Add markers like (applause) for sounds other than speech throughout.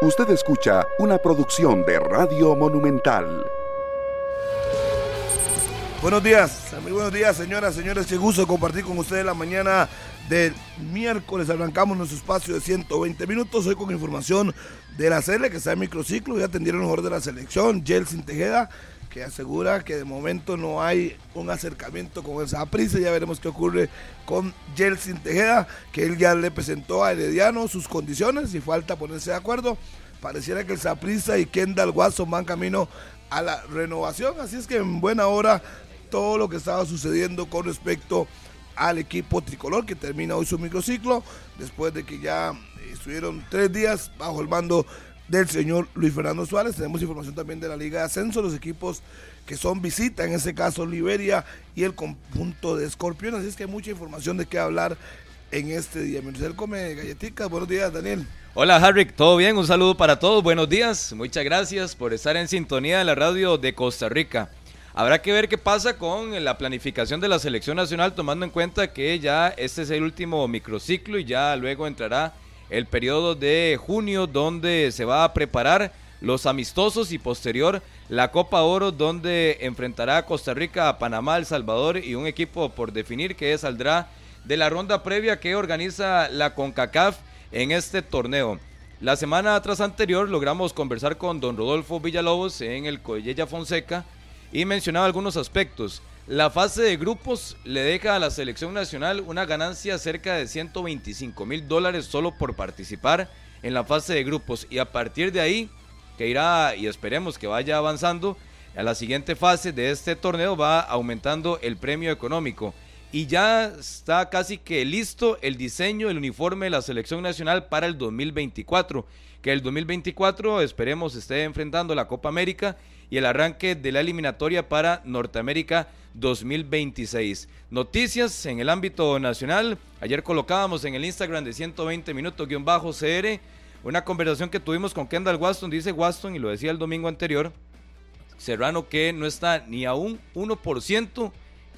Usted escucha una producción de Radio Monumental. Buenos días, muy buenos días, señoras, señores. Qué gusto compartir con ustedes la mañana del miércoles. Arrancamos nuestro espacio de 120 minutos. Hoy con información de la serie que está en microciclo. Ya atendieron mejor de la selección, Jelsin Tejeda, que asegura que de momento no hay un acercamiento con esa prisa. Ya veremos qué ocurre con Jelsin Tejeda, que él ya le presentó a Herediano sus condiciones y falta ponerse de acuerdo. Pareciera que el Saprisa y Kendall Watson van camino a la renovación. Así es que en buena hora todo lo que estaba sucediendo con respecto al equipo tricolor que termina hoy su microciclo después de que ya estuvieron tres días bajo el mando del señor Luis Fernando Suárez. Tenemos información también de la Liga de Ascenso, los equipos que son visita, en este caso Liberia y el conjunto de Escorpión. Así es que hay mucha información de qué hablar en este día. Marcel come galletitas. Buenos días, Daniel. Hola, Harry. ¿Todo bien? Un saludo para todos. Buenos días. Muchas gracias por estar en sintonía de la radio de Costa Rica. Habrá que ver qué pasa con la planificación de la selección nacional, tomando en cuenta que ya este es el último microciclo y ya luego entrará el periodo de junio donde se va a preparar los amistosos y posterior la Copa Oro donde enfrentará a Costa Rica, a Panamá, El Salvador y un equipo por definir que saldrá de la ronda previa que organiza la CONCACAF en este torneo. La semana tras anterior logramos conversar con don Rodolfo Villalobos en el Coyella Fonseca y mencionaba algunos aspectos. La fase de grupos le deja a la selección nacional una ganancia cerca de 125 mil dólares solo por participar en la fase de grupos. Y a partir de ahí, que irá y esperemos que vaya avanzando, a la siguiente fase de este torneo va aumentando el premio económico. Y ya está casi que listo el diseño del uniforme de la selección nacional para el 2024, que el 2024 esperemos esté enfrentando la Copa América y el arranque de la eliminatoria para Norteamérica 2026. Noticias en el ámbito nacional. Ayer colocábamos en el Instagram de 120 minutos-CR una conversación que tuvimos con Kendall Waston. Dice Waston, y lo decía el domingo anterior, Serrano que no está ni a un 1%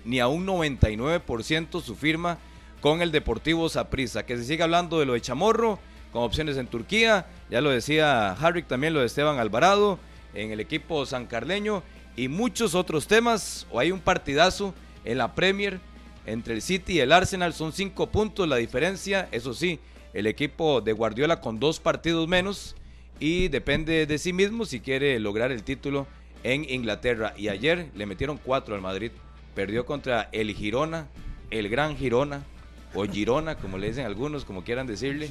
ni a un 99% su firma con el Deportivo Saprissa. Que se siga hablando de lo de Chamorro, con opciones en Turquía. Ya lo decía Harrick, también lo de Esteban Alvarado en el equipo sancarleño y muchos otros temas. O hay un partidazo en la Premier entre el City y el Arsenal. Son cinco puntos la diferencia. Eso sí, el equipo de Guardiola con dos partidos menos y depende de sí mismo si quiere lograr el título en Inglaterra. Y ayer le metieron cuatro al Madrid. Perdió contra el Girona, el Gran Girona, o Girona, como le dicen algunos, como quieran decirle.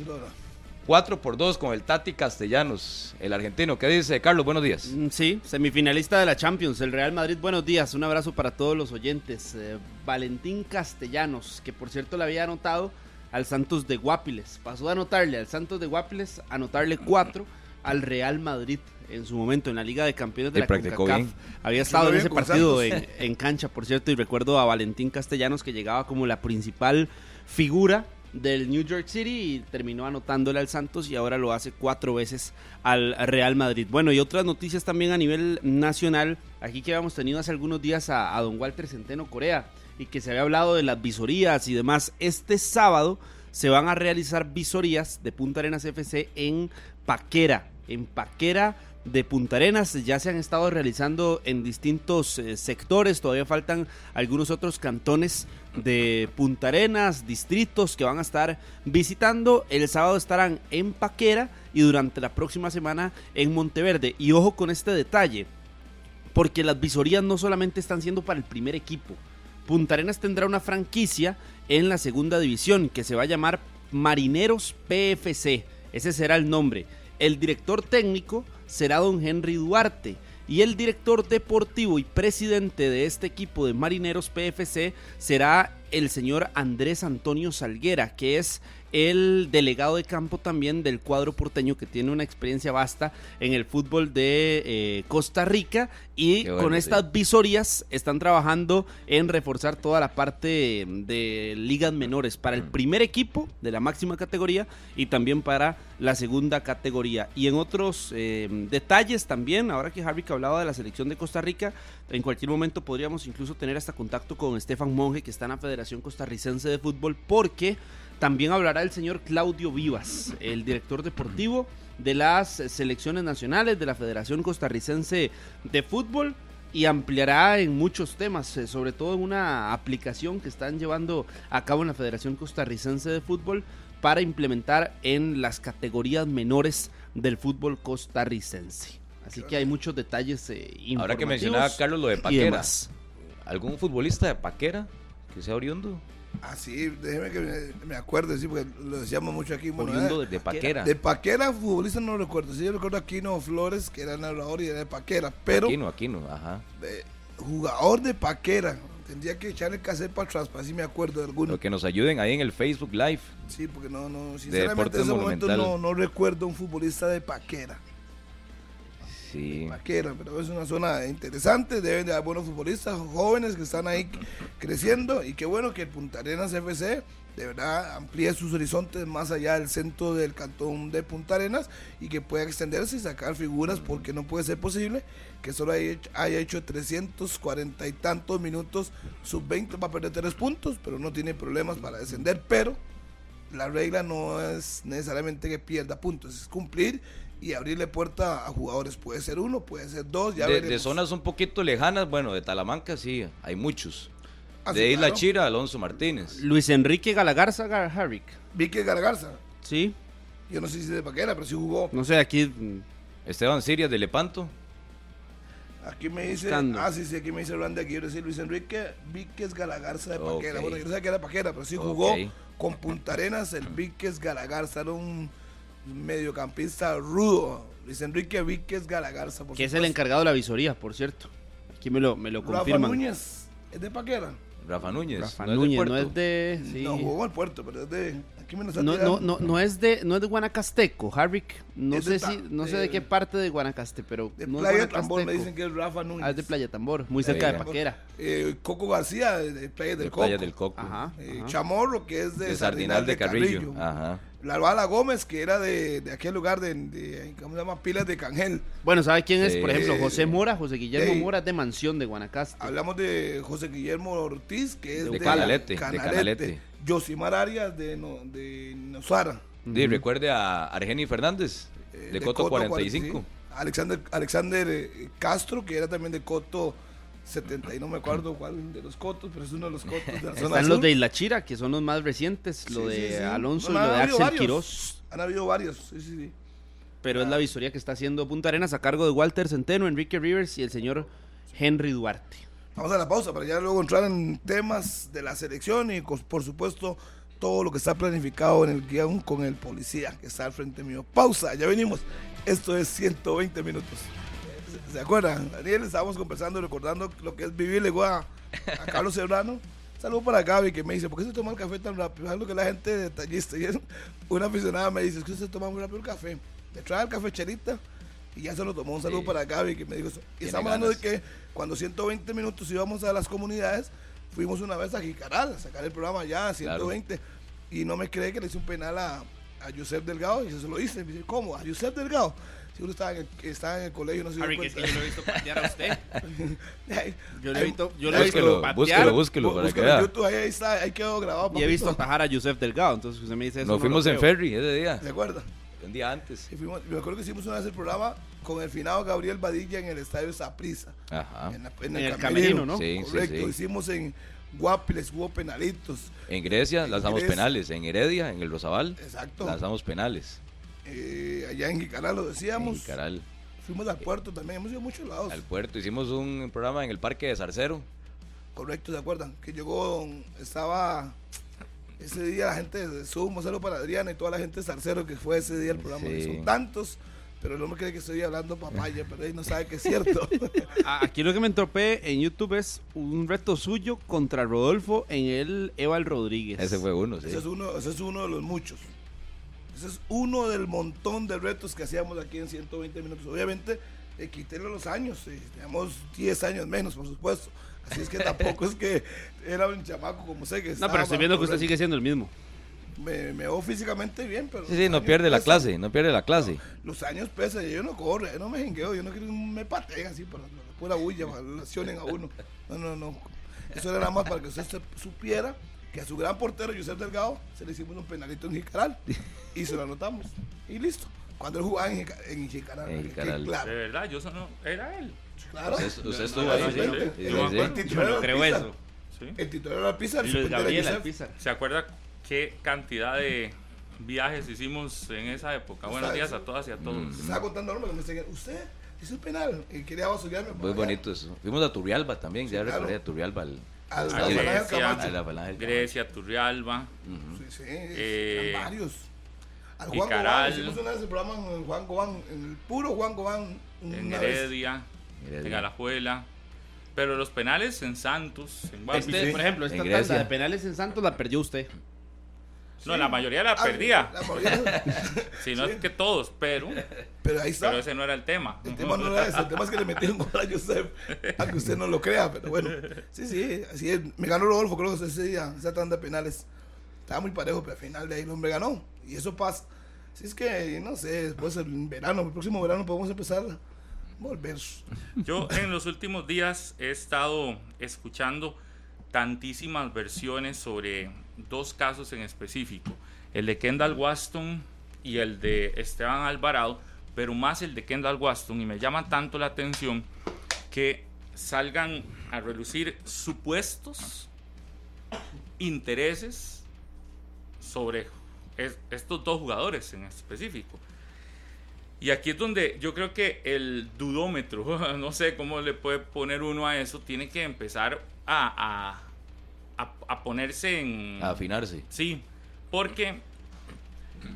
4 por 2 con el Tati Castellanos, el argentino. ¿Qué dice Carlos? Buenos días. Mm, sí, semifinalista de la Champions, el Real Madrid. Buenos días, un abrazo para todos los oyentes. Eh, Valentín Castellanos, que por cierto le había anotado al Santos de Guapiles. Pasó a anotarle al Santos de Guapiles, anotarle 4 al Real Madrid en su momento en la Liga de Campeones de la CONCACAF. Había estado en ese partido en, cancha, por cierto, y recuerdo a Valentín Castellanos que llegaba como la principal figura del New York City y terminó anotándole al Santos y ahora lo hace cuatro veces al Real Madrid. Bueno, y otras noticias también a nivel nacional. Aquí que habíamos tenido hace algunos días a, don Walter Centeno Corea y que se había hablado de las visorías y demás. Este sábado se van a realizar visorías de Punta Arenas FC en Paquera. En Paquera de Punta Arenas ya se han estado realizando en distintos eh, sectores, todavía faltan algunos otros cantones de Punta Arenas, distritos que van a estar visitando. El sábado estarán en Paquera y durante la próxima semana en Monteverde. Y ojo con este detalle, porque las visorías no solamente están siendo para el primer equipo. Punta Arenas tendrá una franquicia en la segunda división que se va a llamar Marineros PFC. Ese será el nombre. El director técnico será don Henry Duarte y el director deportivo y presidente de este equipo de Marineros PFC será el señor Andrés Antonio Salguera, que es el delegado de campo también del cuadro porteño que tiene una experiencia vasta en el fútbol de eh, Costa Rica y con estas visorías están trabajando en reforzar toda la parte de ligas menores para el mm. primer equipo de la máxima categoría y también para la segunda categoría. Y en otros eh, detalles también, ahora que Harry hablaba de la selección de Costa Rica, en cualquier momento podríamos incluso tener hasta contacto con Estefan Monge que está en la Federación Costarricense de Fútbol porque también hablará el señor Claudio Vivas, el director deportivo de las selecciones nacionales de la Federación Costarricense de Fútbol y ampliará en muchos temas, eh, sobre todo en una aplicación que están llevando a cabo en la Federación Costarricense de Fútbol para implementar en las categorías menores del fútbol costarricense. Así que hay muchos detalles eh, Ahora que mencionaba Carlos lo de Paquera, ¿algún futbolista de Paquera que sea oriundo? Ah, sí, déjeme que me, me acuerde, sí, porque lo decíamos mucho aquí. Bueno, oriundo eh, de, Paquera. De Paquera, futbolista no lo recuerdo. Sí, yo recuerdo a Aquino Flores, que era narrador y era de Paquera, pero... Aquino, Aquino, ajá. de- jugador de Paquera. Tendría que echarle cassette para atrás, para si me acuerdo de alguno. Lo que nos ayuden ahí en el Facebook Live. Sí, porque no, no, sinceramente Deportes en ese momento no, no recuerdo un futbolista de Paquera. Sí. Paquera, pero es una zona interesante, deben de haber buenos futbolistas jóvenes que están ahí creciendo y qué bueno que Punta Arenas FC de verdad amplíe sus horizontes más allá del centro del cantón de Punta Arenas y que pueda extenderse y sacar figuras porque no puede ser posible que solo haya hecho, haya hecho 340 y tantos minutos sub-20 va a perder tres puntos pero no tiene problemas para descender pero la regla no es necesariamente que pierda puntos, es cumplir y abrirle puerta a jugadores. Puede ser uno, puede ser dos, ya De, de zonas un poquito lejanas, bueno, de Talamanca sí, hay muchos. Ah, de Isla claro. Chira, Alonso Martínez. Luis Enrique Galagarza Harrick. Vicky Gargarza, Sí, yo no sé si es de Paquera, pero sí jugó. no sé, aquí Esteban Sirias de Lepanto. Aquí me dice, Buscando. ah, sí, sí, aquí me dice Randy, aquí quiero decir Luis Enrique Víquez Galagarza de Paquera. Ok. Bueno, yo no sabía que era Paquera, pero sí jugó Ok. con Punta Arenas, el Víquez Galagarza, era un mediocampista rudo. Luis Enrique Víquez Galagarza, por que es el encargado de la visoría, por cierto. Aquí me lo, me lo Rafa confirman. Núñez, ¿es de Paquera? Rafa Núñez. Rafa ¿no Núñez, no es de... sí. No, jugó el puerto, pero es de... Aquí me lo está No, no, no, no es de no es de Guanacasteco, Harrick. No Es de sé Ta- si no sé de- de qué parte de Guanacaste, pero De no es Playa Tambor me dicen que es Rafa Núñez. Ah, es de Playa Tambor, muy cerca de. Paquera. Eh, Coco García, de, de Playa del De Coco. Playa del Coco. Ajá. Eh, ajá. Chamorro, que es de, De Sardinal de Carrillo. Ajá. La Bala Gómez, que era de, de aquel lugar de, de- ¿cómo se llama? Pilas de Cangel. Bueno, ¿sabe quién es? Sí. Por ejemplo, José Mora, José Guillermo. Mora es de Mansión de Guanacaste. Hablamos de José Guillermo Ortiz, que es De de, Canalete, de Canalete. Yosimar Arias de, no, de Nosara. Sí, recuerde a Argeni Fernández, eh, de, Coto, 45. 45. Alexander, Alexander eh, Castro, que era también de Coto 70, y no me acuerdo cuál de los Cotos, pero es uno de los Cotos de la (laughs) zona Están sur. los de Isla Chira, que son los más recientes, lo Sí, de sí, sí. Alonso No, y lo de Axel varios. Quiroz. Han habido varios, sí, sí, sí. Pero es la visoría que está haciendo Punta Arenas a cargo de Walter Centeno, Enrique Rivers y el señor Henry Duarte. Vamos a la pausa para ya luego entrar en temas de la selección y por supuesto todo lo que está planificado en el guion con el policía que está al frente mío. Pausa, ya venimos. Esto es 120 minutos. ¿Se- ¿Se acuerdan? Daniel, estábamos conversando recordando lo que es vivirle a, a Carlos Serrano. Saludos para Gaby que me dice, ¿por qué se toma el café tan rápido? Es algo que la gente detallista. Y es- una aficionada me dice, es que se toma muy rápido el café. Le trae el café chelita y ya se lo tomó. Un saludo Sí. para Gaby que me dijo eso. Y estamos hablando de que cuando 120 minutos íbamos a las comunidades, fuimos una vez a Jicaral a sacar el programa ya a 120 y no me cree que le hice un penal a, a Josep Delgado y yo se lo hice. Me dice, ¿cómo? ¿A Josep Delgado? Seguro estaba en el, estaba en el colegio, no se dio cuenta. lo he visto patear a usted. (laughs) Yo le he visto, yo le ay, he visto Búsquelo, patear búsquelo, búsquelo para que vea. YouTube, ahí, ahí está, ahí quedó grabado. y he visto atajar a Joseph Delgado, entonces usted me dice eso. Nos no fuimos lo en ferry ese día, ¿Se acuerda? un día antes. Y fuimos, me acuerdo que hicimos una vez el programa con el finado Gabriel Badilla en el estadio Saprissa. Ajá. En, la- En el camerino, ¿no? Sí, sí, Correcto, sí. hicimos en Guapiles, hubo penalitos. En Grecia En lanzamos Grecia. penales, en Heredia, en el Rosabal, Exacto. lanzamos penales. Eh, allá en Jicaral lo decíamos. En Caral, Fuimos al puerto también, hemos ido a muchos lados. al puerto. Hicimos un programa en el parque de Zarcero. Correcto, ¿se acuerdan? Que llegó, estaba ese día la gente de Zoom, un saludo para Adriana y toda la gente de Zarcero que fue ese día el programa. Sí. Son tantos, pero el hombre cree que estoy hablando papaya, pero él no sabe que es cierto. (laughs) Aquí lo que me entropé en YouTube es un reto suyo contra Rodolfo en el Eval Rodríguez. Ese fue uno, sí. ese, es uno, ese es uno de los muchos. Ese es uno del montón de retos que hacíamos aquí en 120 minutos. Obviamente, eh, los años, eh, teníamos 10 años menos, por supuesto. Así es que tampoco es que era un chamaco como sé que No, pero estoy viendo que usted sigue siendo el mismo. me, me veo físicamente bien, pero. Sí, sí, no años pierde la clase, no pierde la clase. Los años pesan, yo no corro, yo no me jengueo, yo no quiero que me pateen así, para pura bulla, para que lesionen a uno. No, no, no. Eso era nada más para que usted se- supiera que a su gran portero, Josep Delgado, se le hicimos un penalito en Jicaral y se lo anotamos. Y listo. Cuando él jugaba en, en Jicaral. En Jicaral. claro, De verdad, yo eso no. Era él. claro. Usted, usted estuvo ahí, sí. Sí, el- sí, el- sí. el Yo no era creo eso. ¿sí? El titular era Pizar. el Luis era Gabriel Josep. Alpizar. ¿Se acuerda qué cantidad de viajes hicimos en esa época? Buenos días a todas y a todos. Se estaba contando Norma que me decía, usted hizo un penal y quería basurarme. Muy bonito eso. Fuimos a Turrialba también, ya claro. recordé a Turrialba. al- Al A Grecia, la Falange del Grecia, Turrialba. Sí, sí, Eh, varios. Al Juan Jicaral. Gobán, hicimos una vez el programa en Juan Gobán, en el puro Juan Gobán. en. Heredia, Heredia. en Alajuela. Pero los penales en Santos, en. Este, por ejemplo, esta Grecia. tanda de penales en Santos la perdió usted. No, la mayoría la Ah, perdía. la mayoría- (laughs) Si no es que todos, pero, pero ahí está. pero ese no era el tema. El tema no era ese, el tema es que le metieron gol a Joseph, aunque usted no lo crea, pero bueno. Sí, sí, así es. Me ganó Rodolfo, creo que ese día, esa tanda de penales. Estaba muy parejo, pero al final de ahí el hombre ganó. Y eso pasa. Si es que, no sé, después el verano, el próximo verano podemos empezar a volver. Yo en los últimos días he estado escuchando tantísimas versiones sobre dos casos en específico, el de Kendall Waston y el de Esteban Alvarado, pero más el de Kendall Waston y me llama tanto la atención que salgan a relucir supuestos intereses sobre es- estos dos jugadores en específico. Y aquí es donde yo creo que el dudómetro, (laughs) no sé cómo le puede poner uno a eso, tiene que empezar a, a, a- a ponerse en... A afinarse. Sí, porque,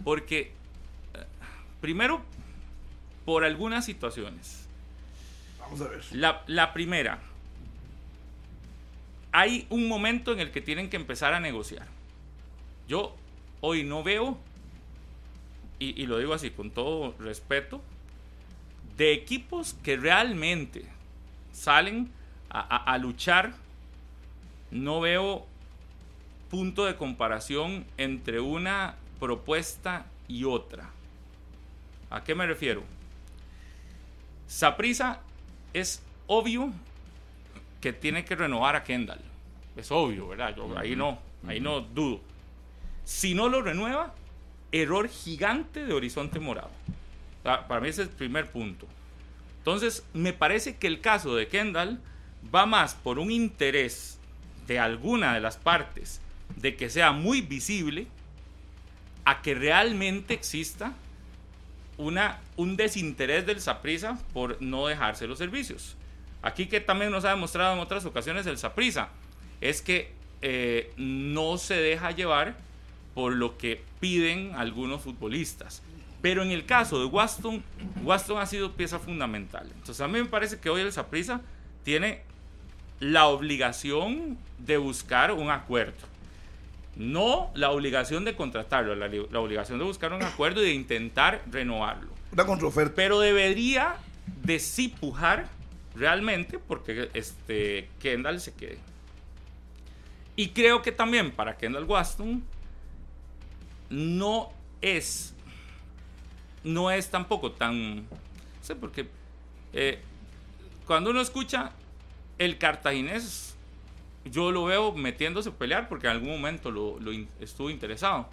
porque eh, primero, por algunas situaciones. Vamos a ver. La, la primera, hay un momento en el que tienen que empezar a negociar. Yo hoy no veo, y, y lo digo así con todo respeto, de equipos que realmente salen a, a- a luchar, no veo punto de comparación entre una propuesta y otra. ¿A qué me refiero? Saprisa es obvio que tiene que renovar a Kendall. Es obvio, ¿verdad? Yo ahí no, ahí no dudo. Si no lo renueva, error gigante de Horizonte Morado. Para mí ese es el primer punto. Entonces, me parece que el caso de Kendall va más por un interés de alguna de las partes de que sea muy visible a que realmente exista una, un desinterés del Saprisa por no dejarse los servicios. Aquí que también nos ha demostrado en otras ocasiones el Saprisa es que eh, no se deja llevar por lo que piden algunos futbolistas. Pero en el caso de Waston, Waston ha sido pieza fundamental. Entonces a mí me parece que hoy el Saprisa tiene la obligación de buscar un acuerdo. No la obligación de contratarlo, la, la obligación de buscar un acuerdo y de intentar renovarlo. Una contraoferta. Pero debería de sí pujar realmente porque este Kendall se quede. Y creo que también para Kendall Waston no es no es tampoco tan no sé porque eh, cuando uno escucha el cartaginés yo lo veo metiéndose a pelear porque en algún momento lo, lo in- estuvo interesado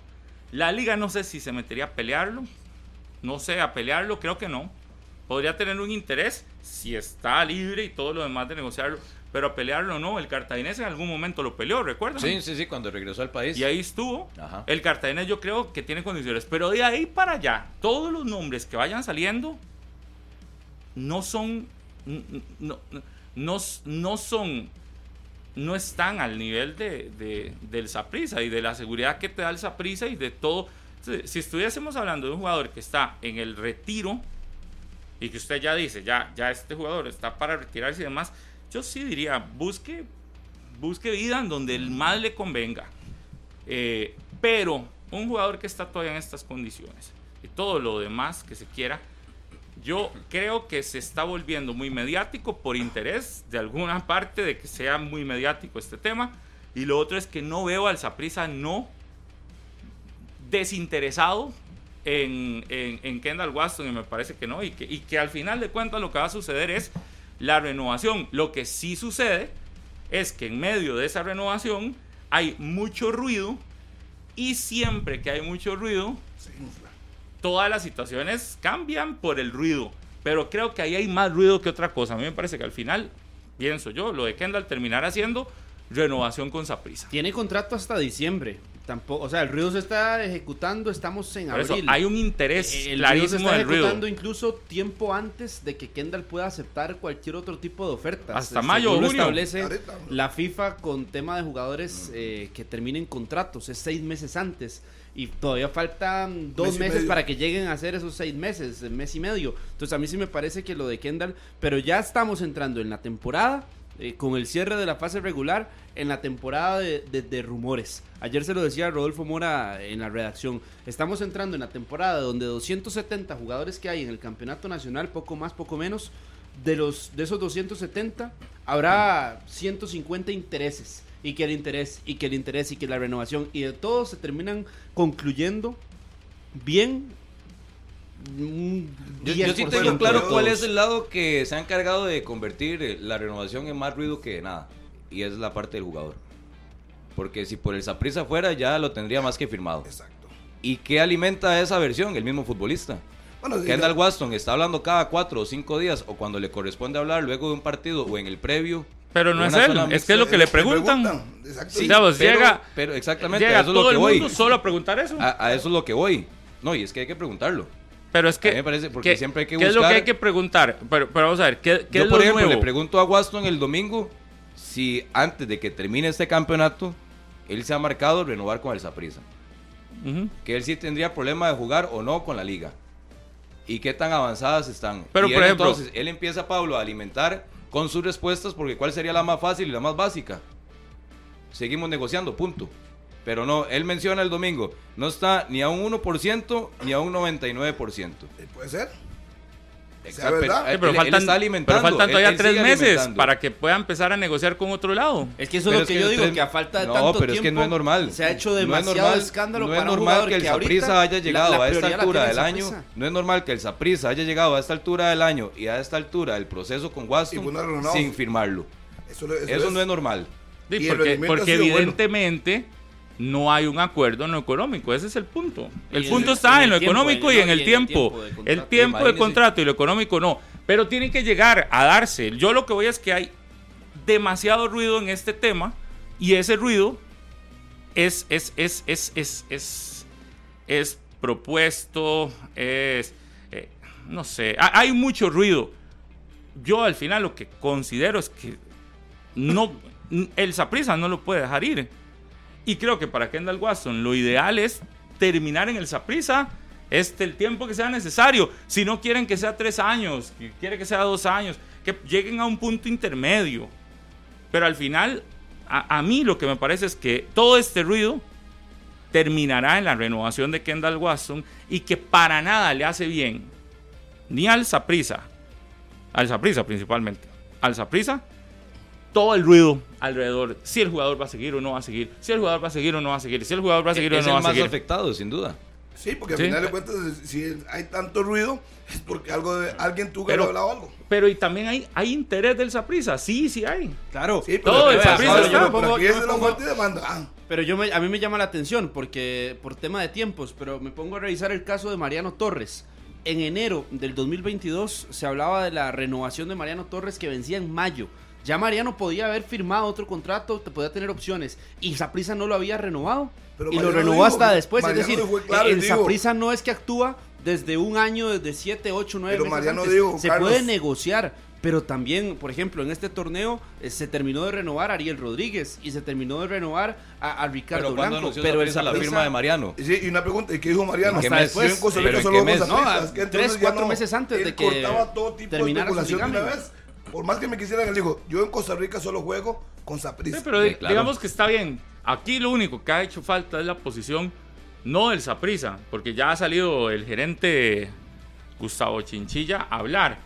la liga no sé si se metería a pelearlo no sé, a pelearlo, creo que no. Podría tener un interés si está libre y todo lo demás de negociarlo, pero a pelearlo no. El cartaginés en algún momento lo peleó, ¿recuerdan? Sí, sí, sí, cuando regresó al país. Y ahí estuvo. Ajá. El cartaginés yo creo que tiene condiciones, pero de ahí para allá, todos los nombres que vayan saliendo no son, no, no, no son, no están al nivel de, de- del Saprisa y de la seguridad que te da el Saprisa y de todo. Si- Si estuviésemos hablando de un jugador que está en el retiro y que usted ya dice, ya, ya este jugador está para retirarse y demás, yo sí diría, busque, busque vida en donde el más le convenga. Eh, pero un jugador que está todavía en estas condiciones y todo lo demás que se quiera, yo creo que se está volviendo muy mediático por interés de alguna parte de que sea muy mediático este tema. Y lo otro es que no veo al Saprisa no desinteresado en, en, en Kendall Waston y me parece que no. Y que, y que al final de cuentas lo que va a suceder es la renovación. Lo que sí sucede es que en medio de esa renovación hay mucho ruido y siempre que hay mucho ruido, todas las situaciones cambian por el ruido. Pero creo que ahí hay más ruido que otra cosa. A mí me parece que al final, pienso yo, lo de Kendall terminará haciendo renovación con Saprisa. Tiene contrato hasta diciembre. Tampoco, o sea, el ruido se está ejecutando, estamos en Por eso abril. hay un interés Eh, el ruido se clarísimo está del ruido. ejecutando incluso tiempo antes de que Kendall pueda aceptar cualquier otro tipo de ofertas. Hasta Eh, mayo o según lo junio. establece la FIFA con tema de jugadores eh, que terminen contratos, es seis meses antes. Y todavía faltan dos Mes meses para que lleguen a hacer esos seis meses, eh, mes y medio. Entonces a mí sí me parece que lo de Kendall, pero ya estamos entrando en la temporada, eh, con el cierre de la fase regular, en la temporada de, de- de rumores. Ayer se lo decía Rodolfo Mora en la redacción. Estamos entrando en la temporada donde 270 jugadores que hay en el campeonato nacional, poco más, poco menos, de, los, de esos 270 habrá 150 intereses. Y que el interés, y que el interés, y que la renovación, y de todos se terminan concluyendo bien. un Yo, yo sí 10% tengo claro cuál es el lado que se ha encargado de convertir eh, la renovación en más ruido que nada. Y es la parte del jugador. Porque si por el Saprisa fuera, ya lo tendría más que firmado. Exacto. ¿Y qué alimenta esa versión? El mismo futbolista. Bueno, Kendall Waston está hablando cada cuatro o cinco días o cuando le corresponde hablar luego de un partido o en el previo. Pero no es él, es que es lo que le Me preguntan. Exacto. Sí, pero- llega, pero exactamente, llega a eso es lo todo que el voy. mundo solo a preguntar eso. A, a eso es lo que voy. No, y es que hay que preguntarlo. pero es que, a mí me parece, porque ¿qué- siempre hay que ¿qué es lo que hay que preguntar? Pero, pero vamos a ver, ¿qué, qué Yo, es por lo ejemplo, nuevo? le pregunto a Waston el domingo si antes de que termine este campeonato, él se ha marcado renovar con el Saprissa. Ujú. Que él sí tendría problema de jugar o no con la liga. Y qué tan avanzadas están. Pero, Y por él, ejemplo- entonces, él empieza, Pablo, a alimentar con sus respuestas, porque ¿cuál sería la más fácil y la más básica? Seguimos negociando, punto. Pero no, él menciona el domingo, no está ni a un 1% ni a un 99%. Eh, Puede ser. Exacto, él- pero, él faltan, está alimentando. pero faltan él- todavía él tres meses alimentando. para que pueda empezar a negociar con otro lado. Es que eso Pero es lo que yo el digo, tren- que a falta de no, tanto pero es que no es normal. se ha hecho No es demasiado normal- escándalo no para es normal que el Saprissa haya la- llegado la a esta la altura del el año. No es normal que el Saprissa haya llegado a esta altura del año y a esta altura del proceso con Waston no. sin firmarlo. Eso, lo- eso Eso es. no es normal. Porque evidentemente no hay un acuerdo en lo económico, ese es el punto. El punto el- está en en, lo tiempo, económico y en el en el tiempo. tiempo El tiempo de contrato y lo económico no. Pero tiene que llegar a darse. Yo lo que voy es que hay demasiado ruido en este tema y ese ruido es, es, es, es, es, es, es propuesto, es, eh, no sé, ha- hay mucho ruido. Yo al final lo que considero es que no, el Saprissa no lo puede dejar ir. Y creo que para Kendall Watson lo ideal es terminar en el Saprissa este el tiempo que sea necesario. Si no quieren que sea tres años, que quiere que sea dos años, que lleguen a un punto intermedio. Pero al final, a, a mí lo que me parece es que todo este ruido terminará en la renovación de Kendall Watson y que para nada le hace bien ni al Saprissa, al Saprissa principalmente, al Saprissa, todo el ruido alrededor, si el jugador va a seguir o no va a seguir, si el jugador va a seguir o no va a seguir, si el jugador va a seguir o es no va el a más seguir. afectado, sin duda. Sí, porque al Sí. final de cuentas, si hay tanto ruido, es porque algo de, alguien tuvo que haber hablado algo. Pero y también hay, hay interés del Saprissa, sí, sí hay. Claro, Sí, Todo el pero es y demanda. Ah, Pero yo me- a mí me llama la atención porque por tema de tiempos, pero me pongo a revisar el caso de Mariano Torres. En enero del 2022 se hablaba de la renovación de Mariano Torres que vencía en mayo. Ya Mariano podía haber firmado otro contrato, te podía tener opciones y Saprissa no lo había renovado Pero y lo renovó dijo- hasta después. Mariano es decir, claro el Saprissa no es que actúa desde un año, desde 7, 8, 9 Pero meses Mariano antes. dijo, se Carlos- puede negociar. Pero también, por ejemplo, en este torneo eh, se terminó de renovar a Ariel Rodríguez y se terminó de renovar a, a Ricardo Pero Blanco. Pero el la firma de Mariano. y sí, y una pregunta, ¿y qué dijo Mariano? ¿En qué Hasta mes? después, en Costa ¿Pero Rica en solo qué mes? No, a- es que entonces tres, cuatro no- meses antes de que cortaba todo tipo de terminara su de una vez. Por más que me quisieran, él dijo, yo en Costa Rica solo juego con Saprissa. Sí, pero Sí, di- claro. digamos que está bien. Aquí lo único que ha hecho falta es la posición, no del Saprissa, porque ya ha salido el gerente Gustavo Chinchilla a hablar.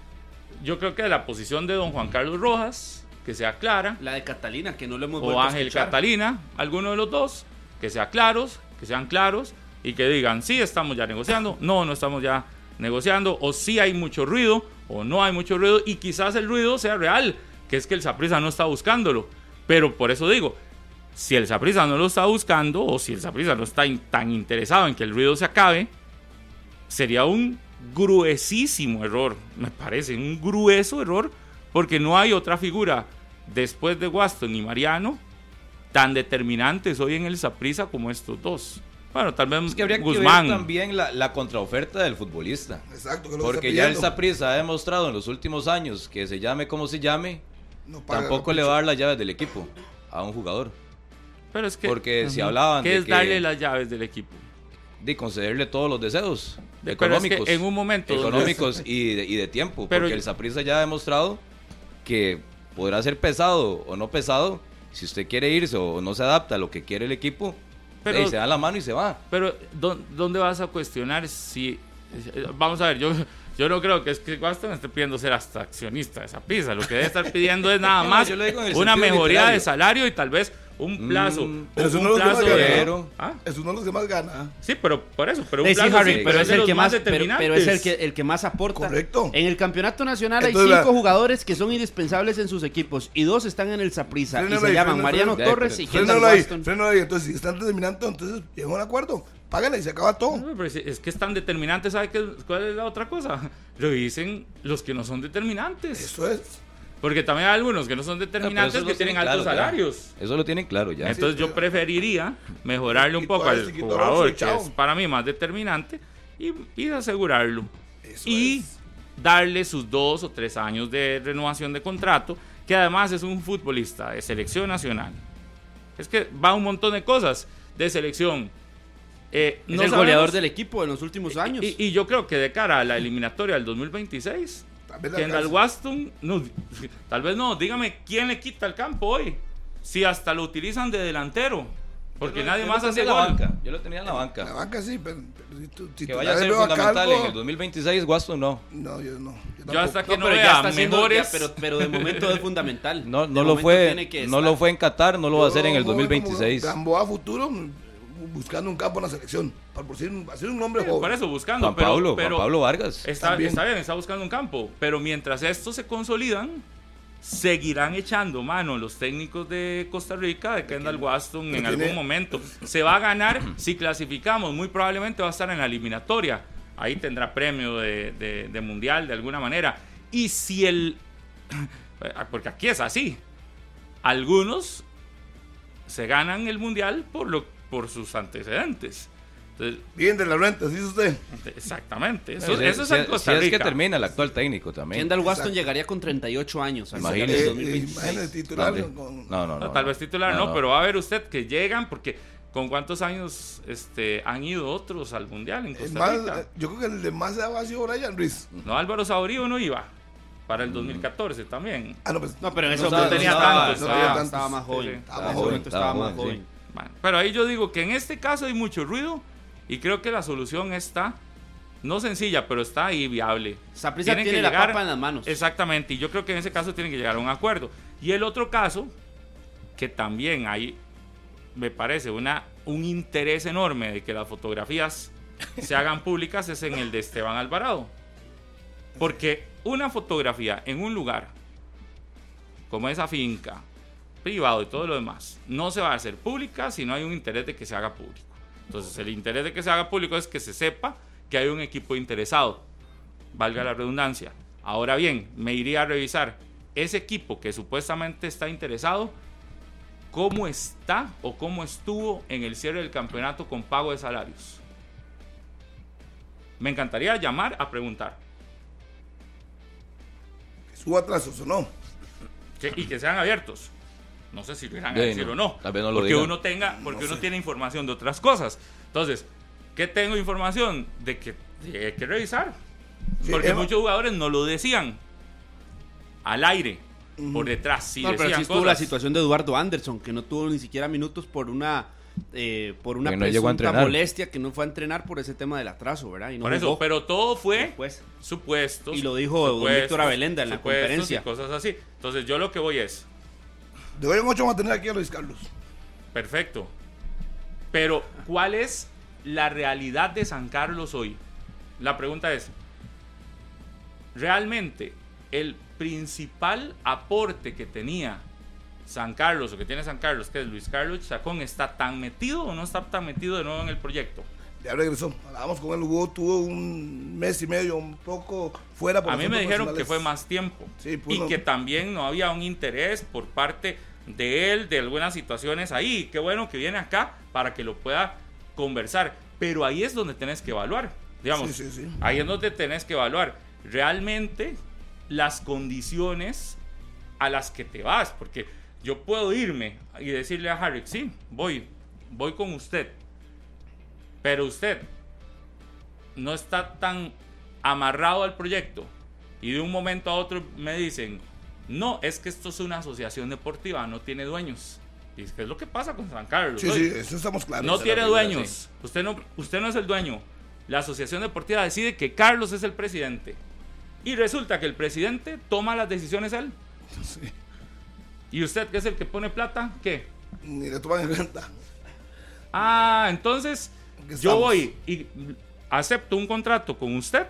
Yo creo que de la posición de don Juan Carlos Rojas, que sea clara, La de Catalina, que no lo hemos o Ángel escuchar. Catalina, alguno de los dos, que sea claros, que sean claros y que digan sí estamos ya negociando, no, no estamos ya negociando, o sí hay mucho ruido, o no hay mucho ruido, y quizás el ruido sea real, que es que el Saprissa no está buscándolo. Pero por eso digo, Si el Saprissa no lo está buscando o si el Saprissa no está tan interesado en que el ruido se acabe, sería un gruesísimo error, me parece, un grueso error, porque no hay otra figura después de Waston y Mariano tan determinantes hoy en el Saprissa como estos dos. Bueno, tal vez Es que habría que ver también la, la contraoferta del futbolista. Exacto, que es lo que Porque ya el. Saprissa ha demostrado en los últimos años que se llame como se llame, No tampoco le va a dar las llaves del equipo a un jugador. Pero es que, Porque si hablaban ¿Qué de es que- darle las llaves del equipo? De concederle todos los deseos es económicos. que en un momento económicos y, de, y de tiempo. Pero- porque el Saprissa ya ha demostrado que podrá ser pesado o no pesado. Si usted quiere irse o no se adapta a lo que quiere el equipo, Pero- ahí se da la mano y se va. Pero, ¿dó- ¿dónde vas a cuestionar si... Vamos a ver, yo, yo no creo que es que Waston esté pidiendo ser hasta accionista de esa pizza. Lo que debe estar pidiendo es (laughs) nada más una mejoría literario. de salario y tal vez un plazo. Mm, pero un es lo que plazo más gana, de- ¿no? ¿Ah? Es uno de los que más gana. Sí, pero por eso. Pero un sí, plazo Harry, sí, pero es el que más, pero, determinantes. pero es el que, el que más aporta. Correcto. En el campeonato nacional Entonces, hay cinco la- jugadores que son indispensables en sus equipos y dos están en el Saprissa y se ahí, llaman frénalo, Mariano frénalo. Torres y Kendall ahí, Waston. frénalo ahí. Entonces, si están determinando, entonces llega a un acuerdo. Págale y se acaba todo. No, pero es- es que es tan determinante, ¿sabe qué, cuál es la otra cosa? Revisen los que no son determinantes. Eso es. Porque también hay algunos que no son No, determinantes eso que tienen claro, altos ya. salarios. Eso lo tienen claro ya. Entonces yo preferiría mejorarle un poco al jugador que es para mí más determinante y, y asegurarlo. Eso y es. darle sus dos o tres años de renovación de contrato, que además es un futbolista de selección nacional. Es que va un montón de cosas de selección. Eh, Es no el sabemos- goleador del equipo en los últimos años. y, y yo creo que de cara a la eliminatoria del 2026, Tal vez la Kendall. Waston, no, tal vez no, dígame quién le quita el campo hoy. Si hasta lo utilizan de delantero, porque lo- nadie más hace la gol. banca. Yo lo tenía en la La banca. banca sí, pero, pero si tú- si Que vaya a ser fundamental en el 2026, Guasto no. No, yo no. Yo, hasta que No, no, pero ya vea mejores. ya, pero, pero de momento es fundamental. No, no lo fue, no estar. lo fue en Qatar, no lo va a hacer en el Yo voy como 2026. Gamboa futuro buscando un campo en la selección. Para por ser un, para ser un hombre Sí, joven. por eso buscando. Juan pero, Pablo, pero Juan Pablo Vargas. Está, También. está bien, está buscando un campo. Pero mientras estos se consolidan, seguirán echando mano los técnicos de Costa Rica, de Kendall Waston, en tiene- algún momento. Se va a ganar (clears throat) si clasificamos. Muy probablemente va a estar en la eliminatoria. Ahí tendrá premio de, de- de mundial de alguna manera. Y si el. (clears throat) Porque aquí es así. Algunos se ganan el mundial por, lo, por sus antecedentes. Entonces, Bien de la renta, ¿sí es usted? Exactamente. Eso, es si- en Costa si es que Rica. termina el actual técnico también. Kendall Waston Exacto. llegaría con 38 años al Imagínese. Eh, 2026. imagínate, titular. No, con- no, no, No, no, tal vez titular no, pero va a ver usted que llegan porque ¿con cuántos años este, han ido otros al Mundial en Costa Rica? eh, yo creo que el de más edad ha sido Brian Ruiz. No, Álvaro Saurío no iba para el Mm. 2014 también. Ah, no, pues. No, pero en ese No momento tenía tantos, estaba, estaba más joven. Sí, Estaba ese joven, momento estaba estaba más joven, joven. Pero ahí yo digo que en este caso hay mucho ruido y creo que la solución está, no sencilla, pero está ahí viable. Saprissa Tienen tiene que la llegar- papa en las manos. Exactamente, y yo creo que en ese caso tienen que llegar a un acuerdo. Y el otro caso, que también hay, me parece, una, un interés enorme de que las fotografías se (laughs) hagan públicas, es en el de Esteban Alvarado. Porque una fotografía en un lugar, como esa finca, privado y todo lo demás, no se va a hacer pública si no hay un interés de que se haga público. Entonces, el interés de que se haga público es que se sepa que hay un equipo interesado valga la redundancia. Ahora bien, me iría a revisar ese equipo que supuestamente está interesado, cómo está o cómo estuvo en el cierre del campeonato con pago de salarios. Me encantaría llamar a preguntar Que suba atrasos o no. que- y que sean abiertos. No sé si lo irán a decir no, o no. tal vez no lo porque digan. uno tenga, porque No uno sé. tiene información de otras cosas. Entonces, ¿qué tengo información? De que hay que revisar. Sí, Porque Emma- muchos jugadores no lo decían al aire, por detrás. Sí no, pero decían sí estuvo la situación de Eduardo Anderson, que no tuvo ni siquiera minutos por una eh, por una no presunta molestia que no fue a entrenar por ese tema del atraso, ¿verdad? Y no Por eso, jugó pero todo fue después. supuestos. Y lo dijo Víctor Abelenda en la conferencia. Y cosas así. Entonces, yo lo que voy es, De hoy en aquí a Luis Carlos. perfecto. Pero, ¿cuál es la realidad de San Carlos hoy? La pregunta es, ¿realmente el principal aporte que tenía San Carlos o que tiene San Carlos, que es Luis Carlos Chacón, está tan metido o no está tan metido de nuevo en el proyecto. Ya regresó. Con él, Hugo tuvo un mes y medio, un poco fuera. por A mí me dijeron que fue más tiempo Sí, pues y no. que también no había un interés por parte de él de algunas situaciones ahí. Qué bueno que viene acá para que lo pueda conversar. Pero ahí es donde tenés que evaluar. Digamos, Sí, sí, sí. ahí es donde tenés que evaluar realmente las condiciones a las que te vas. Porque yo puedo irme y decirle a Harry, sí, voy, voy con usted. Pero usted no está tan amarrado al proyecto y de un momento a otro me dicen, no, es que esto es una asociación deportiva, no tiene dueños. Y es que es lo que pasa con San Carlos. Sí, sí, eso estamos claros. no tiene dueños. Usted no, usted no es el dueño. La asociación deportiva decide que Carlos es el presidente. Y resulta que el presidente toma las decisiones él. (laughs) Sí. ¿Y usted, que es el que pone plata? ¿Qué? Ni le toman en cuenta. Ah, entonces Yo voy y acepto un contrato con usted,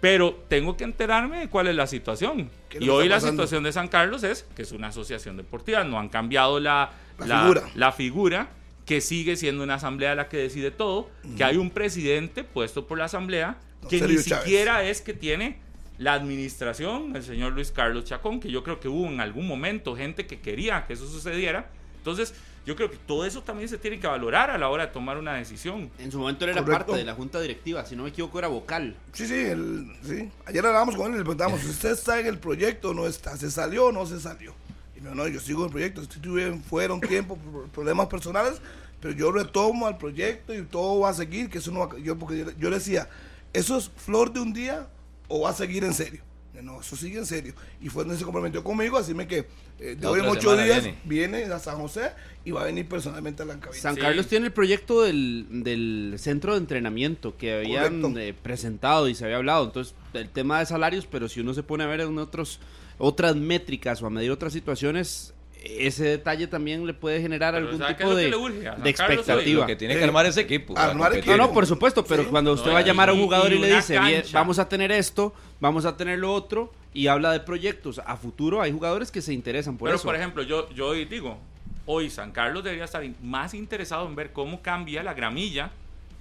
pero tengo que enterarme de cuál es la situación. ¿Qué es lo Y hoy la situación de San Carlos es que es una asociación deportiva, no han cambiado la, La figura. la figura, que sigue siendo una asamblea la que decide todo, que hay un presidente puesto por la asamblea, Don que Sergio ni Chávez. siquiera es que tiene la administración, el señor Luis Carlos Chacón, que yo creo que hubo en algún momento gente que quería que eso sucediera. Entonces, yo creo que todo eso también se tiene que valorar a la hora de tomar una decisión. En su momento él era Correcto. parte de la junta directiva, si no me equivoco era vocal. Sí, sí, el- sí. Ayer hablábamos con él y le preguntamos, (laughs) ¿usted está en el proyecto o no está? ¿Se salió o no se salió? Y me dijo, no, yo sigo en el proyecto. Estuve fuera un tiempo por problemas personales, pero yo retomo al proyecto y todo va a seguir, que eso no va a- yo porque yo, yo le decía, ¿eso es flor de un día o va a seguir en serio? No, eso sigue en serio. Y fue donde se comprometió conmigo, así me que eh, de hoy en ocho días viene. viene. a San José y va a venir personalmente a la cabina. San Sí. Carlos tiene el proyecto del, del centro de entrenamiento que habían eh, presentado y se había hablado. Entonces, el tema de salarios, pero si uno se pone a ver en otros, otras métricas o a medir otras situaciones, ese detalle también le puede generar Pero algún ¿sabe qué tipo de, de expectativa. Lo que tiene que armar ese equipo. Armar competir. No, equipo. no, por supuesto, pero Sí. cuando usted No, va a y- llamar a un jugador y, y le dice, "Bien, cancha". vamos a tener esto, vamos a tener lo otro, y habla de proyectos a futuro, hay jugadores que se interesan por Pero, eso. por ejemplo, yo, yo hoy digo, hoy San Carlos debería estar más interesado en ver cómo cambia la gramilla,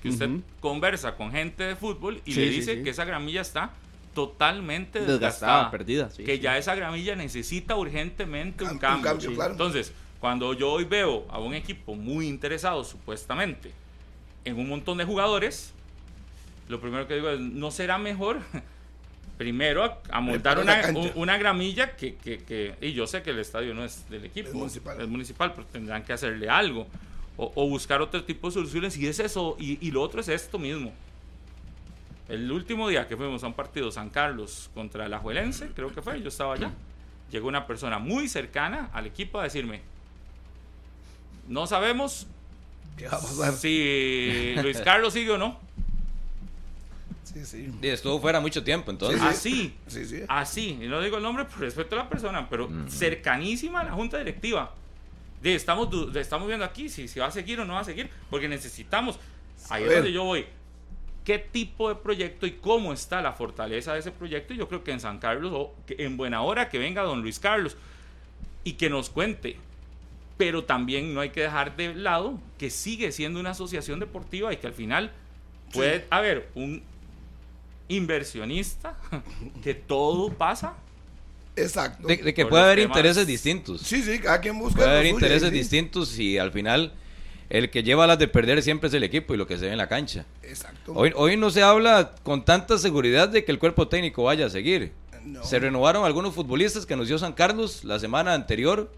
que usted conversa con gente de fútbol y Sí, le sí, dice sí. que esa gramilla está totalmente Desgastada, desgastada, perdida, sí, que sí. ya esa gramilla necesita urgentemente Cam- un un cambio. cambio, Sí. claro. Entonces, cuando yo hoy veo a un equipo muy interesado, supuestamente, en un montón de jugadores, lo primero que digo es, ¿no será mejor (laughs) primero a, a montar una, gramilla que, que- que- y yo sé que el estadio no es del equipo, Es municipal. es municipal, pero tendrán que hacerle algo o, o buscar otro tipo de soluciones y es eso, y, y lo otro es esto mismo. El último día que fuimos a un partido San Carlos contra la Juelense, creo que fue, yo estaba allá, llegó una persona muy cercana al equipo a decirme, no sabemos ¿Qué va a pasar? si (laughs) Luis Carlos sigue o no. Sí, sí. Y estuvo fuera mucho tiempo, entonces. Así, Sí, sí. así, y no digo el nombre por respeto a la persona, pero cercanísima a la junta directiva. De, estamos, estamos viendo aquí si, si va a seguir o no va a seguir, porque necesitamos, ahí es donde yo voy, qué tipo de proyecto y cómo está la fortaleza de ese proyecto. Y yo creo que en San Carlos, o que en buena hora que venga don Luis Carlos y que nos cuente. Pero también no hay que dejar de lado que sigue siendo una asociación deportiva y que al final puede haber un inversionista que todo pasa Exacto. De, de que puede haber temas- intereses distintos. Sí, sí, cada quien busca. Puede haber suyo, intereses sí. distintos y al final el que lleva las de perder siempre es el equipo y lo que se ve en la cancha. Exacto. Hoy, hoy no se habla con tanta seguridad de que el cuerpo técnico vaya a seguir. No. Se renovaron algunos futbolistas que anunció San Carlos la semana anterior,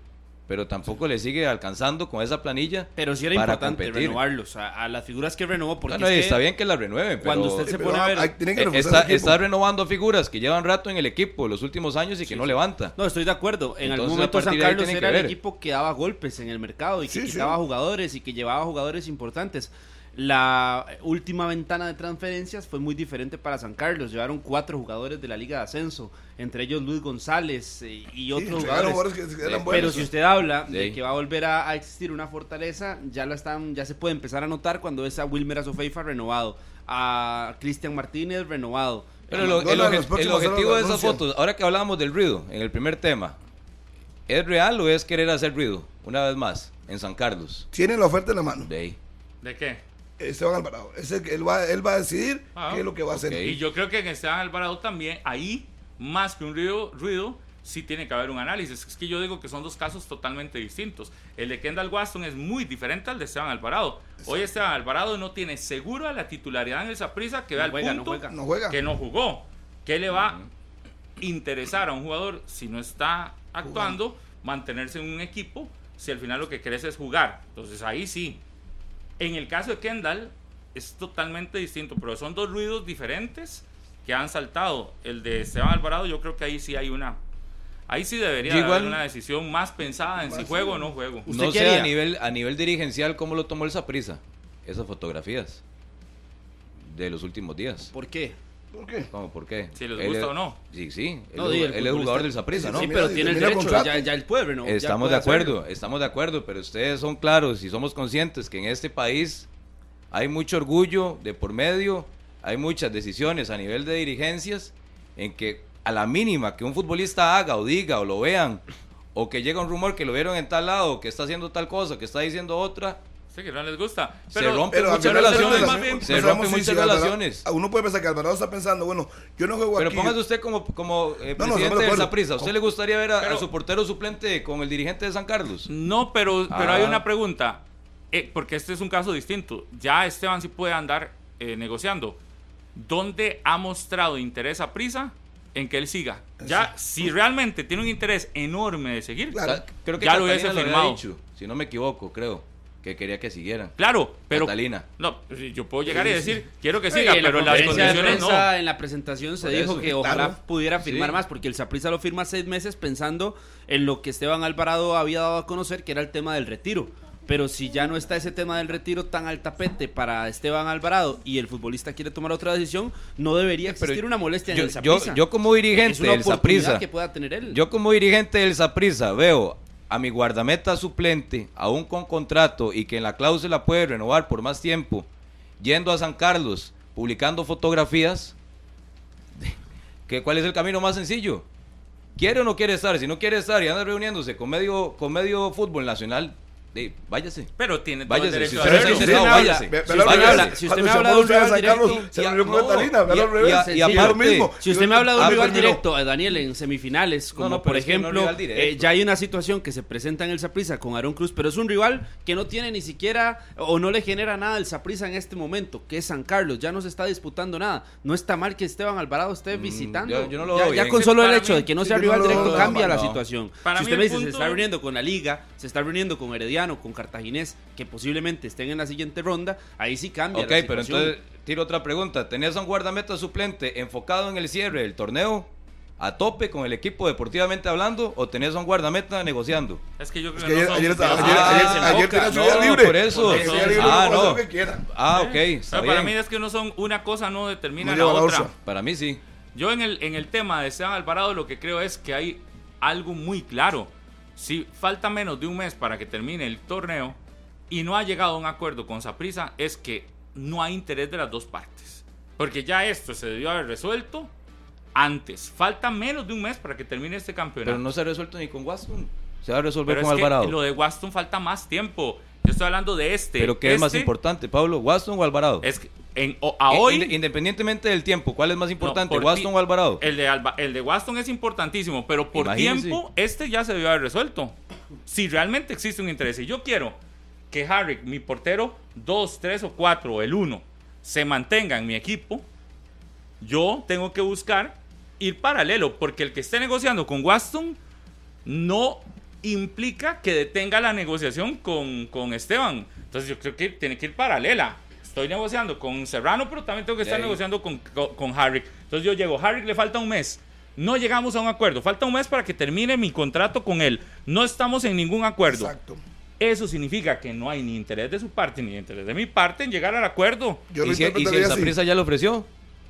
pero tampoco le sigue alcanzando con esa planilla. Pero sí era para importante competir. renovarlos a, a las figuras que renovó, porque es que está bien que la renueven, pero cuando usted se pero pone a ver... hay- tienen que eh, está, renovando figuras que llevan rato en el equipo los últimos años y que no levanta. No, estoy de acuerdo. En algún Entonces, momento a San Carlos era el equipo que daba golpes en el mercado y que Sí, sí. quitaba jugadores y que llevaba jugadores importantes. La última ventana de transferencias fue muy diferente para San Carlos. Llevaron cuatro jugadores de la Liga de Ascenso, entre ellos Luis González eh, y otros entregaron jugadores. jugadores que eran Eh. Pero si usted habla de que va a volver a, a existir una fortaleza, ya la están, ya se puede empezar a notar cuando es a Wilmer Azofeifa renovado, a Cristian Martínez renovado. Pero lo- el, el objetivo de esas fotos, ahora que hablábamos del ruido en el primer tema, ¿Es real o es querer hacer ruido? Una vez más, en San Carlos. Tiene la oferta en la mano. De ahí. ¿De qué? Esteban Alvarado. Es el que él va, él va a decidir Ah, qué es lo que va a hacer. Y yo creo que en Esteban Alvarado también, ahí, más que un ruido, ruido, sí tiene que haber un análisis. Es que yo digo que son dos casos totalmente distintos. El de Kendall Waston es muy diferente al de Esteban Alvarado. Hoy Esteban Alvarado no tiene segura la titularidad en esa prisa que vea No al juega, no punto juega. No juega. que no jugó. ¿Qué le va a interesar a un jugador si no está actuando? Mantenerse en un equipo si al final lo que querés es jugar. Entonces ahí sí. En el caso de Kendall es totalmente distinto, pero son dos ruidos diferentes que han saltado. El de Esteban Alvarado yo creo que ahí sí hay una... Ahí sí debería igual- haber una decisión más pensada en si juego o no juego. ¿Usted No qué sé haría? a nivel, a nivel dirigencial cómo lo tomó el Saprisa. Esas fotografías de los últimos días. ¿Por qué? ¿Por qué? ¿Cómo? ¿Por qué? Si les Él gusta es- o no. Sí, sí. Él, No, él es jugador del Saprissa, ¿no? Sí, pero tiene el derecho, ya, ya el pueblo, ¿no? Estamos puede de acuerdo, hacerlo. estamos de acuerdo, pero ustedes son claros y somos conscientes que en este país hay mucho orgullo de por medio, hay muchas decisiones a nivel de dirigencias en que a la mínima que un futbolista haga o diga o lo vean, o que llega un rumor que lo vieron en tal lado, que está haciendo tal cosa, que está diciendo otra, Sí, que no les gusta. se Pero, rompen Pero muchas relaciones, se rompen muchas relaciones. Uno puede pensar que Alvarado está pensando, bueno, yo no juego Pero aquí. póngase usted como, como eh, No, no, de presidente del acuerdo. Saprissa. ¿A usted le gustaría ver a, Pero- a su portero suplente con el dirigente de San Carlos? No, pero, pero Ah. hay una pregunta. Eh, porque este es un caso distinto. Ya Esteban sí puede andar eh, negociando. ¿Dónde ha mostrado interés a prisa en que él siga? Ya, si realmente tiene un interés enorme de seguir, Claro. Creo que Ya lo hubiese había firmado. dicho, si no me equivoco, creo, que quería que siguieran. claro, pero. Catalina. No, sí, yo puedo llegar y decir, quiero que Sí, siga, en la pero las conferencia de condiciones no. prensa, En la presentación se Por dijo eso, que ojalá pudiera firmar Sí. más, porque el Saprissa lo firma seis meses pensando en lo que Esteban Alvarado había dado a conocer, que era el tema del retiro. Pero si ya no está ese tema del retiro tan al tapete para Esteban Alvarado y el futbolista quiere tomar otra decisión, no debería existir una molestia en el yo, Saprissa. yo como es dirigente una del Saprissa, que pueda tener él. yo como dirigente del Saprissa veo a mi guardameta suplente, aún con contrato y que en la cláusula puede renovar por más tiempo, yendo a San Carlos, publicando fotografías, (laughs) que ¿cuál es el camino más sencillo? ¿Quiere o no quiere estar? Si no quiere estar y anda reuniéndose con medio, con medio fútbol nacional, de, váyase. Pero tiene todo el Váyase, derecho si usted no váyase. si Ve- usted habla- si usted me habla de un a rival directo, a- a- a-. Si usted me habla de un rival directo, eh, Daniel, en semifinales, como por ejemplo, eh, ya hay una situación que se presenta en el Saprissa con Aaron Cruz, pero es un rival que no tiene ni siquiera o no le genera nada el Saprissa en este momento, que es San Carlos, ya no se está disputando nada. No está mal que Esteban Alvarado esté visitando. yo- yo no lo ya, veo ya bien. con solo el hecho mí- de que no sea rival directo cambia la situación. Para si mí usted me dice, se está reuniendo con la Liga, se está reuniendo con Herediano, con Cartaginés, que posiblemente estén en la siguiente ronda, ahí sí cambia Ok, la pero entonces tiro otra pregunta. ¿Tenías a un guardameta suplente enfocado en el cierre del torneo a tope con el equipo deportivamente hablando o tenías a un guardameta negociando? Es que yo creo Es que ayer, no son- ayer, estaba- Ah, ayer, ayer, se ayer enfoca. tenía su No, día libre. por eso. Tenía su día libre, Ah, no. lo que. Ah, ok, está Pero para mí bien. es que no son una cosa no determina No la otra. bolsa. Para mí sí. Yo en el, en el tema de Esteban Alvarado lo que creo es que hay algo muy claro. Si falta menos de un mes para que termine el torneo y no ha llegado a un acuerdo con Saprisa, es que no hay interés de las dos partes. Porque ya esto se debió haber resuelto antes. Falta menos de un mes para que termine este campeonato. Pero no se ha resuelto ni con Waston. Se va a resolver Pero con es que Alvarado. lo de Waston falta más tiempo. Yo estoy hablando de este. Pero ¿qué es más Este importante, Pablo? ¿Waston o Alvarado? Es que en, o- a Eh, hoy... inde- Independientemente del tiempo, ¿cuál es más importante, por Waston ti- o Alvarado? El de, Alba- el de Waston es importantísimo, pero por tiempo, este ya se debió haber resuelto. Si realmente existe un interés, y yo quiero que Harry, mi portero 2, 3 o 4 o el 1, se mantenga en mi equipo, yo tengo que buscar ir paralelo, porque el que esté negociando con Waston no implica que detenga la negociación con, con Esteban. Entonces yo creo que tiene que ir paralela. Estoy negociando con Serrano, pero también tengo que estar negociando con, con, con Harrick. Entonces yo llego, Harrick le falta un mes. No llegamos a un acuerdo. Falta un mes para que termine mi contrato con él. No estamos en ningún acuerdo. Exacto. Eso significa que no hay ni interés de su parte ni interés de mi parte en llegar al acuerdo. Yo ¿Y si, y si así. Saprissa ya lo ofreció?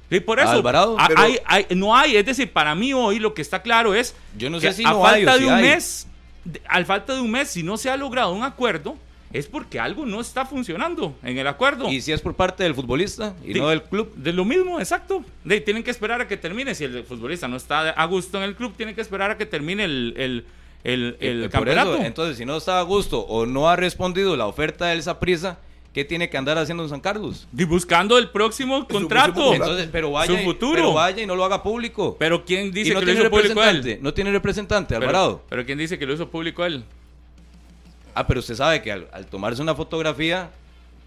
Y por eso, Alvarado. a- Pero- hay- hay- no hay, es decir, para mí hoy lo que está claro es Yo no que sé si a no falta hay de si un hay. mes, de- al falta de un mes, si no se ha logrado un acuerdo, es porque algo no está funcionando en el acuerdo. ¿Y si es por parte del futbolista y no del club? De lo mismo, exacto. De, tienen que esperar a que termine. Si el futbolista no está a gusto en el club, tienen que esperar a que termine el, el- el, el Eh, eso, campeonato. entonces, si no está a gusto o no ha respondido la oferta del Saprisa, ¿qué tiene que andar haciendo en San Carlos? Y buscando el próximo contrato. Entonces, pero vaya, Su y- futuro. pero vaya y no lo haga público. Pero ¿quién dice no que lo hizo público él? no tiene representante, Pero- Alvarado. Pero, ¿quién dice que lo hizo público él? Ah, pero usted sabe que al, al tomarse una fotografía,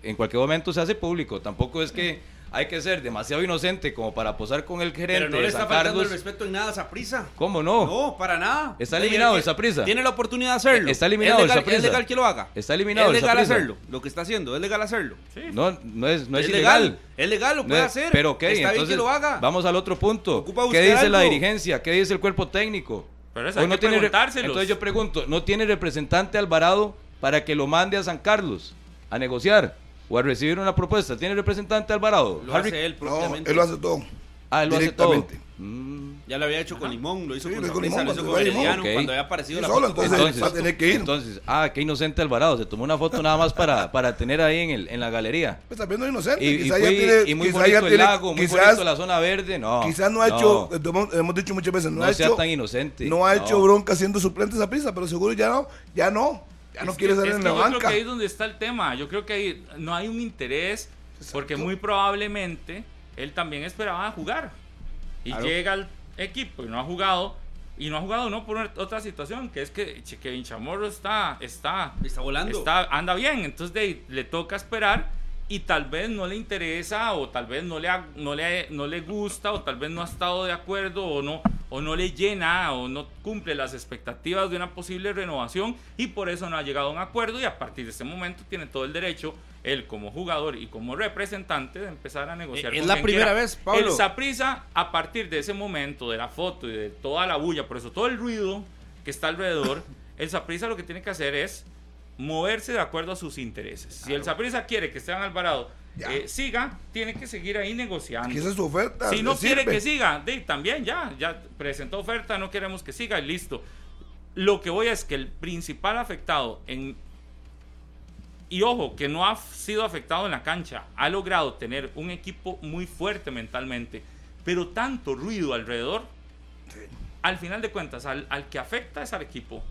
en cualquier momento se hace público. Tampoco es que hay que ser demasiado inocente como para posar con el gerente Pero no le está faltando el respeto en nada a Saprisa. ¿Cómo no? No, para nada. Está eliminado el Saprissa. Tiene la oportunidad de hacerlo. Está eliminado es el legal, Saprissa. Es legal que lo haga. Está eliminado Es legal hacerlo. Lo que está haciendo, es legal hacerlo. Sí. No, no es, no es, es ilegal. legal. Es legal, lo No puede es- hacer. Pero ok, Está bien entonces que lo haga. vamos al otro punto. ¿Qué dice la dirigencia? ¿Qué dice el cuerpo técnico? Pero eso hay que tiene. Entonces yo pregunto, ¿no tiene representante Alvarado para que lo mande a San Carlos a negociar o a recibir una propuesta? ¿Tiene representante Alvarado? Lo Harry- hace él No, propiamente. él lo hace todo. Ah, él lo hace todo. Mm. Ya lo había hecho con Limón, lo hizo Sí, con con Limón, lo hizo cuando con había aparecido la solo, foto entonces, a tener que ir. Entonces, ah, qué inocente Alvarado. Se tomó una foto nada más para, para tener ahí en, el, en la galería. Pues también no es inocente. Y, y quizás fui- ya tiene, y muy quizás bonito el lago, muy quizás, bonito la zona verde. No. quizás no ha no, hecho, eh, hemos, dicho muchas veces, no, No ha sea hecho, tan inocente. no ha hecho No. bronca siendo suplente esa prisa, pero seguro ya no, ya no, ya no quiere salir en la yo creo banca. que ahí es donde está el tema. Yo creo que ahí no hay un interés, porque muy probablemente él también esperaba jugar. Y Claro. llega al equipo y no ha jugado. Y no ha jugado no por otra situación, que es que Kevin Chamorro está, está, Está volando. está- anda bien. Entonces de le toca esperar y tal vez no le interesa o tal vez no le, ha- no le, no le gusta o tal vez no ha estado de acuerdo o no, o no le llena o no cumple las expectativas de una posible renovación y por eso no ha llegado a un acuerdo y a partir de ese momento tiene todo el derecho él como jugador y como representante de empezar a negociar. Es con la quien primera quiera. vez, Pablo. El Saprissa, a partir de ese momento, de la foto y de toda la bulla, por eso todo el ruido que está alrededor, (laughs) el Saprissa lo que tiene que hacer es moverse de acuerdo a sus intereses. Si el Saprissa quiere que Esteban Alvarado eh, siga, tiene que seguir ahí negociando. Que esa es su oferta. Si no quiere sirve. que siga, de, también ya, ya presentó oferta, no queremos que siga y listo. Lo que voy es que el principal afectado en y ojo, que no ha sido afectado en la cancha, ha logrado tener un equipo muy fuerte mentalmente, pero tanto ruido alrededor, al final de cuentas, al, al que afecta es al equipo.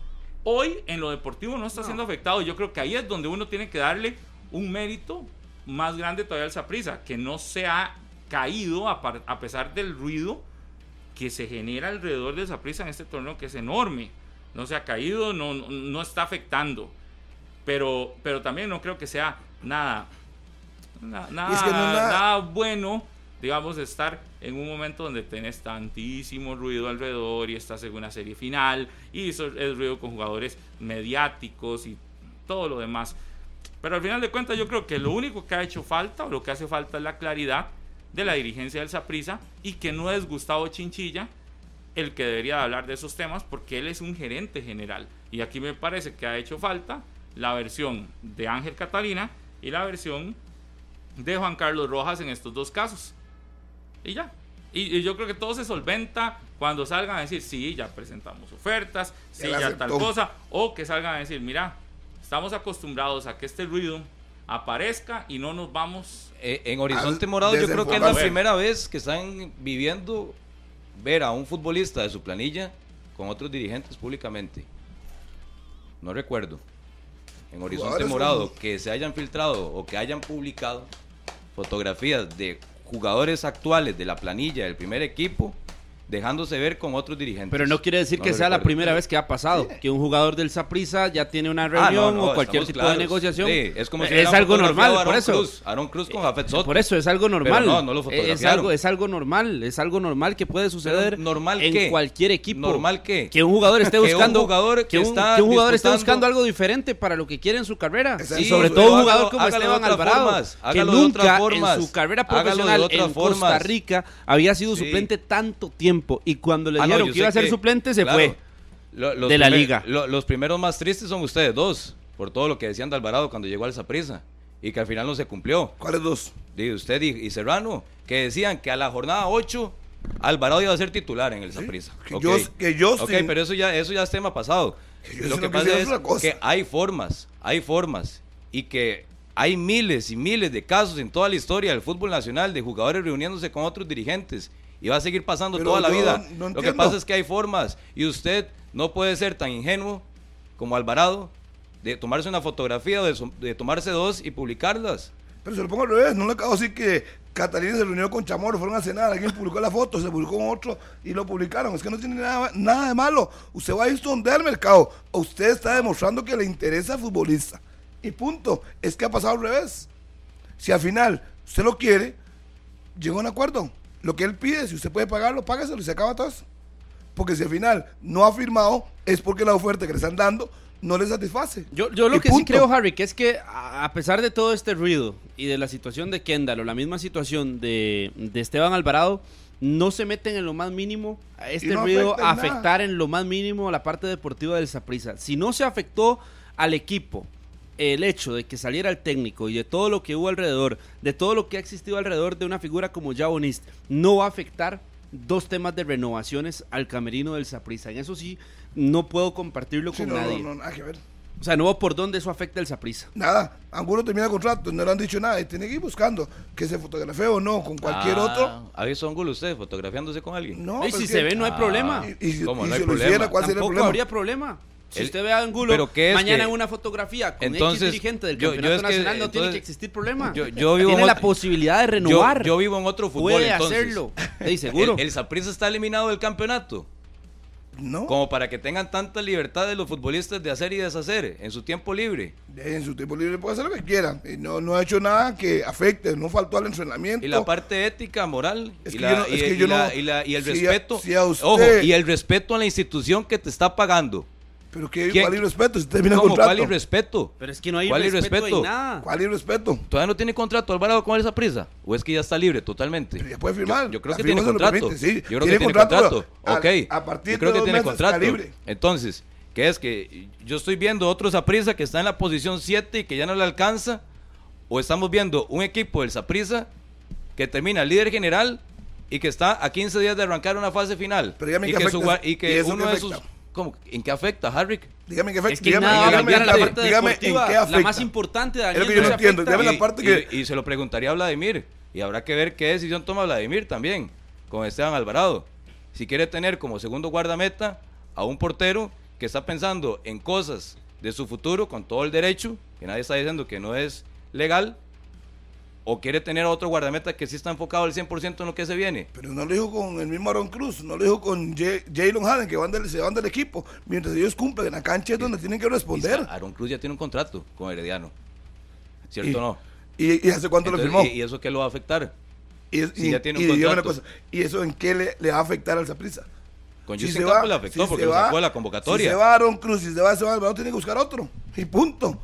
Hoy en lo deportivo no está siendo afectado, yo creo que ahí es donde uno tiene que darle un mérito más grande todavía al Saprisa, que no se ha caído a, par- a pesar del ruido que se genera alrededor de Saprissa en este torneo, que es enorme. No se ha caído, no, no, no está afectando. Pero, pero también no creo que sea nada, na- nada, Y es que no es nada- nada bueno, digamos, estar en un momento donde tenés tantísimo ruido alrededor y estás en una serie final y eso es ruido con jugadores mediáticos y todo lo demás. Pero al final de cuentas yo creo que lo único que ha hecho falta o lo que hace falta es la claridad de la dirigencia del Saprissa y que no es Gustavo Chinchilla el que debería hablar de esos temas porque él es un gerente general. Y aquí me parece que ha hecho falta la versión de Ángel Catalina y la versión de Juan Carlos Rojas en estos dos casos. Y ya. Y, y yo creo que todo se solventa cuando salgan a decir, sí, ya presentamos ofertas, sí, ya aceptó. tal cosa, o que salgan a decir, mira, estamos acostumbrados a que este ruido aparezca y no nos vamos Eh, en Horizonte Al Morado yo creo que es la primera vez que están viviendo ver a un futbolista de su planilla con otros dirigentes públicamente. No recuerdo. En Horizonte Morado que se hayan filtrado o que hayan publicado fotografías de jugadores actuales de la planilla del primer equipo dejándose ver con otros dirigentes. Pero no quiere decir No que sea la primera vez que ha pasado. Que un jugador del Saprissa ya tiene una Ah, reunión no, no, o cualquier tipo claros. de negociación. Sí, es como si es algo normal, por Aaron eso. Cruz, Aaron Cruz con Jafet Soto. Por eso es algo normal. no, no lo es algo, es algo normal, es algo normal que puede suceder Pero, ¿normal en qué? cualquier equipo. ¿Normal qué? Que un jugador esté Que un buscando jugador que que un, está que un jugador esté buscando algo diferente para lo que quiere en su carrera. Y sobre todo un jugador como Esteban Alvarado, formas, que nunca en su carrera profesional en Costa. Rica había sido suplente tanto tiempo y cuando le Ah, no, dijeron yo que iba a ser que- suplente se claro, fue. lo- los de la liga. lo- los primeros más tristes son ustedes dos, por todo lo que decían de Alvarado cuando llegó al Saprissa y que al final no se cumplió. ¿Cuáles dos? De usted y, y Serrano, que decían que a la jornada 8 Alvarado iba a ser titular en el Saprissa. que Ok. yo- que yo Ok, sin- pero eso ya, eso ya es tema pasado. Que yo Lo que pasa es que hay formas, hay formas y que hay miles y miles de casos en toda la historia del fútbol nacional de jugadores reuniéndose con otros dirigentes y va a seguir pasando Pero toda la vida. no Lo que pasa es que hay formas y usted no puede ser tan ingenuo como Alvarado de tomarse una fotografía o de, tomarse dos y publicarlas. Pero se lo pongo al revés, no le acabo de decir que Catalina se reunió con Chamorro, fueron a cenar, alguien publicó la foto, se publicó con otro y lo publicaron. Es que no tiene nada, nada de malo. Usted va a ir donde al mercado. Usted está demostrando que le interesa al futbolista. Y punto. Es que ha pasado al revés. Si al final usted lo quiere, llega a un acuerdo. Lo que él pide, si usted puede pagarlo, págaselo y se acaba todo eso. Porque si al final no ha firmado, es porque la oferta que le están dando no le satisface. Yo, yo lo que sí creo, Harry, que es que a pesar de todo este ruido y de la situación de Kendall o la misma situación de, de Esteban Alvarado, no se meten en lo más mínimo a este no ruido afecta a en nada. afectar en lo más mínimo a la parte deportiva del Saprissa. Si no se afectó al equipo el hecho de que saliera el técnico y de todo lo que hubo alrededor, de todo lo que ha existido alrededor de una figura como Jabonist, no va a afectar dos temas de renovaciones al camerino del Saprissa. En eso sí, no puedo compartirlo Sí, con no, no, nadie. no, nada que ver. O sea, no veo por dónde eso afecta al Saprissa. Nada, Angulo termina el contrato, no le han dicho nada y tiene que ir buscando que se fotografee o no con cualquier Ah, otro. ¿Ha visto Angulo usted fotografiándose con alguien? No, pero si se que- ve, no hay Ah. problema. Y, y y No hay problema. hiciera, ¿cuál sería el Tampoco problema? habría problema. Si El- usted ve a Angulo pero ¿qué es mañana que- en una fotografía con Entonces, X dirigente del yo- yo campeonato es que, nacional, no tiene que existir problema. yo- yo vivo tiene en la otro- posibilidad de renovar. yo vivo en otro fútbol, Puede entonces. hacerlo. (laughs) Seguro. El, el Saprissa está eliminado del campeonato. No, Como para que tengan tanta libertad de los futbolistas de hacer y deshacer en su tiempo libre. en su tiempo libre puede hacer lo que quiera. Y no, no ha hecho nada que afecte, no faltó al entrenamiento. Y la parte ética, moral, Es y, el respeto. Ojo, y el respeto a la institución que te está pagando. Pero ¿qué, ¿Quién- ¿cuál irrespeto? Si termina contrato. ¿Cuál irrespeto? Pero es que no hay ¿Cuál respeto, irrespeto? hay nada. ¿Cuál irrespeto? ¿Todavía no tiene contrato Alvarado con esa prisa? ¿O es que ya está libre totalmente? Pero ya puede firmar. Yo, yo creo La que tiene contrato. permite, sí. Yo creo Tiene que tiene contrato, contrato. a- ok. a partir yo creo de que dos tiene meses está contrato. libre. Entonces, ¿qué es? Que yo estoy viendo otro Saprisa que está en la posición 7 y que ya no le alcanza. O estamos viendo un equipo del Saprisa que termina líder general y que está a 15 días de arrancar una fase final. Pero dígame y qué que, afecta y ¿y que uno de sus... ¿Cómo? ¿En qué afecta, Harrick? Dígame en qué afecta. Es que dígame, nada dígame, la dígame, parte dígame en qué la afecta. más importante, Daniel. Es lo que yo no entiendo. Dígame la Y- parte y- que- y se lo preguntaría a Vladimir. Y habrá que ver qué decisión toma Vladimir también con Esteban Alvarado. Si quiere tener como segundo guardameta a un portero que está pensando en cosas de su futuro con todo el derecho, que nadie está diciendo que no es legal, o quiere tener a otro guardameta que sí está enfocado al 100% en lo que se viene. Pero no lo dijo con el mismo Aaron Cruz, no lo dijo con Jalen Haden, que van del, se van del equipo. Mientras ellos cumplen en la cancha es donde tienen que responder. Aaron Cruz ya tiene un contrato con Herediano. ¿Cierto o no? ¿Y, y hace cuánto Entonces, lo firmó? ¿Y y eso qué lo va a afectar? Y, si y- ya tiene un una contrato. cosa, ¿y eso en qué le, le va a afectar al Zaprisa? Con Si se va- le afectó si porque se lo va- sacó de la convocatoria. Si se va Aaron Cruz, si se va Esteban Alvarado, tiene que buscar otro. Y punto.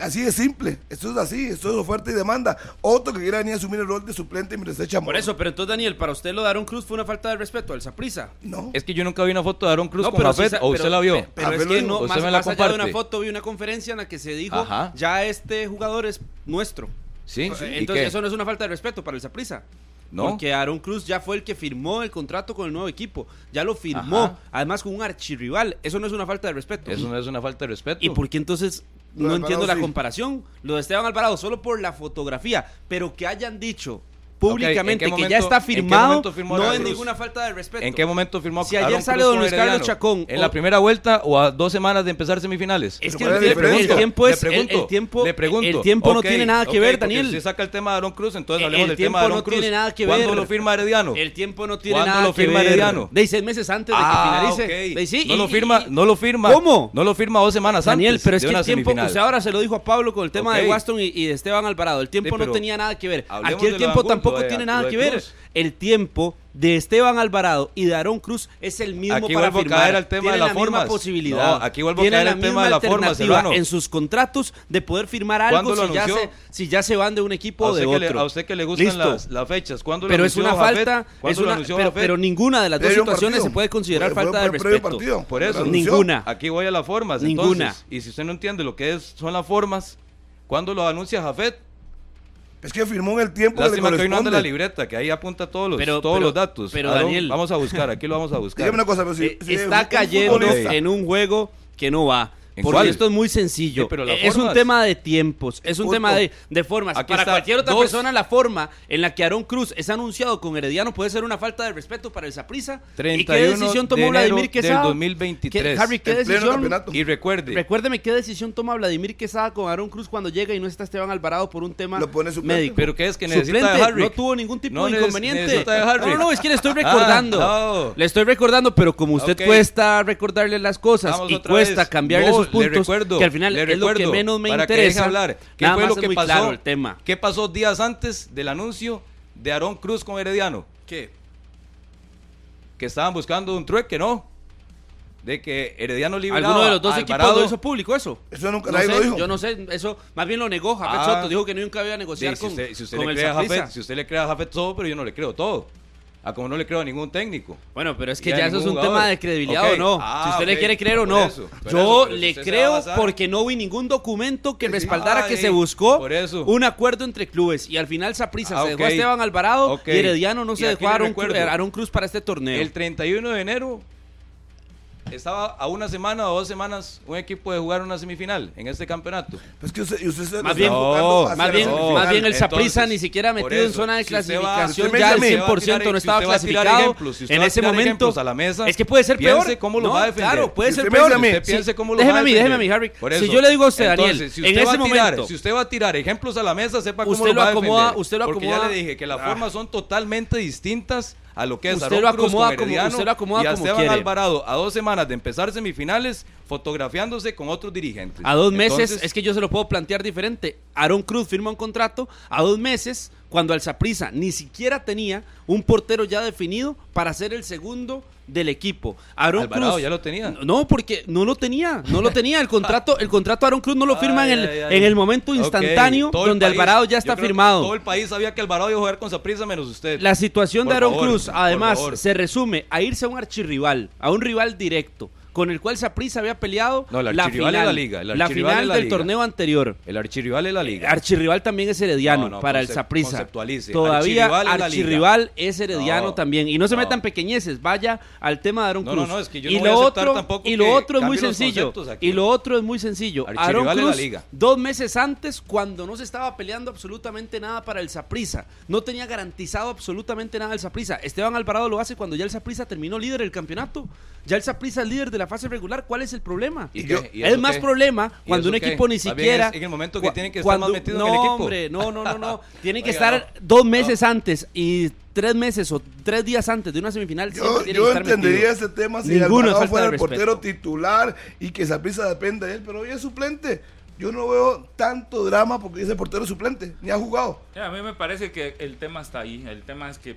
Así de simple. Esto es así. Esto es oferta y demanda. Otro que quiera venir a asumir el rol de suplente mientras se echa Por eso, pero entonces, Daniel, para usted lo de Aaron Cruz fue una falta de respeto al Saprissa. No. Es que yo nunca vi una foto de Aaron Cruz No, con pero Jafet, o usted pero- la vio. pe- Pero Jafet es que no, más, me la más allá de una foto, vi una conferencia en la que se dijo, Ajá. ya este jugador es nuestro. Sí, sí, ¿y Entonces qué? eso no es una falta de respeto para el Saprissa. No. Porque Aaron Cruz ya fue el que firmó el contrato con el nuevo equipo. Ya lo firmó. Ajá. Además con un archirrival. Eso no es una falta de respeto. Eso no es una falta de respeto. ¿Y por qué entonces no entiendo la sí. comparación? Lo de Esteban Alvarado solo por la fotografía, pero que hayan dicho ¿en públicamente que ya está firmado no es ninguna falta de respeto. ¿En qué momento firmó Si ayer Aaron sale Cruz don Luis Carlos? Chacón, ¿En o- la primera vuelta o a dos semanas de empezar semifinales? Es que ¿cuál el, tiempo- el diferencia? tiempo es le pregunto, el, el tiempo le pregunto. el tiempo no tiene nada que ver, Daniel. Si saca el tema de Aaron Cruz, entonces hablemos el del tiempo tema de Aaron no Cruz. tiene nada que ¿Cuándo ver. lo firma Herediano? El tiempo no tiene ¿Cuándo nada lo que firma ver. Herediano? De seis meses antes de que Ah, finalice. no lo firma, no lo firma. ¿Cómo? No lo firma dos semanas Daniel, antes pero es que el tiempo, usted ahora se lo dijo a Pablo con el tema de Waston y, de Esteban Alvarado. El tiempo no tenía nada que ver. Aquí el lo tiempo Angulo, tampoco de- tiene nada que ver. Cruz. El tiempo de Esteban Alvarado y de Aaron Cruz es el mismo Aquí para vuelvo a firmar. caer al tema Tienen de las la misma formas. posibilidad. No, aquí vuelvo a caer la al tema de las formas, alternativa Serrano. en sus contratos de poder firmar algo ¿Cuándo lo si ya, se, si ya se van de un equipo o de que le, otro. a usted que le gustan las, las fechas. ¿Cuándo lo pero es una Jafet? falta, ¿Cuándo es lo una- anunció pero, ninguna de las dos situaciones se puede considerar Fue- fue falta de respeto. partido. Por eso. Ninguna. Aquí voy a las formas. Ninguna. Entonces, y si usted no entiende lo que es, son las formas, ¿cuándo lo anuncia Jafet? Es que firmó en el tiempo Lástima que que le hoy no anda la corresponde. libreta, que ahí apunta todos los, Pero- todos pero- los datos. pero, Aaron, Daniel- vamos a buscar, aquí lo vamos a buscar. Dígame una cosa, pero si, (laughs) Eh, si está un cayendo futbolista- en un juego que no va. ¿En Porque cuál? esto es muy sencillo. Sí, pero las es un tema de tiempos, es un Punto. tema de, de formas. Aquí Para está, cualquier otra dos. persona, la forma en la que Aaron Cruz es anunciado con Herediano puede ser una falta de respeto para el Saprissa. ¿Y qué 31 decisión de tomó enero Vladimir del Quesada? 2023. ¿Qué- Harry, ¿qué En pleno decisión? campeonato. Y recuerde, Recuérdeme qué decisión toma Vladimir Quesada con Aaron Cruz cuando llega y no está Esteban Alvarado por un tema Lo pone suplente. médico. ¿Pero qué es que necesita Suplente, de Harry? No tuvo ningún tipo No de neces- inconveniente. necesita de Harry. No, no, no, es que le estoy (laughs) recordando. Ah, no. Le estoy recordando, pero como usted Ok. cuesta recordarle las cosas Vamos y otra cuesta vez. cambiarle No, sus puntos, le recuerdo, que al final le es lo que recuerdo, menos me para que deje interesa. hablar. ¿Qué Nada fue lo que pasó? claro el tema. ¿Qué pasó días antes del anuncio de Aarón Cruz con Herediano? ¿Qué? Que estaban buscando un trueque, ¿no? De que Herediano liberaba ¿Alguno de los dos a equipos Alvarado. lo hizo público eso? Eso nunca No nadie sé, lo dijo. Yo no sé, eso más bien lo negó Jafet Ah. Soto, dijo que nunca iba a Sí, negociar si con, usted, si usted con le el cree a Saprissa. Jafet, si usted le cree a Jafet todo, pero yo no le creo todo. A como no le creo a ningún técnico. Bueno, pero es que ya eso es un jugador. tema de credibilidad o no. Ah, si usted ok. le quiere creer o no. eso, Yo eso, le usted creo porque no vi ningún documento que Sí, respaldara que Ay, se buscó por eso. un acuerdo entre clubes. Y al final Saprissa Ah, se dejó a. Esteban Alvarado y Herediano no se dejó a Aaron Cruz para este torneo. El 31 de enero estaba a una semana o dos semanas un equipo de jugar una semifinal en este campeonato. Pues que usted, usted se Más lo bien- hacia más bien, más bien el Saprissa ni siquiera metido en eso, zona de si usted va- clasificación, usted me ya dice el a mí, 100% no si estaba usted va a tirar clasificado ejemplos, si usted en va a ese tirar momento. a la mesa, es que puede ser piense peor. cómo lo No, va a defender. Claro, puede Si ser usted peor. Usted piense cómo lo déjeme va a mí, déjeme a mí, Harry. Por Si yo le digo a usted, Entonces, Daniel, si en usted ese va a tirar- momento- si usted va a tirar ejemplos a la mesa, sepa cómo Usted lo lo va a acomoda- defender. usted lo Porque acomoda- ya le dije que las Ah. formas son totalmente distintas a lo que es Usted lo Cruz acomoda con como- usted lo acomoda y a como Esteban quiere. Alvarado a dos semanas de empezar semifinales fotografiándose con otros dirigentes. A dos meses, Entonces, es que yo se lo puedo plantear diferente. Aaron Cruz firma un contrato a dos meses cuando al Saprissa ni siquiera tenía un portero ya definido para ser el segundo del equipo. Aaron Alvarado Cruz ya lo tenía. No, porque no lo tenía, no lo tenía. El contrato, el contrato Aaron Cruz no lo firma Ay, en, el, ay, ay. en el momento instantáneo donde país- Alvarado ya está firmado. Todo el país sabía que Alvarado iba a jugar con Saprissa menos usted. La situación de Aaron favor, Cruz, además, se resume a irse a un archirrival, a un rival directo, con el cual Saprissa había peleado No, el la final, es la liga, el la final la del liga. torneo anterior. El archirrival es la liga. Archirrival también es herediano No, no, para el Saprissa. conceptualice. Todavía Archirrival es archirrival herediano No, también. Y no se metan pequeñeces, vaya al tema de Aaron Cruz. no, no, es que yo y lo otro, tampoco y lo otro es muy sencillo. aquí. Y lo otro es muy sencillo. Archirrival Aaron es la Cruz, liga. dos meses antes, cuando no se estaba peleando absolutamente nada para el Saprissa, no tenía garantizado absolutamente nada el Saprissa. Esteban Alvarado lo hace cuando ya el Saprissa terminó líder del campeonato. Ya el Saprissa es líder de la fase regular. ¿Cuál es el problema? ¿Y yo- qué? ¿Y es más qué? problema ¿Y cuando un qué? equipo ni Más bien siquiera. en el momento que tienen que estar más metidos en no, el equipo. hombre, no, no, no, no. (laughs) Tienen que Oiga, estar dos meses antes y tres meses o tres días antes de una semifinal. Yo, yo que entendería metido. ese tema si Ninguno fuera de el portero respeto. titular y que Saprissa depende de él, pero hoy es suplente. Yo no veo tanto drama porque ese portero es suplente, ni ha jugado. Ya, a mí me parece que el tema está ahí. El tema es que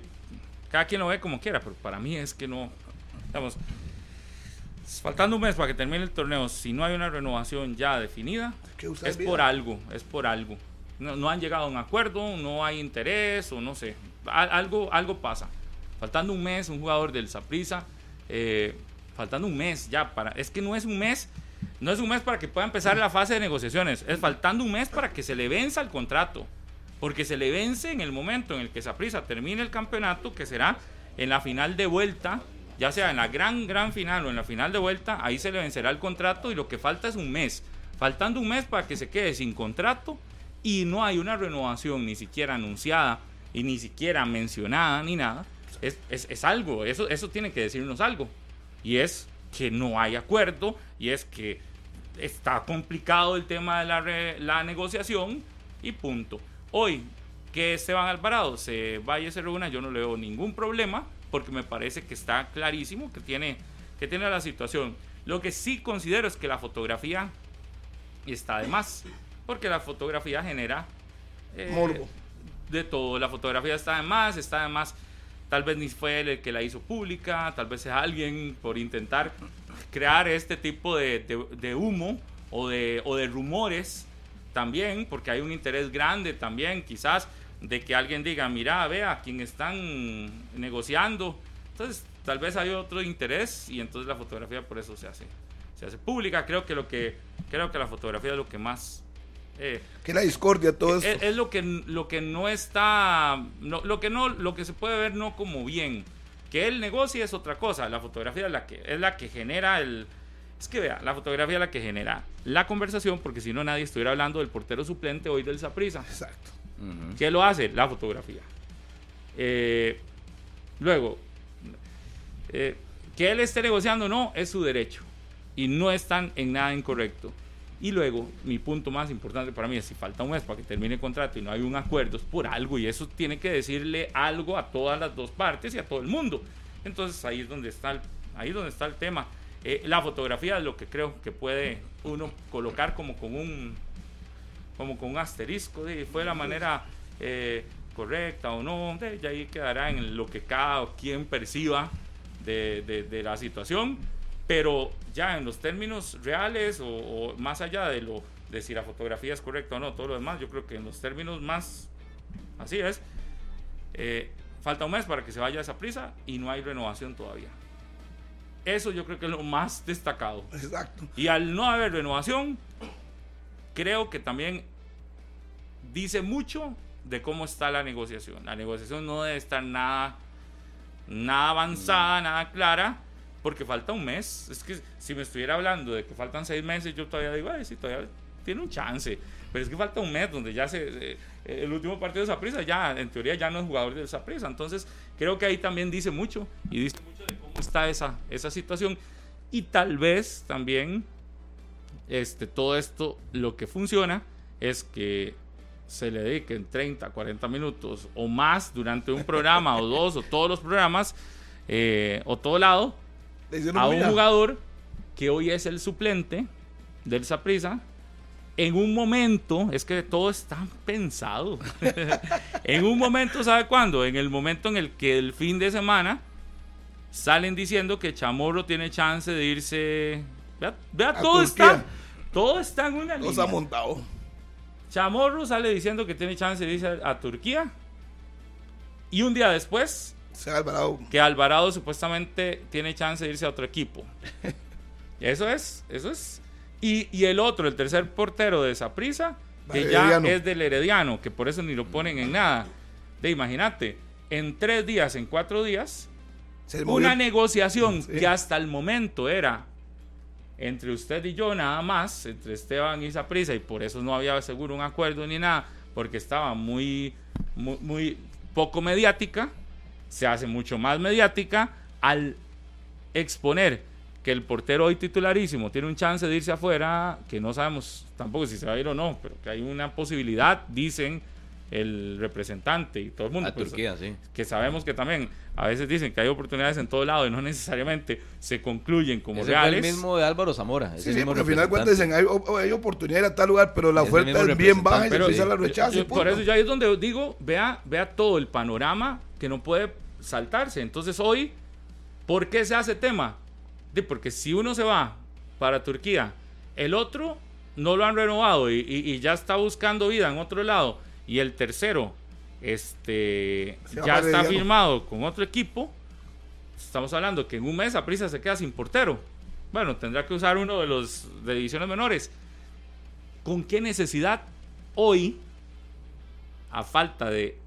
cada quien lo ve como quiera, pero para mí es que no. Digamos, faltando un mes para que termine el torneo, si no hay una renovación ya definida, es vida. por algo, es por algo. No, no han llegado a un acuerdo, no hay interés o no sé. Al- algo, algo pasa. Faltando un mes, un jugador del Saprissa, faltando un mes ya para. Es que no es un mes. No es un mes para que pueda empezar la fase de negociaciones. Es faltando un mes para que se le venza el contrato. Porque se le vence en el momento en el que Saprissa termine el campeonato, que será en la final de vuelta, ya sea en la gran, gran final o en la final de vuelta, ahí se le vencerá el contrato y lo que falta es un mes. Faltando un mes para que se quede sin contrato y no hay una renovación ni siquiera anunciada y ni siquiera mencionada ni nada. Es, es- es algo, eso, eso tiene que decirnos algo. Y es que no hay acuerdo y es que está complicado el tema de la, la negociación y punto. Hoy que Esteban Alvarado se vaya y se reúna, yo no le veo ningún problema porque me parece que está clarísimo que tiene, que tiene la situación. Lo que sí considero es que la fotografía está de más, porque la fotografía genera eh, Morbo. de todo. La fotografía está de más, está de más. Tal vez ni fue él el que la hizo pública, tal vez es alguien por intentar crear este tipo de, de- de humo o de, o de rumores también, porque hay un interés grande también, quizás, de que alguien diga, mira, vea, a quien están negociando. Entonces, tal vez hay otro interés y entonces la fotografía por eso se hace, se hace pública. Creo que lo que, creo que la fotografía es lo que más eh, Que la discordia, todo es, esto. es lo que lo que no está no- lo que no lo que se puede ver no como bien que él negocie es otra cosa la fotografía es la que es la que genera el Es que vea, la fotografía es la que genera la conversación, porque si no nadie estuviera hablando del portero suplente hoy del Saprisa. Exacto. ¿Qué lo hace? La fotografía. Eh, luego, eh, que él esté negociando no, es su derecho. Y no están en nada incorrecto. Y luego, mi punto más importante para mí es si falta un mes para que termine el contrato y no hay un acuerdo, es por algo. Y eso tiene que decirle algo a todas las dos partes y a todo el mundo. Entonces ahí es donde está el, ahí es donde está el tema. Eh, la fotografía es lo que creo que puede uno colocar como con un como con un asterisco de fue la manera eh, correcta o no, de, y ahí quedará en lo que cada quien perciba de, de- de la situación, pero ya en los términos reales o, o más allá de lo de si la fotografía es correcta o no, todo lo demás, yo creo que en los términos más así es, eh, falta un mes para que se vaya esa prisa y no hay renovación todavía. Eso yo creo que es lo más destacado. Exacto. Y al no haber renovación, creo que también dice mucho de cómo está la negociación. La negociación no debe estar nada, nada avanzada, nada clara, porque falta un mes. Es que si me estuviera hablando de que faltan seis meses, yo todavía digo, ay, sí, todavía tiene un chance. Pero es que falta un mes donde ya se... eh, el último partido de Saprissa ya, en teoría, ya no es jugador del Saprissa. Entonces, creo que ahí también dice mucho. Y dice mucho de cómo está esa, esa situación. Y tal vez también este, todo esto lo que funciona es que se le dediquen 30, 40 minutos o más durante un programa o (laughs) dos o todos los programas eh, o todo lado a un jugador que hoy es el suplente del Saprissa en un momento, es que todo está pensado. (laughs) en un momento, ¿sabe cuándo? En el momento en el que el fin de semana salen diciendo que Chamorro tiene chance de irse. Vea, todo Turquía. está. Todo está en una Los línea. ha montado. Chamorro sale diciendo que tiene chance de irse a, a Turquía. Y un día después, Se ha Alvarado. que Alvarado supuestamente tiene chance de irse a otro equipo. (laughs) Eso es, eso es. Y, y el otro, el tercer portero de esa prisa, que ya es del Herediano, que por eso ni lo ponen en nada. De imagínate, en tres días, en cuatro días, una negociación Sí. que hasta el momento era entre usted y yo nada más, entre Esteban y Saprisa, y por eso no había seguro un acuerdo ni nada, porque estaba muy, muy, muy poco mediática, se hace mucho más mediática al exponer que el portero hoy titularísimo tiene un chance de irse afuera, que no sabemos tampoco si se va a ir o no, pero que hay una posibilidad, dicen el representante y todo el mundo. A pues, Turquía, sí. que sabemos que también a veces dicen que hay oportunidades en todo lado y no necesariamente se concluyen como Ese fue el reales. mismo de Álvaro Zamora. Sí, sí, porque al final representante. dicen, hay, hay oportunidad a tal lugar, pero la oferta es bien baja y representante. se Pero empieza la yo- rechazo. yo- y por eso ya es donde digo, vea, vea todo el panorama que no puede saltarse. Entonces hoy, ¿por qué se hace tema? De porque si uno se va para Turquía, el otro no lo han renovado y, y- y ya está buscando vida en otro lado, y el tercero este, Se ya está firmado con otro equipo, estamos hablando que en un mes prisa se queda sin portero. Bueno, tendrá que usar uno de los de divisiones menores. ¿Con qué necesidad hoy, a falta de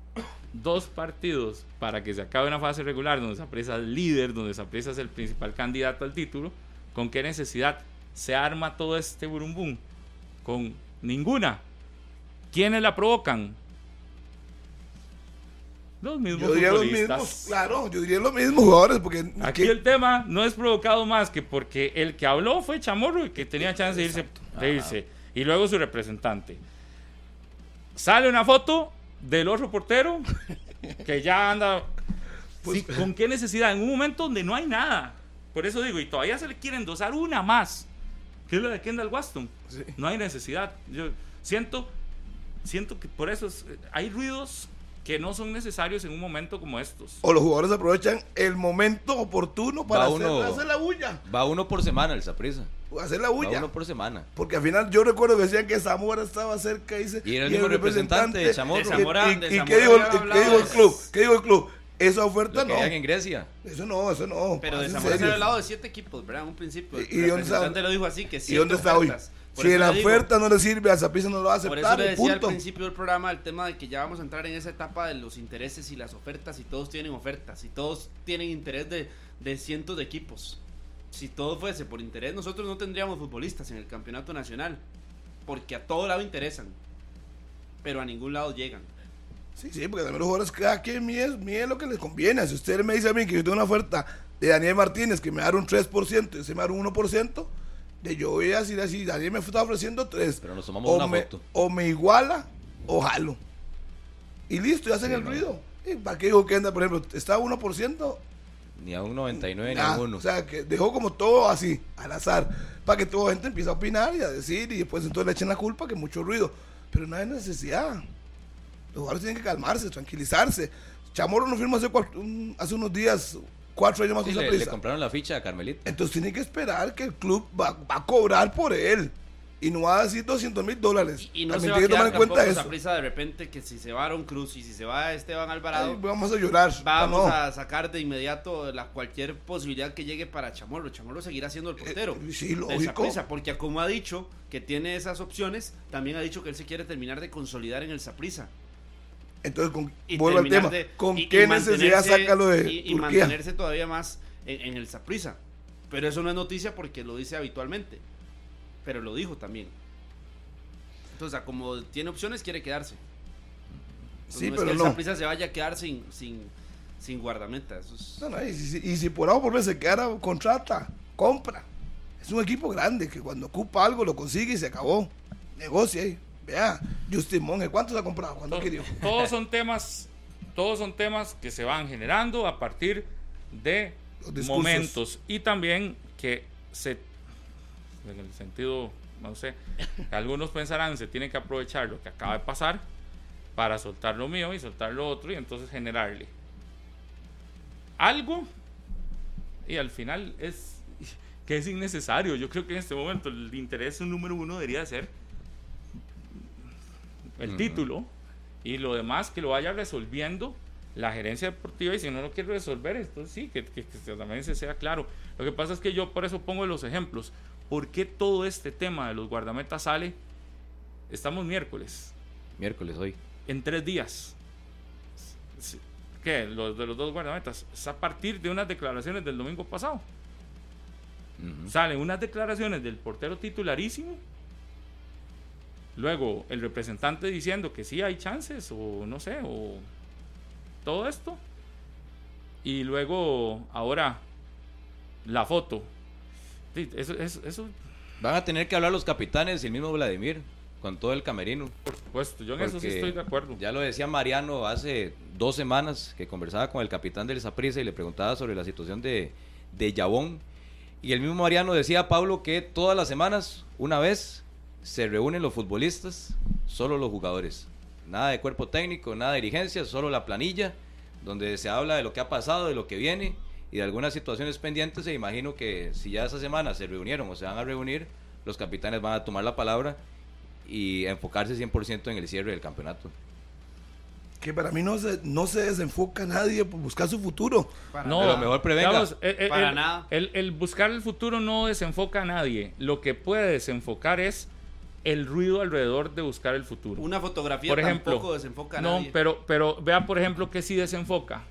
dos partidos para que se acabe una fase regular donde Saprissa es líder, donde Saprissa es el principal candidato al título, ¿con qué necesidad se arma todo este burumbum? Con ninguna. ¿Quiénes la provocan? Los mismos Yo diría los mismos, claro, yo diría los mismos jugadores, porque Aquí el tema no es provocado más que porque el que habló fue Chamorro y que tenía chance de irse, de irse. Y luego su representante. Sale una foto del otro portero (laughs) que ya anda. Pues, Sí, ¿Con qué necesidad? En un momento donde no hay nada. Por eso digo, y todavía se le quieren dosar una más, que es la de Kendall Waston. Sí. No hay necesidad. Yo siento, siento que por eso es- hay ruidos que no son necesarios en un momento como estos. o los jugadores aprovechan el momento oportuno para Va hacer, uno- hacer la bulla. Va uno por semana el Saprisa. Hacer la Va bulla. uno por semana. Porque al final yo recuerdo que decían que Zamora estaba cerca dice, Y era el mismo representante de Chamorro. ¿Y- De Zamora- y, de y qué dijo, el- qué dijo el club? ¿Qué dijo el club? Esa oferta Lo que no. en Grecia. Eso no, eso no. Pero de Zamora se había hablado de siete equipos, ¿verdad? En un principio. El ¿Y- y dónde está? representante lo dijo así, que ¿Y dónde está hoy? Por Si la digo- oferta no le sirve a Zapisa no lo va a Por eso aceptar. le decía al principio del programa el tema de que ya vamos a entrar en esa etapa de los intereses y las ofertas y todos tienen ofertas y todos tienen interés de, de cientos de equipos. si todo fuese por interés, nosotros no tendríamos futbolistas en el campeonato nacional. Porque a todo lado interesan. Pero a ningún lado llegan. Sí, sí, porque también los jugadores cada quien mide, mide lo que les conviene. Si usted me dice a mí que yo tengo una oferta de Daniel Martínez que me da un 3% y se me da un 1%, de yo voy a decir así, Daniel me está ofreciendo 3. Pero nos tomamos o una me, foto. O me iguala o jalo. Y listo, y hacen Sí, el no. ruido. ¿Y ¿Para qué dijo que anda, por ejemplo, está a 1%? Ni a un 99 ni Ah, a un 1. O sea, que dejó como todo así, al azar, para que toda la gente empiece a opinar y a decir, y después entonces le echen la culpa que mucho ruido. Pero no hay necesidad. Los jugadores tienen que calmarse, tranquilizarse. Chamorro no firmó hace, hace unos días, cuatro años más Sí, con le, le compraron la ficha a Carmelita. Entonces tiene que esperar que el club va, va a cobrar por él. Y no va a decir 200 mil dólares. Y, y no También se va tiene que tomar en cuenta eso. prisa de repente que si se va Aaron Cruz y si se va Esteban Alvarado, Ay, vamos a llorar. vamos No. a sacar de inmediato la cualquier posibilidad que llegue para Chamorro. Chamorro seguirá siendo el portero. Eh, sí, lógico. Saprissa, porque como ha dicho que tiene esas opciones, también ha dicho que él se quiere terminar de consolidar en el Saprissa. Entonces, con, vuelvo al tema. de- ¿Con y- qué y necesidad mantenerse- saca lo de y, y Turquía? mantenerse todavía más en, en el Saprissa. Pero eso no es noticia porque lo dice habitualmente. Pero lo dijo también. Entonces, como tiene opciones, quiere quedarse. Entonces, Sí, no es pero que el no. Saprissa se vaya a quedar sin, sin, sin guardameta. Eso es- No, no, y, si, y si por algo por se queda, contrata, compra. Es un equipo grande que cuando ocupa algo lo consigue y se acabó. Negocia ahí. Vea, Justin Monge, ¿cuánto se ha comprado? ¿Cuánto To- querido? (laughs) Todos son temas, todos son temas que se van generando a partir de momentos y también que se, en el sentido, no sé, algunos pensarán se tiene que aprovechar lo que acaba de pasar para soltar lo mío y soltar lo otro y entonces generarle algo y al final es (laughs) que es innecesario. Yo creo que en este momento el interés número uno debería ser el título y lo demás que lo vaya resolviendo la gerencia deportiva y si no lo quiere resolver, entonces sí, que, que- que también se sea claro. Lo que pasa es que yo por eso pongo los ejemplos. ¿Por qué todo este tema de los guardametas sale? Estamos miércoles, Miércoles hoy. en tres días. ¿Qué? Los de los dos guardametas. Es a partir de unas declaraciones del domingo pasado. Ujú. Salen unas declaraciones del portero titularísimo. Luego el representante diciendo que sí hay chances o no sé, o todo esto. Y luego ahora la foto. Eso, eso, eso, Van a tener que hablar los capitanes y el mismo Vladimir con todo el camerino. por supuesto, yo en eso sí estoy de acuerdo. Ya lo decía Mariano hace dos semanas que conversaba con el capitán del Saprissa y le preguntaba sobre la situación de, de Yabón. Y el mismo Mariano decía a Pablo que todas las semanas, una vez, se reúnen los futbolistas, solo los jugadores. Nada de cuerpo técnico, nada de dirigencia, solo la planilla, donde se habla de lo que ha pasado, de lo que viene y de algunas situaciones pendientes. E imagino que si ya esa semana se reunieron o se van a reunir, los capitanes van a tomar la palabra y enfocarse 100% en el cierre del campeonato. Que para mí no se, no se desenfoca nadie por buscar su futuro. Para No, Pero mejor prevenga. digamos, Para el, nada. El, el buscar el futuro no desenfoca a nadie. Lo que puede desenfocar es el ruido alrededor de buscar el futuro. Una fotografía por ejemplo, tampoco desenfoca a no, nadie. pero, pero vea por ejemplo que sí desenfoca.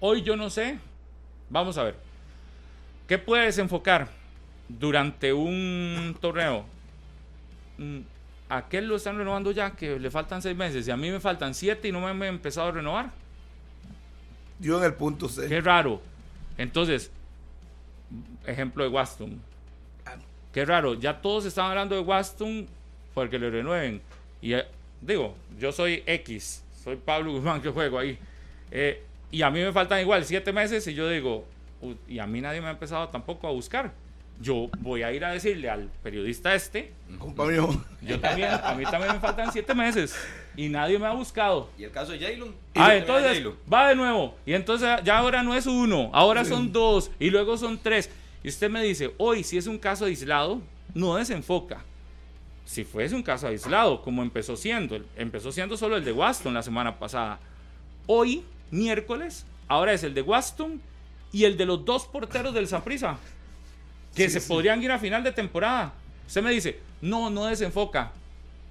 Hoy yo no sé, vamos a ver, ¿qué puede desenfocar durante un torneo? Mm, ¿A qué lo están renovando ya? Que le faltan seis meses y a mí me faltan siete y no me han empezado a renovar. Yo en el punto C. Qué raro. Entonces, ejemplo de Waston. Qué raro. Ya todos están hablando de Waston porque le renueven. Y eh, digo, yo soy X, soy Pablo Guzmán que juego ahí. Eh, y a mí me faltan igual siete meses y yo digo, "U- y a mí nadie me ha empezado tampoco a buscar. Yo voy a ir a decirle al periodista este, Compa mío. yo también, a mí también me faltan siete meses y nadie me ha buscado. ¿Y el caso de Jaylon? Ah, entonces va de nuevo. Y entonces ya ahora no es uno, ahora son dos y luego son tres. Y usted me dice, hoy si es un caso aislado, no desenfoca. Si fuese un caso aislado, como empezó siendo, empezó siendo solo el de Waston la semana pasada. Hoy, miércoles, ahora es el de Waston y el de los dos porteros del Saprissa, que se podrían ir a final de temporada. Usted me dice, no, no desenfoca.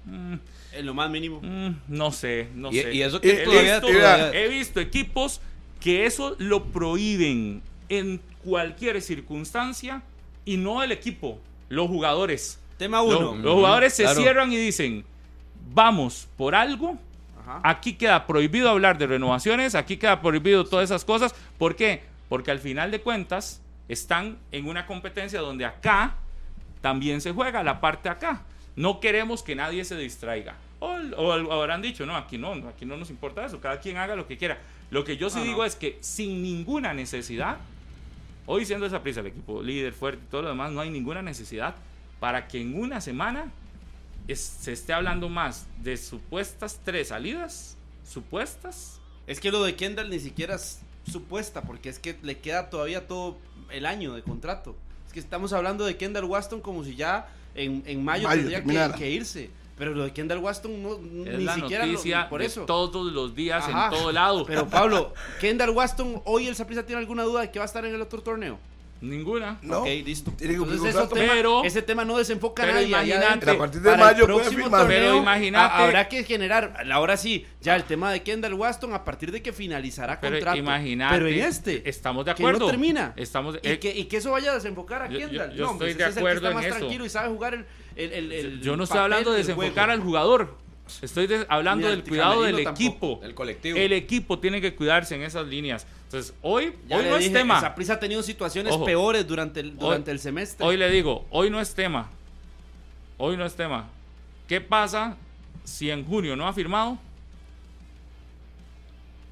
Mm, En lo más mínimo. Mm, no sé, no Y, sé. y eso que todavía, he, visto, todavía- he visto equipos que eso lo prohíben. En cualquier circunstancia y no el equipo, los jugadores. Tema uno. los jugadores se claro. cierran y dicen, vamos por algo. Ajá. Aquí queda prohibido hablar de renovaciones, aquí queda prohibido todas esas cosas. ¿Por qué? Porque al final de cuentas están en una competencia donde acá también se juega la parte acá. No queremos que nadie se distraiga. O, o- o habrán dicho, no, aquí no, aquí no nos importa eso, cada quien haga lo que quiera. Lo que yo sí No, no. digo es que sin ninguna necesidad, hoy siendo esa prisa el equipo líder, fuerte y todo lo demás, no hay ninguna necesidad para que en una semana es- se esté hablando más de supuestas tres salidas, supuestas, Es que lo de Kendall ni siquiera es supuesta, porque es que le queda todavía todo el año de contrato. Es que estamos hablando de Kendall Waston como si ya en, en mayo, Mayo tendría que irse. Pero lo de Kendall Waston no, es ni la siquiera lo- noticia por de eso. todos los días Ajá. en todo lado. Pero Pablo, (laughs) Kendall Waston, hoy el Saprissa tiene alguna duda de que va a estar en el otro torneo. Ninguna. No. Ok, listo. Tiene que cumplir Entonces, eso tema- Pero- ese tema no desenfoca a pero nadie. allá imagínate-. A partir de Para el mayo puede próximo firmar. torneo, Pero imagínate- habrá que generar, ahora sí, ya el tema de Kendall Waston a partir de que finalizará Pero contrato. imagínate, Pero en este, estamos de que no acuerdo. termina. Estamos, y, eh, que, y que eso vaya a desenfocar a yo- yo- Kendall. yo no, estoy pues de ese es el que acuerdo está en más eso. tranquilo y sabe jugar el, el, el- el yo no estoy papel hablando de desenfocar al jugador. Estoy de- hablando del cuidado del tampoco, equipo. del colectivo. El equipo tiene que cuidarse en esas líneas. Entonces, hoy, Ya hoy no dije, es tema. Saprissa ha tenido situaciones Ojo. peores durante el, durante Hoy- el semestre. Hoy le digo, hoy no es tema. Hoy no es tema. ¿Qué pasa si en junio no ha firmado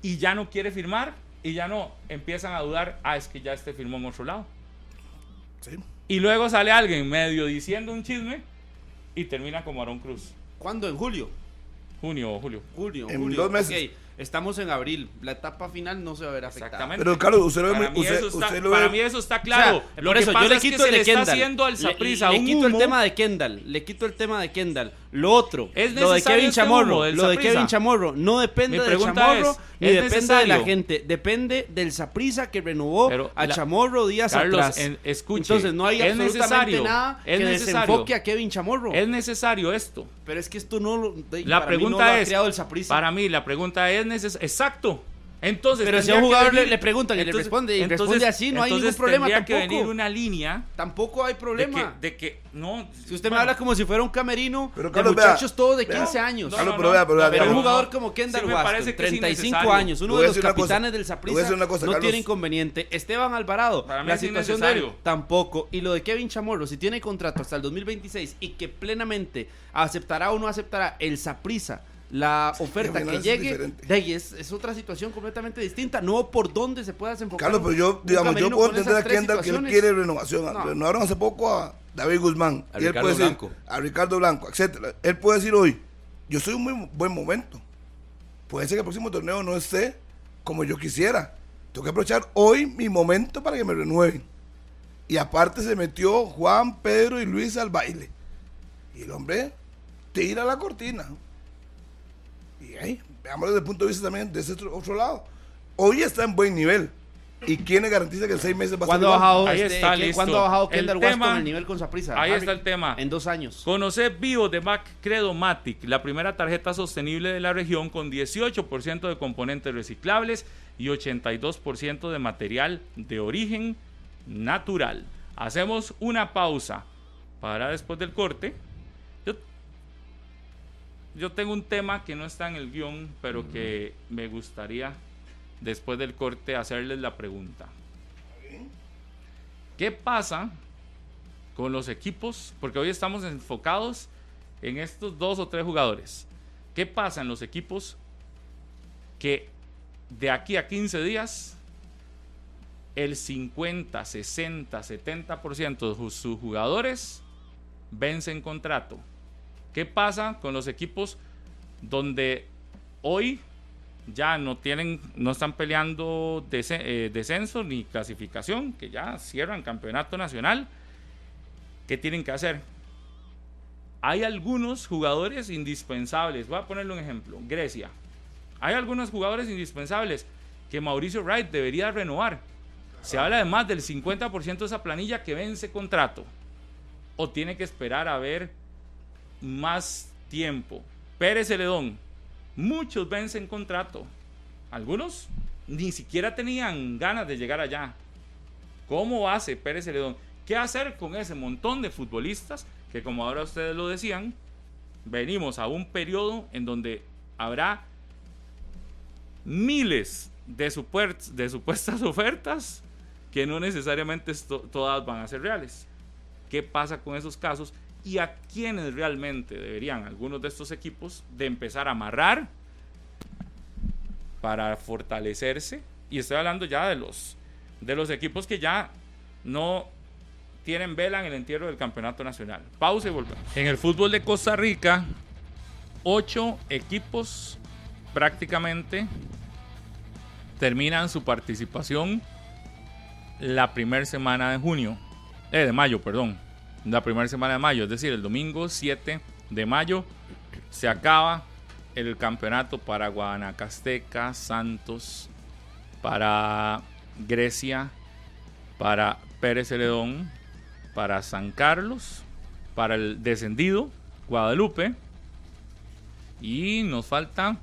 y ya no quiere firmar y ya no empiezan a dudar, ah, es que ya este firmó en otro lado? Sí. Y luego sale alguien medio diciendo un chisme y termina como Aaron Cruz. ¿Cuándo? En julio. Junio o julio. Julio, En julio. dos meses. Ok, estamos en abril. La etapa final no se va a ver afectada. Exactamente. Pero, Carlos, usted lo ve para muy- mí, usted- eso está, usted lo para ve- mí eso está O claro. sea, lo por que eso pasa yo le es que quito se el le está haciendo al Le- le, un quito el humo. tema de Kendall. Le quito el tema de Kendall. Lo otro, ¿Es lo de necesario Kevin este Chamorro. humo Lo de? Kevin Chamorro no depende pregunta Chamorro es, ni ¿es depende de la necesario? gente. Depende del Saprissa que renovó Pero a la- Chamorro días Carlos, atrás. en- escuche, Entonces no hay absolutamente necesario, nada que necesario. desenfoque a Kevin Chamorro. Es necesario esto. Pero es que esto no lo. de- La para mí no pregunta lo ha es, creado el Saprissa. para mí la pregunta es necesaria. Exacto. Entonces, Pero si a un jugador le- venir- le preguntan y le responde, y responde así, no hay ningún entonces problema tendría que tampoco. venir una línea Tampoco hay de problema. que, de que no. Si usted me habla como si fuera un camerino Pero, de Carlos, muchachos vea, todos de vea. 15 años. No, Carlos, no, pero no. vea, pero vea, Pero vea, un jugador como Kendall Sí, me Waston, parece que es 35 innecesario. años, uno de a los cosa, capitanes del Saprissa, no Carlos. tiene inconveniente. Esteban Alvarado, Para mí la es situación de él tampoco. Y lo de Kevin Chamorro, si tiene contrato hasta el 2026 y que plenamente aceptará o no aceptará el Saprissa la oferta que llegue, de ahí es, es otra situación completamente distinta. No por dónde se pueda desenfocar. Carlos, pero yo, digamos, yo puedo entender a Kendall que él quiere renovación. No. Renovaron hace poco a David Guzmán. A y él Ricardo puede decir, Blanco. a Ricardo Blanco, etcétera. Él puede decir hoy, yo estoy en un muy buen momento. Puede ser que el próximo torneo no esté como yo quisiera. Tengo que aprovechar hoy mi momento para que me renueven. Y aparte se metió Juan, Pedro y Luis al baile. Y el hombre tira la cortina. Y ahí, veámoslo desde el punto de vista también de ese otro, otro lado. Hoy está en buen nivel. ¿Y quién le garantiza que en seis meses va a estar ¿Cuándo ha igual? bajado, Ahí este, está, ¿qué- listo. ¿cuándo ha bajado El Kendall tema- Waston el nivel con Saprissa? Ahí Harry? está el tema. En dos años. Conocer Vivo de Mac Credo Matic, la primera tarjeta sostenible de la región con 18% de componentes reciclables y 82% de material de origen natural. Hacemos una pausa para después del corte. Yo, tengo un tema que no está en el guion, pero que me gustaría después del corte hacerles la pregunta. ¿Qué pasa con los equipos? Porque hoy estamos enfocados en estos dos o tres jugadores. ¿Qué pasa en los equipos que de aquí a 15 días el 50, 60, 70% de sus jugadores vencen contrato? ¿Qué pasa con los equipos donde hoy ya no tienen, no están peleando dese- eh, descenso ni clasificación, que ya cierran campeonato nacional? ¿Qué tienen que hacer? Hay algunos jugadores indispensables. Voy a ponerle un ejemplo. Grecia. Hay algunos jugadores indispensables que Mauricio Wright debería renovar. Se habla de más del 50% de esa planilla que vence contrato. O tiene que esperar a ver más tiempo. Pérez Celedón. Muchos vencen contrato. Algunos ni siquiera tenían ganas de llegar allá. como base Pérez Celedón. ¿Qué hacer con ese montón de futbolistas que, como ahora ustedes lo decían, venimos a un periodo en donde habrá miles de, de supuestas (laughs) ofertas que no necesariamente todas van a ser reales? ¿Qué pasa con esos casos? Y a quienes realmente deberían algunos de estos equipos de empezar a amarrar para fortalecerse. Y estoy hablando ya de los, de los equipos que ya no tienen vela en el entierro del campeonato nacional. Pausa y volvemos. En el fútbol de Costa Rica, ocho equipos prácticamente terminan su participación la primera semana de junio, eh, de mayo, perdón, la primera semana de mayo, es decir, el domingo 7 de mayo se acaba el campeonato para Guanacasteca, Santos, para Grecia, para Pérez Celedón, para San Carlos, para el descendido, Guadalupe, y nos falta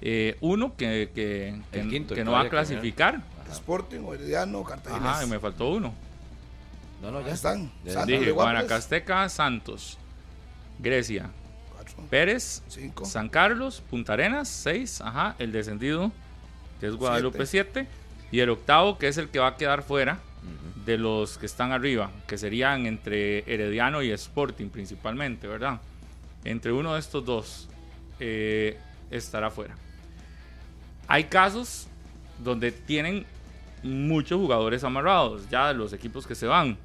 eh, uno que, que, que- quinto, no va a clasificar. Sporting, Herediano, Cartagena. Y me faltó uno. No, no, ya están. Santos Dije Guanacasteca, Santos, Grecia, cuatro, Pérez, cinco. San Carlos, Punta Arenas, 6, ajá, el descendido, que es Guadalupe 7, y el octavo, que es el que va a quedar fuera de los que están arriba, que serían entre Herediano y Sporting principalmente, ¿verdad? Entre uno de estos dos eh, estará fuera. Hay casos donde tienen muchos jugadores amarrados, ya de los equipos que se van.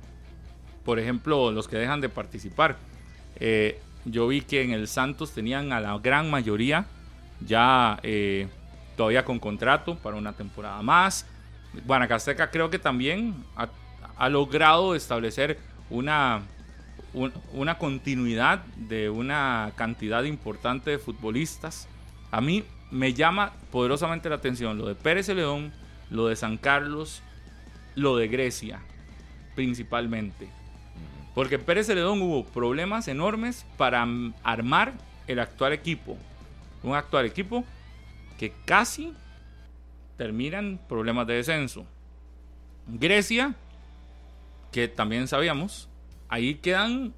Por ejemplo, los que dejan de participar. Eh, yo vi que en el Santos tenían a la gran mayoría ya eh, todavía con contrato para una temporada más. Guanacasteca creo que también ha, logrado establecer una, un- una continuidad de una cantidad importante de futbolistas. A mí me llama poderosamente la atención lo de Pérez Celedón, lo de San Carlos, lo de Grecia, principalmente. Porque Pérez Celedón hubo problemas enormes para armar el actual equipo. Un actual equipo que casi terminan problemas de descenso. Grecia, que también sabíamos, ahí quedan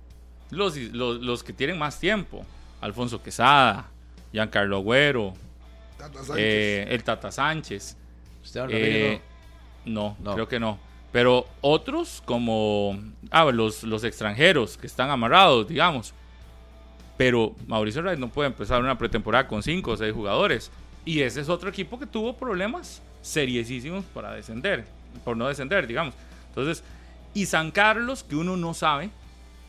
los, los, los que tienen más tiempo. Alfonso Quesada, Giancarlo Agüero, Tata eh, el Tata Sánchez. Eh, No. creo que no. Pero otros como ah, los, los extranjeros que están amarrados, digamos. Pero Mauricio Reyes no puede empezar una pretemporada con cinco o seis jugadores. Y ese es otro equipo que tuvo problemas seriosísimos para descender, por no descender, digamos. Entonces, y San Carlos, que uno no sabe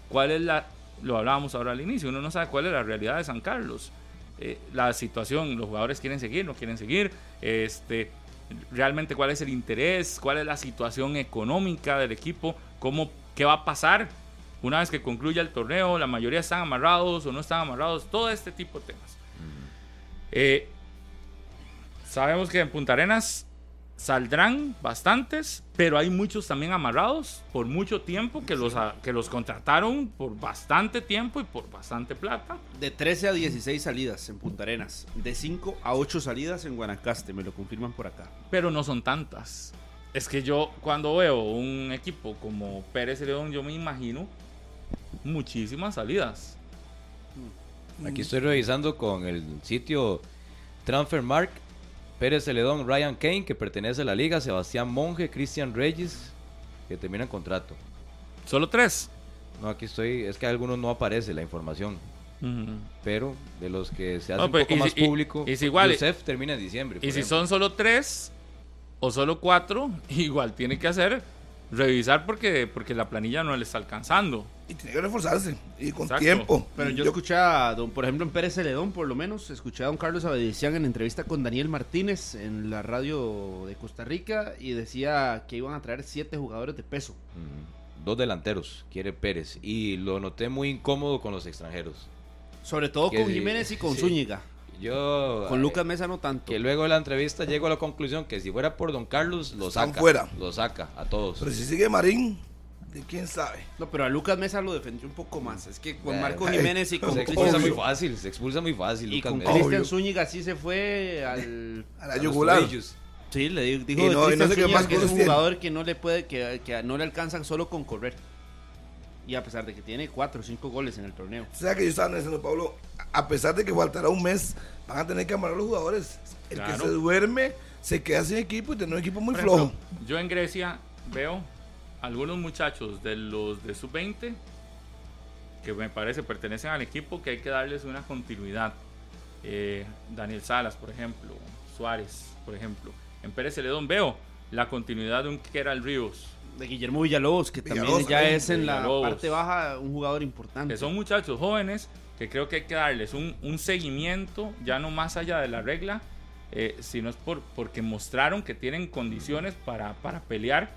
cuál es la, lo hablábamos ahora al inicio, uno no sabe cuál es la realidad de San Carlos. Eh, la situación, los jugadores quieren seguir, no quieren seguir, este, realmente cuál es el interés, cuál es la situación económica del equipo, cómo, qué va a pasar una vez que concluya el torneo, la mayoría están amarrados o no están amarrados, todo este tipo de temas. Eh, sabemos que en Punta Arenas saldrán bastantes, pero hay muchos también amarrados por mucho tiempo que los, que los contrataron por bastante tiempo y por bastante plata. De 13 a 16 salidas en Punta Arenas. De 5 a 8 salidas en Guanacaste. Me lo confirman por acá. pero no son tantas. Es que yo cuando veo un equipo como Pérez León, yo me imagino muchísimas salidas. Aquí estoy revisando con el sitio Transfermark. Pérez Celedón, Ryan Kane, que pertenece a la liga, Sebastián Monge, Cristian Reyes, que terminan contrato. Solo tres. No, aquí estoy, es que a algunos no aparece la información, pero de los que se hace No, un pero poco más si- público, y si igual- Yusef termina en diciembre. Y si ejemplo. son solo tres o solo cuatro, (laughs) igual tiene que hacer revisar porque, porque la planilla no le está alcanzando. Y tiene que reforzarse. Y con Exacto. tiempo. Pero yo, escuché a, don, por ejemplo, en Pérez Celedón, por lo menos, escuché a don Carlos Abedicián en entrevista con Daniel Martínez en la radio de Costa Rica y decía que iban a traer siete jugadores de peso. Dos delanteros, quiere Pérez. Y lo noté muy incómodo con los extranjeros. Sobre todo Que con Jiménez y con sí. Zúñiga. Yo. Con eh, Lucas Mesa no tanto. Que luego de la entrevista llego a la conclusión que si fuera por Don Carlos, lo Están saca. fuera. Lo saca a todos. Pero si sigue Marín, ¿de quién sabe? No, pero a Lucas Mesa lo defendió un poco más. Es que con Marco Jiménez y con se expulsa muy fácil, se expulsa muy fácil. y Lucas con Mesa. Cristian Obvio. Zúñiga sí se fue al... A la A los yugular. tobillos. Sí, le di- dijo Y no- y no sé qué Zúñiga más que es un tiene. jugador que no le puede, que, que no le alcanzan solo con correr. Y a pesar de que tiene cuatro o cinco goles en el torneo. O sea que yo estaba diciendo, Pablo, a pesar de que faltará un mes, van a tener que amarrar los jugadores. El que se duerme se queda sin equipo y tiene un equipo muy Por flojo. ejemplo, yo en Grecia veo algunos muchachos de los de sub-20 que me parece pertenecen al equipo que hay que darles una continuidad. Eh, Daniel Salas, por ejemplo, Suárez, por ejemplo. En Pérez Celedón veo la continuidad de un Keral Ríos, De Guillermo Villalobos, que también Villalobos ya también, es en la parte baja un jugador importante. que son muchachos jóvenes que creo que hay que darles un, un seguimiento ya no más allá de la regla, eh, sino es por, porque mostraron que tienen condiciones para, para pelear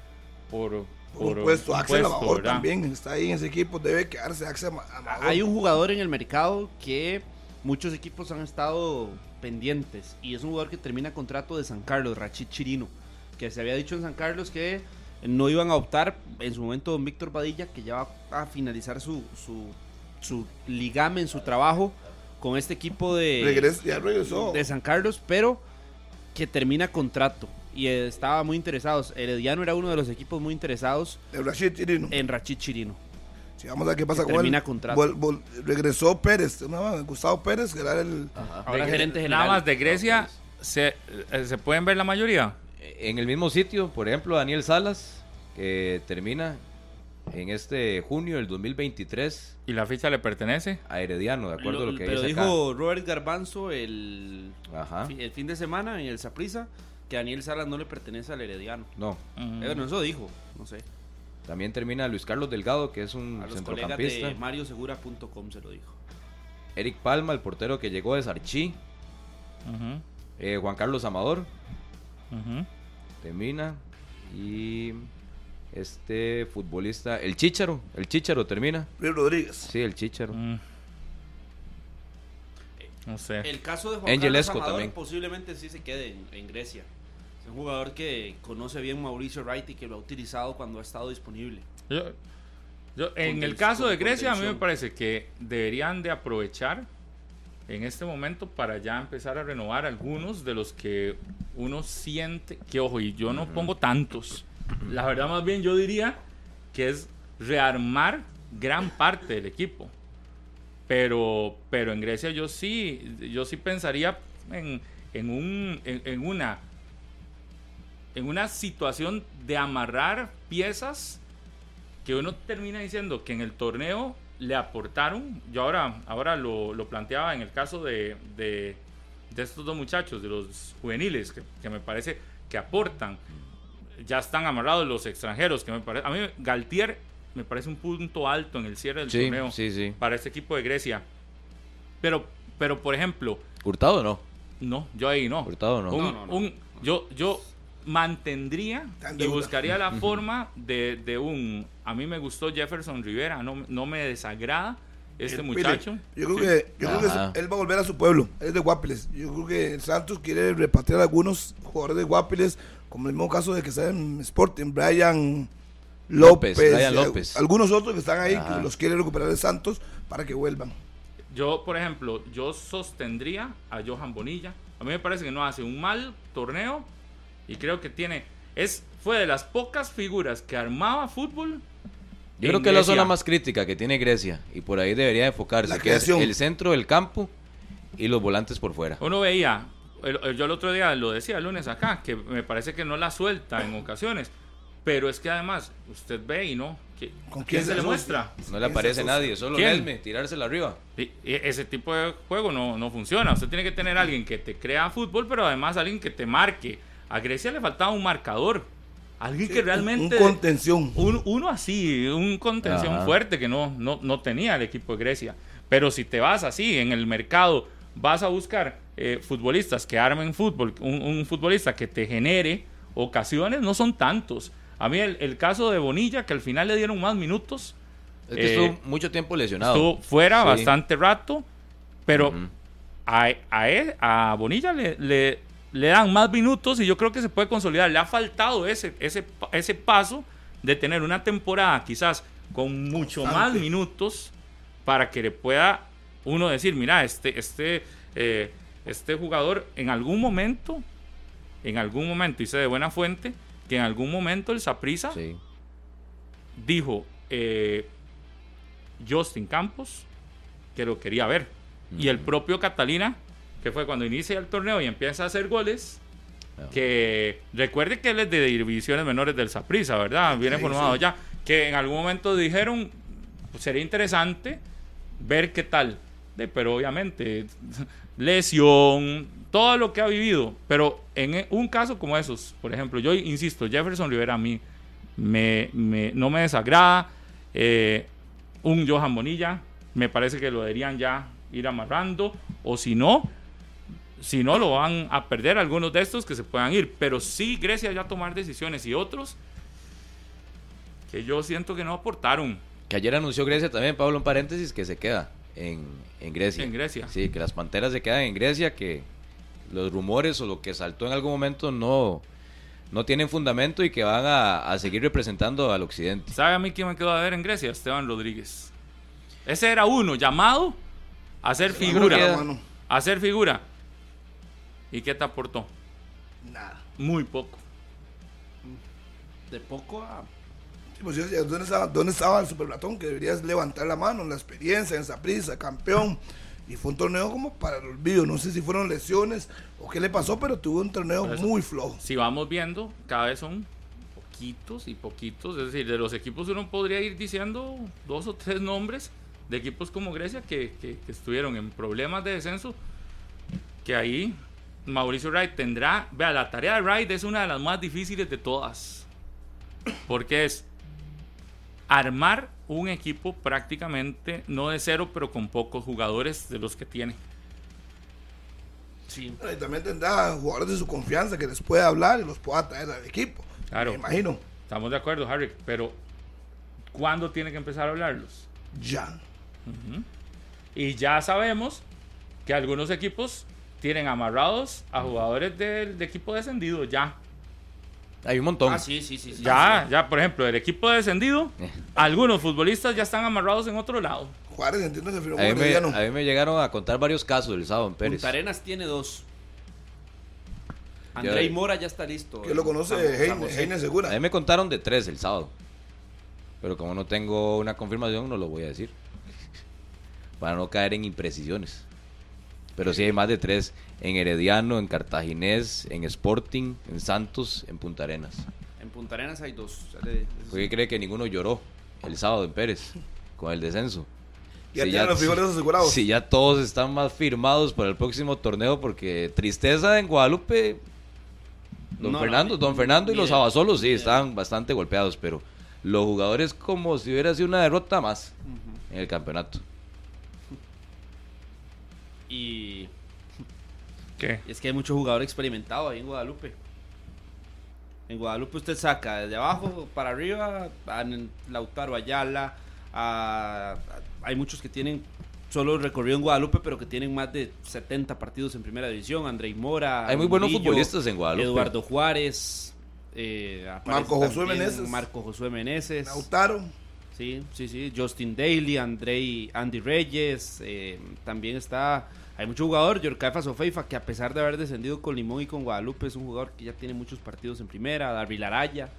por, Por por un puesto, un Axel puesto, Amador ¿verdad? también está ahí en ese equipo, debe quedarse Axel Ama- Amador. Hay un jugador en el mercado que muchos equipos han estado pendientes y es un jugador que termina contrato de San Carlos, Rachid Chirino, que se había dicho en San Carlos que no iban a optar en su momento don Víctor Badilla, que ya va a finalizar su, su, su ligamen, su trabajo con este equipo de, Regres- ya regresó. de San Carlos, pero que termina contrato y estaba muy interesados. Herediano era uno de los equipos muy interesados El Rashid Chirino. en Rachid Chirino. Sí, vamos a ver qué pasa con termina él. contrato. Vol- vol- regresó Pérez, ¿no? Gustavo Pérez, que era el. Ahora De- gerente general. Nada más de Grecia, se, eh, ¿se pueden ver la mayoría? En el mismo sitio, por ejemplo, Daniel Salas, que termina en este junio del 2023 ¿Y la ficha le pertenece? a Herediano, de acuerdo a lo que pero dice dijo Robert Garbanzo el. Ajá. el fin de semana en el Saprisa que Daniel Salas no le pertenece al Herediano. No. Eh, bueno, eso dijo, no sé. también termina Luis Carlos Delgado, que es un A los colegas centrocampista. de mariosegura.com se lo dijo. Eric Palma, el portero que llegó de Sarchi. Ujú, Eh, Juan Carlos Amador, ujú. termina. Y este futbolista, el Chicharo, el Chicharo termina. Luis Rodríguez. Sí, el Chicharo. Mm. No sé. El caso de Juan Angel Carlos Esco Amador también. posiblemente sí se quede en, en Grecia. Es un jugador que conoce bien Mauricio Wright y que lo ha utilizado cuando ha estado disponible. Yo, yo- en Conten- el caso de Grecia, a mí me contención. parece que deberían de aprovechar en este momento para ya empezar a renovar algunos de los que uno siente que, ojo, y yo no pongo tantos. La verdad, más bien yo diría que es rearmar gran parte del equipo. Pero, pero en Grecia yo sí, yo sí pensaría en, en un, en, una en una situación de amarrar piezas que uno termina diciendo que en el torneo le aportaron. Yo ahora, ahora lo, lo planteaba en el caso de, de, de estos dos muchachos, de los juveniles, que, que me parece que aportan. Ya están amarrados los extranjeros, que me parece. A mí, Galtier me parece un punto alto en el cierre del Sí, torneo sí, sí. para este equipo de Grecia. Pero, pero por ejemplo, Hurtado no. no, yo ahí no. Hurtado no. Un- No, no, no. un- yo, yo mantendría y buscaría la forma de, de un. A mí me gustó Jefferson Rivera, no, no me desagrada este muchacho. mire, yo creo Sí. que, yo creo que Ajá. él va a volver a su pueblo. Él es de Guapiles. Yo creo que el Santos quiere repatriar a algunos jugadores de Guapiles, como el mismo caso de que está en Sporting, Brian López. López, Brian y López. Algunos otros que están ahí, Ajá. que los quiere recuperar el Santos para que vuelvan. Yo, por ejemplo, yo sostendría a Johan Bonilla. A mí me parece que no hace un mal torneo y creo que tiene. Es, fue de las pocas figuras que armaba fútbol. Yo creo que es la Grecia. zona más crítica que tiene Grecia y por ahí debería enfocarse, que es el centro del campo y los volantes por fuera. Uno veía, el- el- yo el otro día lo decía el lunes acá, que me parece que no la suelta en ocasiones. Pero es que además, usted ve y no. ¿Con ¿a quién quién se le muestra? No le aparece nadie, solo ¿Quién? Nelme, tirársela arriba. Y- y ese tipo de juego no, no funciona. Usted tiene que tener alguien que te crea fútbol, pero además alguien que te marque. A Grecia le faltaba un marcador. Alguien que realmente... Un contención. un- uno así, un contención Ajá. fuerte que no, no, no tenía el equipo de Grecia. Pero si te vas así en el mercado, vas a buscar eh, futbolistas que armen fútbol, un, un futbolista que te genere ocasiones, no son tantos. A mí el, el caso de Bonilla, que al final le dieron más minutos, Es que Eh, estuvo mucho tiempo lesionado. estuvo fuera Sí. bastante rato, pero a, a, él- a Bonilla le, le, le dan más minutos y yo creo que se puede consolidar. Le ha faltado ese, ese, ese paso de tener una temporada quizás con mucho más minutos para que le pueda uno decir, mira, este, este, eh, este jugador en algún momento en algún momento, y sé de buena fuente, que en algún momento el Saprisa Sí. dijo eh, Justin Campos que lo quería ver. Y el propio Catalina, que fue cuando inicia el torneo y empieza a hacer goles, Ah. que recuerde que él es de divisiones menores del Saprissa, ¿verdad? Viene Sí, formado sí. ya. Que en algún momento dijeron, pues, sería interesante ver qué tal. De- pero obviamente, (laughs) lesión, todo lo que ha vivido. Pero en e- un caso como esos, por ejemplo, yo insisto, Jefferson Rivera a mí me, me- no me desagrada. Eh, un Johan Bonilla, me parece que lo deberían ya ir amarrando. O si no, si no, lo van a perder algunos de estos que se puedan ir. Pero sí, Grecia ya tomar decisiones y otros que yo siento que no aportaron Que ayer anunció Grecia también, Pablo, en paréntesis, que se queda en, en Grecia. en Grecia. Sí, que las Panteras se quedan en Grecia, que los rumores o lo que saltó en algún momento no, no tienen fundamento y que van a, a seguir representando al occidente. ¿Sabe a mí quién me quedó a ver en Grecia? Esteban Rodríguez. Ese era uno llamado a hacer queda. figura. A hacer figura. ¿Y qué te aportó? Nada. Muy poco. De poco a. Pues ¿dónde estaba, ¿dónde estaba el superplatón? Que deberías levantar la mano, la experiencia, en esa prisa, campeón. Y fue un torneo como para el olvido. No sé si fueron lesiones o qué le pasó, pero tuvo un torneo eso. muy flojo. Si vamos viendo, cada vez son poquitos y poquitos. Es decir, de los equipos uno podría ir diciendo dos o tres nombres de equipos como Grecia que, que- que estuvieron en problemas de descenso. Que ahí Mauricio Wright tendrá. Vea, la tarea de Wright es una de las más difíciles de todas. Porque es armar un equipo prácticamente no de cero, pero con pocos jugadores de los que tiene. Sí. Y también tendrá jugadores de su confianza que les pueda hablar y los pueda traer al equipo. Claro. Me imagino. Estamos de acuerdo, Harry, pero ¿cuándo tiene que empezar a hablarlos? Ya. Y ya sabemos que algunos equipos tienen amarrados a jugadores del de equipo descendido ya. Hay un montón. Ah, sí, sí, sí. sí. Ya, ya, por ejemplo, el equipo descendido, Eh. algunos futbolistas ya están amarrados en otro lado. Juárez entiendo que firmó A mí, me, a mí me llegaron a contar varios casos el sábado en Pérez. Punta Arenas tiene dos. Ya- Andrei Mora ya está listo. Que lo conoce Heine. Heine Segura. A mí me contaron de tres el sábado. Pero como no tengo una confirmación, no lo voy a decir. (laughs) Para no caer en imprecisiones. Pero sí hay más de tres. En Herediano, en Cartaginés, en Sporting, en Santos, en Punta Arenas. En Punta Arenas hay dos. ¿Por qué cree que ninguno lloró el sábado en Pérez con el descenso? Ya Si tienen los frijoles asegurados. Si ya todos están más firmados para el próximo torneo, porque tristeza en Guadalupe. Don No, no, Fernando, Don Fernando y los. Abasolos sí idea. estaban bastante golpeados, pero los jugadores como si hubiera sido una derrota más en el campeonato. Y ¿Qué? y es que hay mucho jugador experimentado ahí en Guadalupe. En Guadalupe usted saca desde abajo para arriba a Lautaro Ayala. a- a- hay muchos que tienen solo recorrido en Guadalupe, pero que tienen más de 70 partidos en primera división. Andrei Mora. Hay muy buenos Murillo, futbolistas en Guadalupe. Eduardo Juárez. eh, Marco Josué Meneses. Marco Josué Meneses. Lautaro. Sí, sí, sí. Justin Daly, Andrei, Andy Reyes. eh, también está. Hay mucho jugador, Yorcaifa Sofeifa, que a pesar de haber descendido con Limón y con Guadalupe, es un jugador que ya tiene muchos partidos en primera. Darby Laraya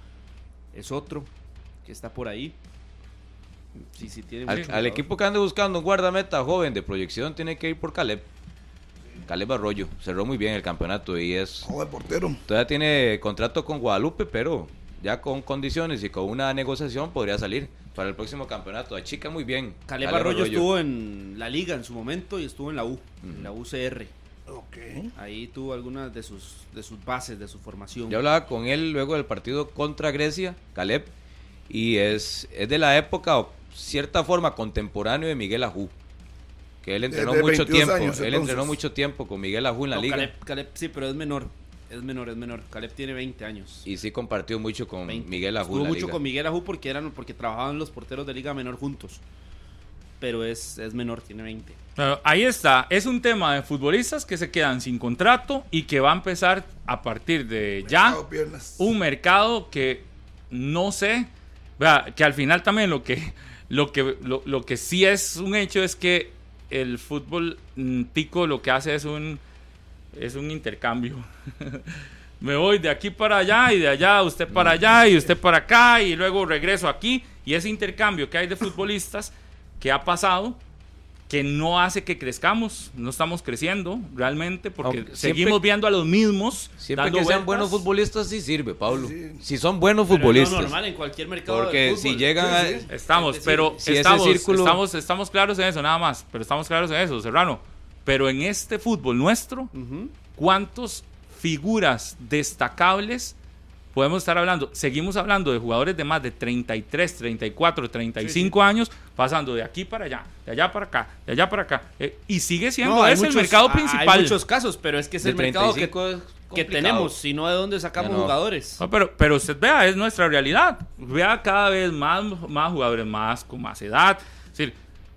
es otro que está por ahí. Sí, sí, tiene Al, equipo que ande buscando un guardameta joven de proyección tiene que ir por Caleb. Caleb Arroyo. Cerró muy bien el campeonato y es Joven portero. Todavía tiene contrato con Guadalupe, pero ya con condiciones y con una negociación podría salir para el próximo campeonato. Achica muy bien. Caleb Arroyo estuvo en la liga en su momento y estuvo en la U, en la UCR. Ok. Ahí tuvo algunas de sus, de sus bases, de su formación. Yo hablaba con él luego del partido contra Grecia, Caleb, y es, es de la época, o cierta forma, contemporáneo de Miguel Ajú. Que él entrenó Desde mucho 22 tiempo. años, él entrenó mucho tiempo con Miguel Ajú en la No, liga. Caleb, Caleb, sí, pero es menor. Es menor, es menor. Caleb tiene 20 años. Y sí compartió mucho con 20. Miguel Ajú. Estuvo mucho liga. con Miguel Ajú porque eran porque trabajaban los porteros de Liga Menor juntos. Pero es, es menor, tiene 20. Pero ahí está, es un tema de futbolistas que se quedan sin contrato y que va a empezar a partir de ya Mercado un mercado que no sé, vea, que al final también lo que lo que lo, lo que sí es un hecho es que el fútbol mm, tico lo que hace es un es un intercambio. (laughs) me voy de aquí para allá y de allá usted para allá y usted para acá y luego regreso aquí y ese intercambio que hay de futbolistas que ha pasado que no hace que crezcamos, no estamos creciendo realmente porque Aunque seguimos siempre- viendo a los mismos Siempre dando que sean vueltas. buenos futbolistas sí sirve, Pablo. Sí. Si son buenos Pero futbolistas. normal en cualquier mercado Porque del si llegan a... Estamos, pero si estamos, círculo- estamos, estamos claros en eso, nada más. Pero estamos claros en eso, Serrano. Pero en este fútbol nuestro, Ujú. ¿cuántas figuras destacables podemos estar hablando? Seguimos hablando de jugadores de más de 33, 34, 35 años, pasando de aquí para allá, de allá para acá, de allá para acá. Eh, y sigue siendo No, hay ese muchos- el mercado hay principal. muchos casos, pero es que es de el mercado que, 35 es que complicado. tenemos, si no de dónde sacamos no. jugadores. No, pero, pero usted vea, es nuestra realidad. Vea cada vez más, más jugadores más con más edad. Es decir,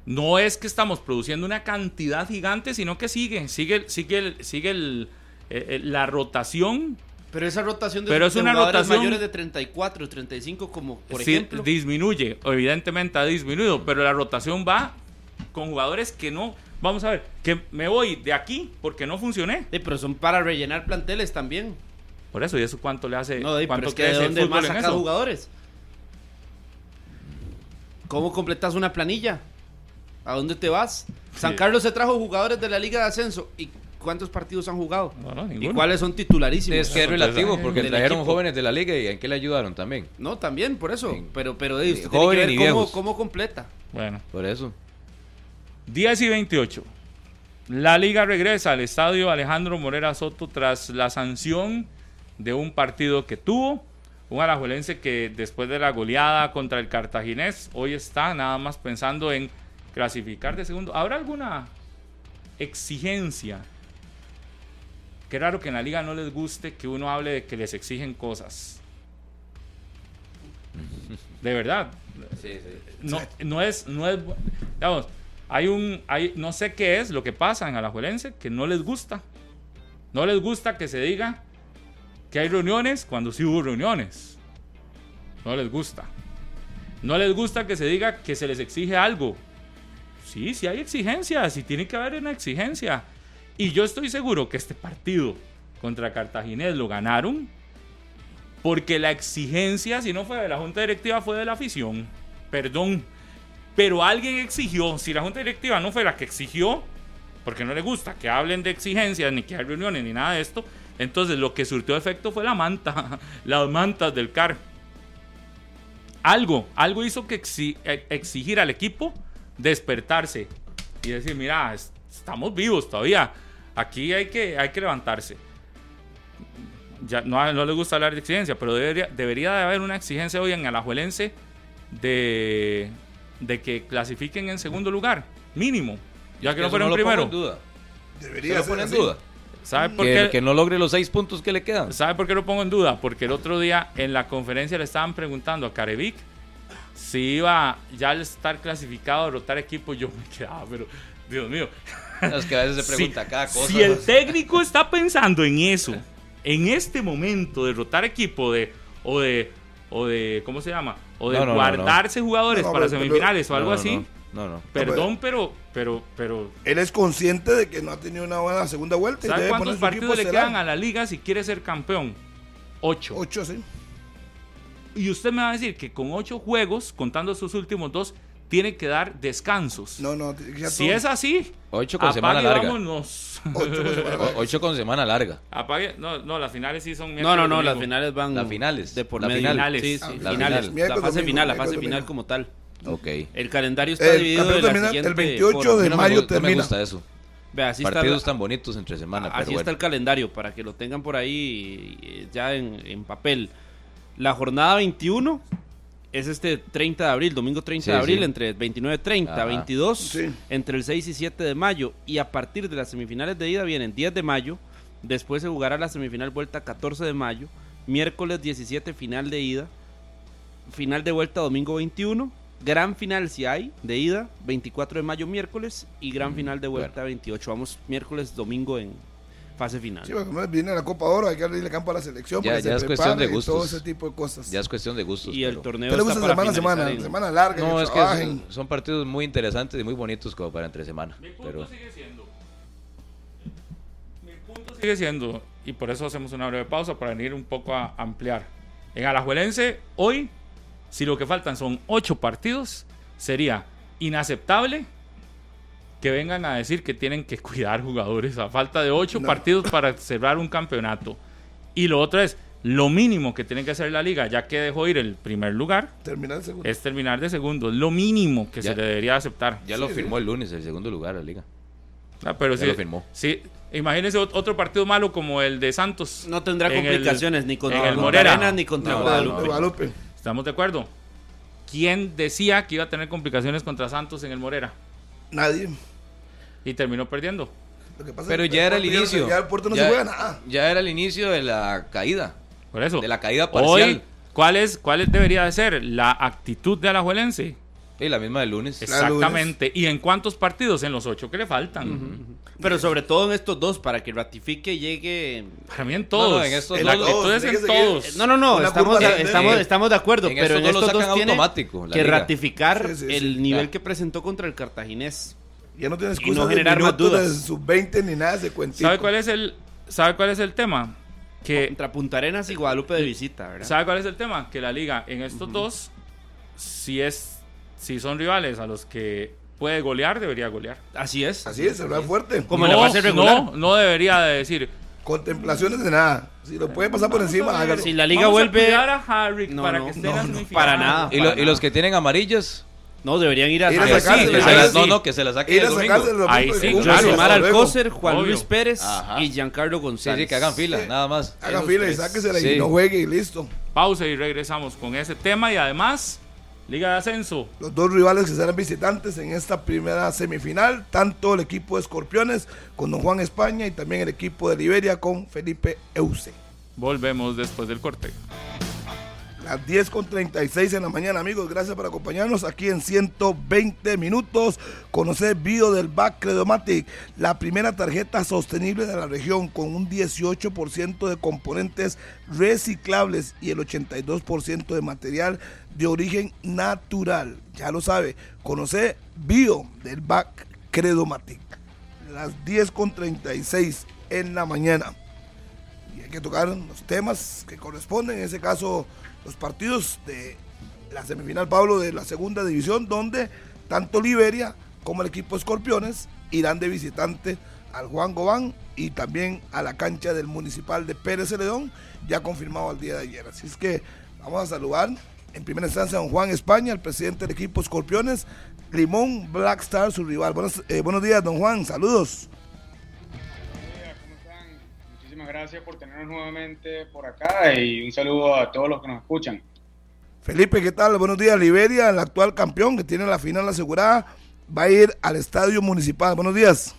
no es que estamos produciendo una cantidad gigante, sino que sigue, sigue, sigue, el- sigue el, eh, eh, la rotación. Pero esa rotación de, Pero es de una jugadores rotación- mayores de 34, 35, como por sí, ejemplo. disminuye, evidentemente ha disminuido, pero la rotación va con jugadores que no. Vamos a ver, que me voy de aquí porque no funcioné. Sí, pero son para rellenar planteles también. Por eso, ¿y eso cuánto le hace? No, cuánto es que de el dónde más eso? jugadores. ¿Cómo completas una planilla? ¿A dónde te vas? San. Carlos se trajo jugadores de la Liga de Ascenso. ¿Y cuántos partidos han jugado? No, no, ¿Y cuáles son titularísimos? Es que es relativo, porque trajeron equipo. jóvenes de la liga y en qué le ayudaron también. No, también, por eso. Sí. Pero, pero usted tiene que ver cómo completa. Bueno. Por eso. 10 y 28. La liga regresa al estadio Alejandro Morera Soto tras la sanción de un partido que tuvo. Un alajuelense que después de la goleada contra el cartaginés, hoy está nada más pensando en clasificar de segundo. ¿Habrá alguna exigencia? Qué raro que en la liga no les guste que uno hable de que les exigen cosas. De verdad no, no es, no es, digamos, hay un, hay, no sé qué es lo que pasa en Alajuelense que no les gusta. No les gusta que se diga que hay reuniones cuando sí hubo reuniones. No les gusta. No les gusta que se diga que se les exige algo. Sí, sí hay exigencias y tiene que haber una exigencia. Y yo estoy seguro que este partido contra Cartaginés lo ganaron porque la exigencia, si no fue de la junta directiva, fue de la afición. Perdón. Pero alguien exigió, si la junta directiva no fue la que exigió, porque no le gusta que hablen de exigencias, ni que hay reuniones, ni nada de esto, entonces lo que surtió efecto fue la manta, (laughs) las mantas del CAR. Algo, algo hizo que eh, exigir al equipo despertarse y decir, mira, es- estamos vivos todavía, aquí hay que, hay que levantarse ya no, no le gusta hablar de exigencia, pero debería, debería de haber una exigencia hoy en Alajuelense de, de que clasifiquen en segundo lugar, mínimo, ya que no fueron lo pongo primero. en duda. Debería ¿Se lo ser pone en duda? ¿Sabe por, Que, qué, que no logre los seis puntos que le quedan. ¿Sabe por qué lo pongo en duda? Porque el otro día en la conferencia le estaban preguntando a Carevic si iba ya al estar clasificado a derrotar equipo. Yo me quedaba, pero Dios mío. Es que a veces se (laughs) Si- pregunta cada cosa. Si el técnico está pensando en eso, en este momento, derrotar equipo de, o de, o de, ¿cómo se llama? O de No, no, no, guardarse jugadores No, para pero- semifinales o algo No, no, así. No, no. Perdón, pero, pero, pero, Él es consciente de que no ha tenido una buena segunda vuelta. y ¿sabe debe cuántos poner su equipo partidos le quedan a la liga si quiere ser campeón? Ocho. Ocho, sí. Y usted me va a decir que con ocho juegos, contando sus últimos dos, tiene que dar descansos. No, no. ya si todo- es así, Ocho con apague semana larga. vámonos. Ocho con semana O- ocho con semana larga. Apague, no, no, las finales sí son No, no, no, domingo. las finales van. Las finales, De por la medio. final. Finales. Sí, sí, Ah, la finales. final. Miércoles, La fase domingo, final, la fase miércoles, final domingo. como tal. Ok. El calendario está El dividido de la termina el siguiente 28 forma. de A mí no me mayo gu- no me termina. gusta eso. Vea, así está, Partidos la- tan bonitos entre semana, así pero está bueno. el calendario para que lo tengan por ahí eh, ya en, en papel. La jornada 21 es este 30 de abril, domingo 30 Sí, de abril, sí. entre 29, 30, Ajá. 22, Sí. entre el 6 y 7 de mayo. Y a partir de las semifinales de ida vienen 10 de mayo, después se jugará la semifinal vuelta 14 de mayo, miércoles 17 final de ida, final de vuelta domingo 21, gran final si hay de ida 24 de mayo miércoles y gran final de vuelta 28. Vamos miércoles, domingo en fase final. Sí, porque viene la Copa Oro, hay que abrirle campo a la selección. Ya- para ya se es cuestión de y Todo gustos. ese tipo de cosas. Ya es cuestión de gustos. y el pero- torneo ¿Qué le está para semana a semana? en- Semana larga. No, que es que son partidos muy interesantes y muy bonitos como para entre semana. Mi punto Pero sigue siendo. Mi punto sigue siendo. y por eso hacemos una breve pausa para venir un poco a ampliar. En Alajuelense, hoy, si lo que faltan son ocho partidos, sería inaceptable que vengan a decir que tienen que cuidar jugadores a falta de ocho partidos para cerrar un campeonato. Y lo otro es, lo mínimo que tiene que hacer la liga, ya que dejó ir el primer lugar, Terminar segundo. es terminar de segundo. Lo mínimo que Ya. se le debería aceptar. Ya lo firmó el lunes, el segundo lugar la liga. Ah, pero Ya sí, lo firmó. sí, imagínense ot- otro partido malo como el de Santos. No tendrá el- complicaciones ni contra en el Morera. Arenas ni contra No, Guadalupe. Guadalupe. ¿Estamos de acuerdo? ¿Quién decía que iba a tener complicaciones contra Santos en el Morera? Nadie. Y terminó perdiendo. Lo que pasa Pero es que ya era el inicio. Ya el puerto no ya, se juega nada. ya era el inicio de la caída. Por eso. De la caída parcial. Hoy, ¿cuál, es, ¿cuál es- debería de ser la actitud de Alajuelense? Y la misma del lunes. Exactamente. ¿Y en cuántos partidos? En los ocho que le faltan. Pero sobre todo en estos dos, para que ratifique y llegue. Para mí en todos. No, no, en estos dos, en todos. No, no, no, estamos, de, estamos, estamos de acuerdo, En pero estos en estos dos tiene automático, que liga. ratificar Sí, sí, sí. el nivel que presentó contra el cartaginés. Ya no tiene Y excusa no de generar más dudas. de sub-20 ni nada de cuentito. ¿Sabe cuál es el, sabe cuál es el tema? Que Contra Punta Arenas y Guadalupe de visita, ¿verdad? ¿Sabe cuál es el tema? Que la liga en estos dos, si es, si son rivales a los que puede golear, debería golear. Así es. Así es, hablar fuerte. Como en la fase regular. No, no debería de decir. Contemplaciones de nada. Si lo puede pasar por encima, hágalo. Si la liga vamos vuelve- A a Harry No, para no, que no, no, para nada. Y, lo- y los que tienen amarillas, No, deberían ir a Ir a que sí, que se no, no, que se la saquen Ir el a domingo. los Ahí sí, claro. Josimar luego. Alcócer, Juan Obvio. Luis Pérez Ajá. y Giancarlo González. sí, que hagan fila, nada más. Hagan fila y sáquesela Sí. y no juegue y listo. Pausa y regresamos con ese tema y además, Liga de Ascenso. Los dos rivales que serán visitantes en esta primera semifinal, tanto el equipo de Escorpiones con Don Juan España y también el equipo de Liberia con Felipe Euse. Volvemos después del corte. Las 10 con 36 en la mañana, amigos. Gracias por acompañarnos aquí en 120 minutos. Conocer Bio del BAC Credomatic, la primera tarjeta sostenible de la región con un 18% de componentes reciclables y el 82% de material de origen natural. Ya lo sabe, conocer Bio del BAC Credomatic. Las 10 con 36 en la mañana y hay que tocar los temas que corresponden, en ese caso los partidos de la semifinal Pablo de la segunda división, donde tanto Liberia como el equipo Escorpiones irán de visitante al Juan Gobán y también a la cancha del municipal de Pérez Celedón, ya confirmado al día de ayer. Así es que vamos a saludar en primera instancia a don Juan España, el presidente del equipo Escorpiones, Limón Black Star, su rival. Buenos, eh, buenos días, don Juan, saludos. Gracias por tenernos nuevamente por acá y un saludo a todos los que nos escuchan. Felipe, ¿qué tal? Buenos días. Liberia, el actual campeón que tiene la final asegurada, va a ir al estadio municipal. Buenos días.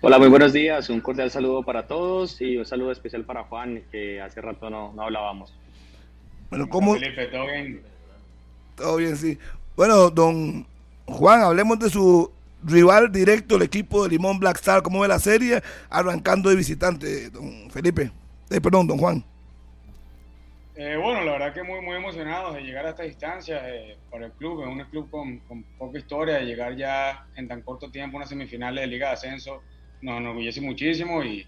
Hola, muy buenos días. Un cordial saludo para todos y un saludo especial para Juan, que hace rato no, no hablábamos. Bueno, ¿cómo? Felipe, ¿todo bien? Todo bien, sí. Bueno, don Juan, hablemos de su rival directo, el equipo de Limón Black Star. ¿Cómo ve la serie? Arrancando de visitante, don Felipe. Eh, perdón, don Juan. Eh, bueno, la verdad que muy, muy emocionados de llegar a esta distancia eh, para el club. Es un club con, con poca historia, de llegar ya en tan corto tiempo a una semifinal de Liga de Ascenso nos enorgullece muchísimo y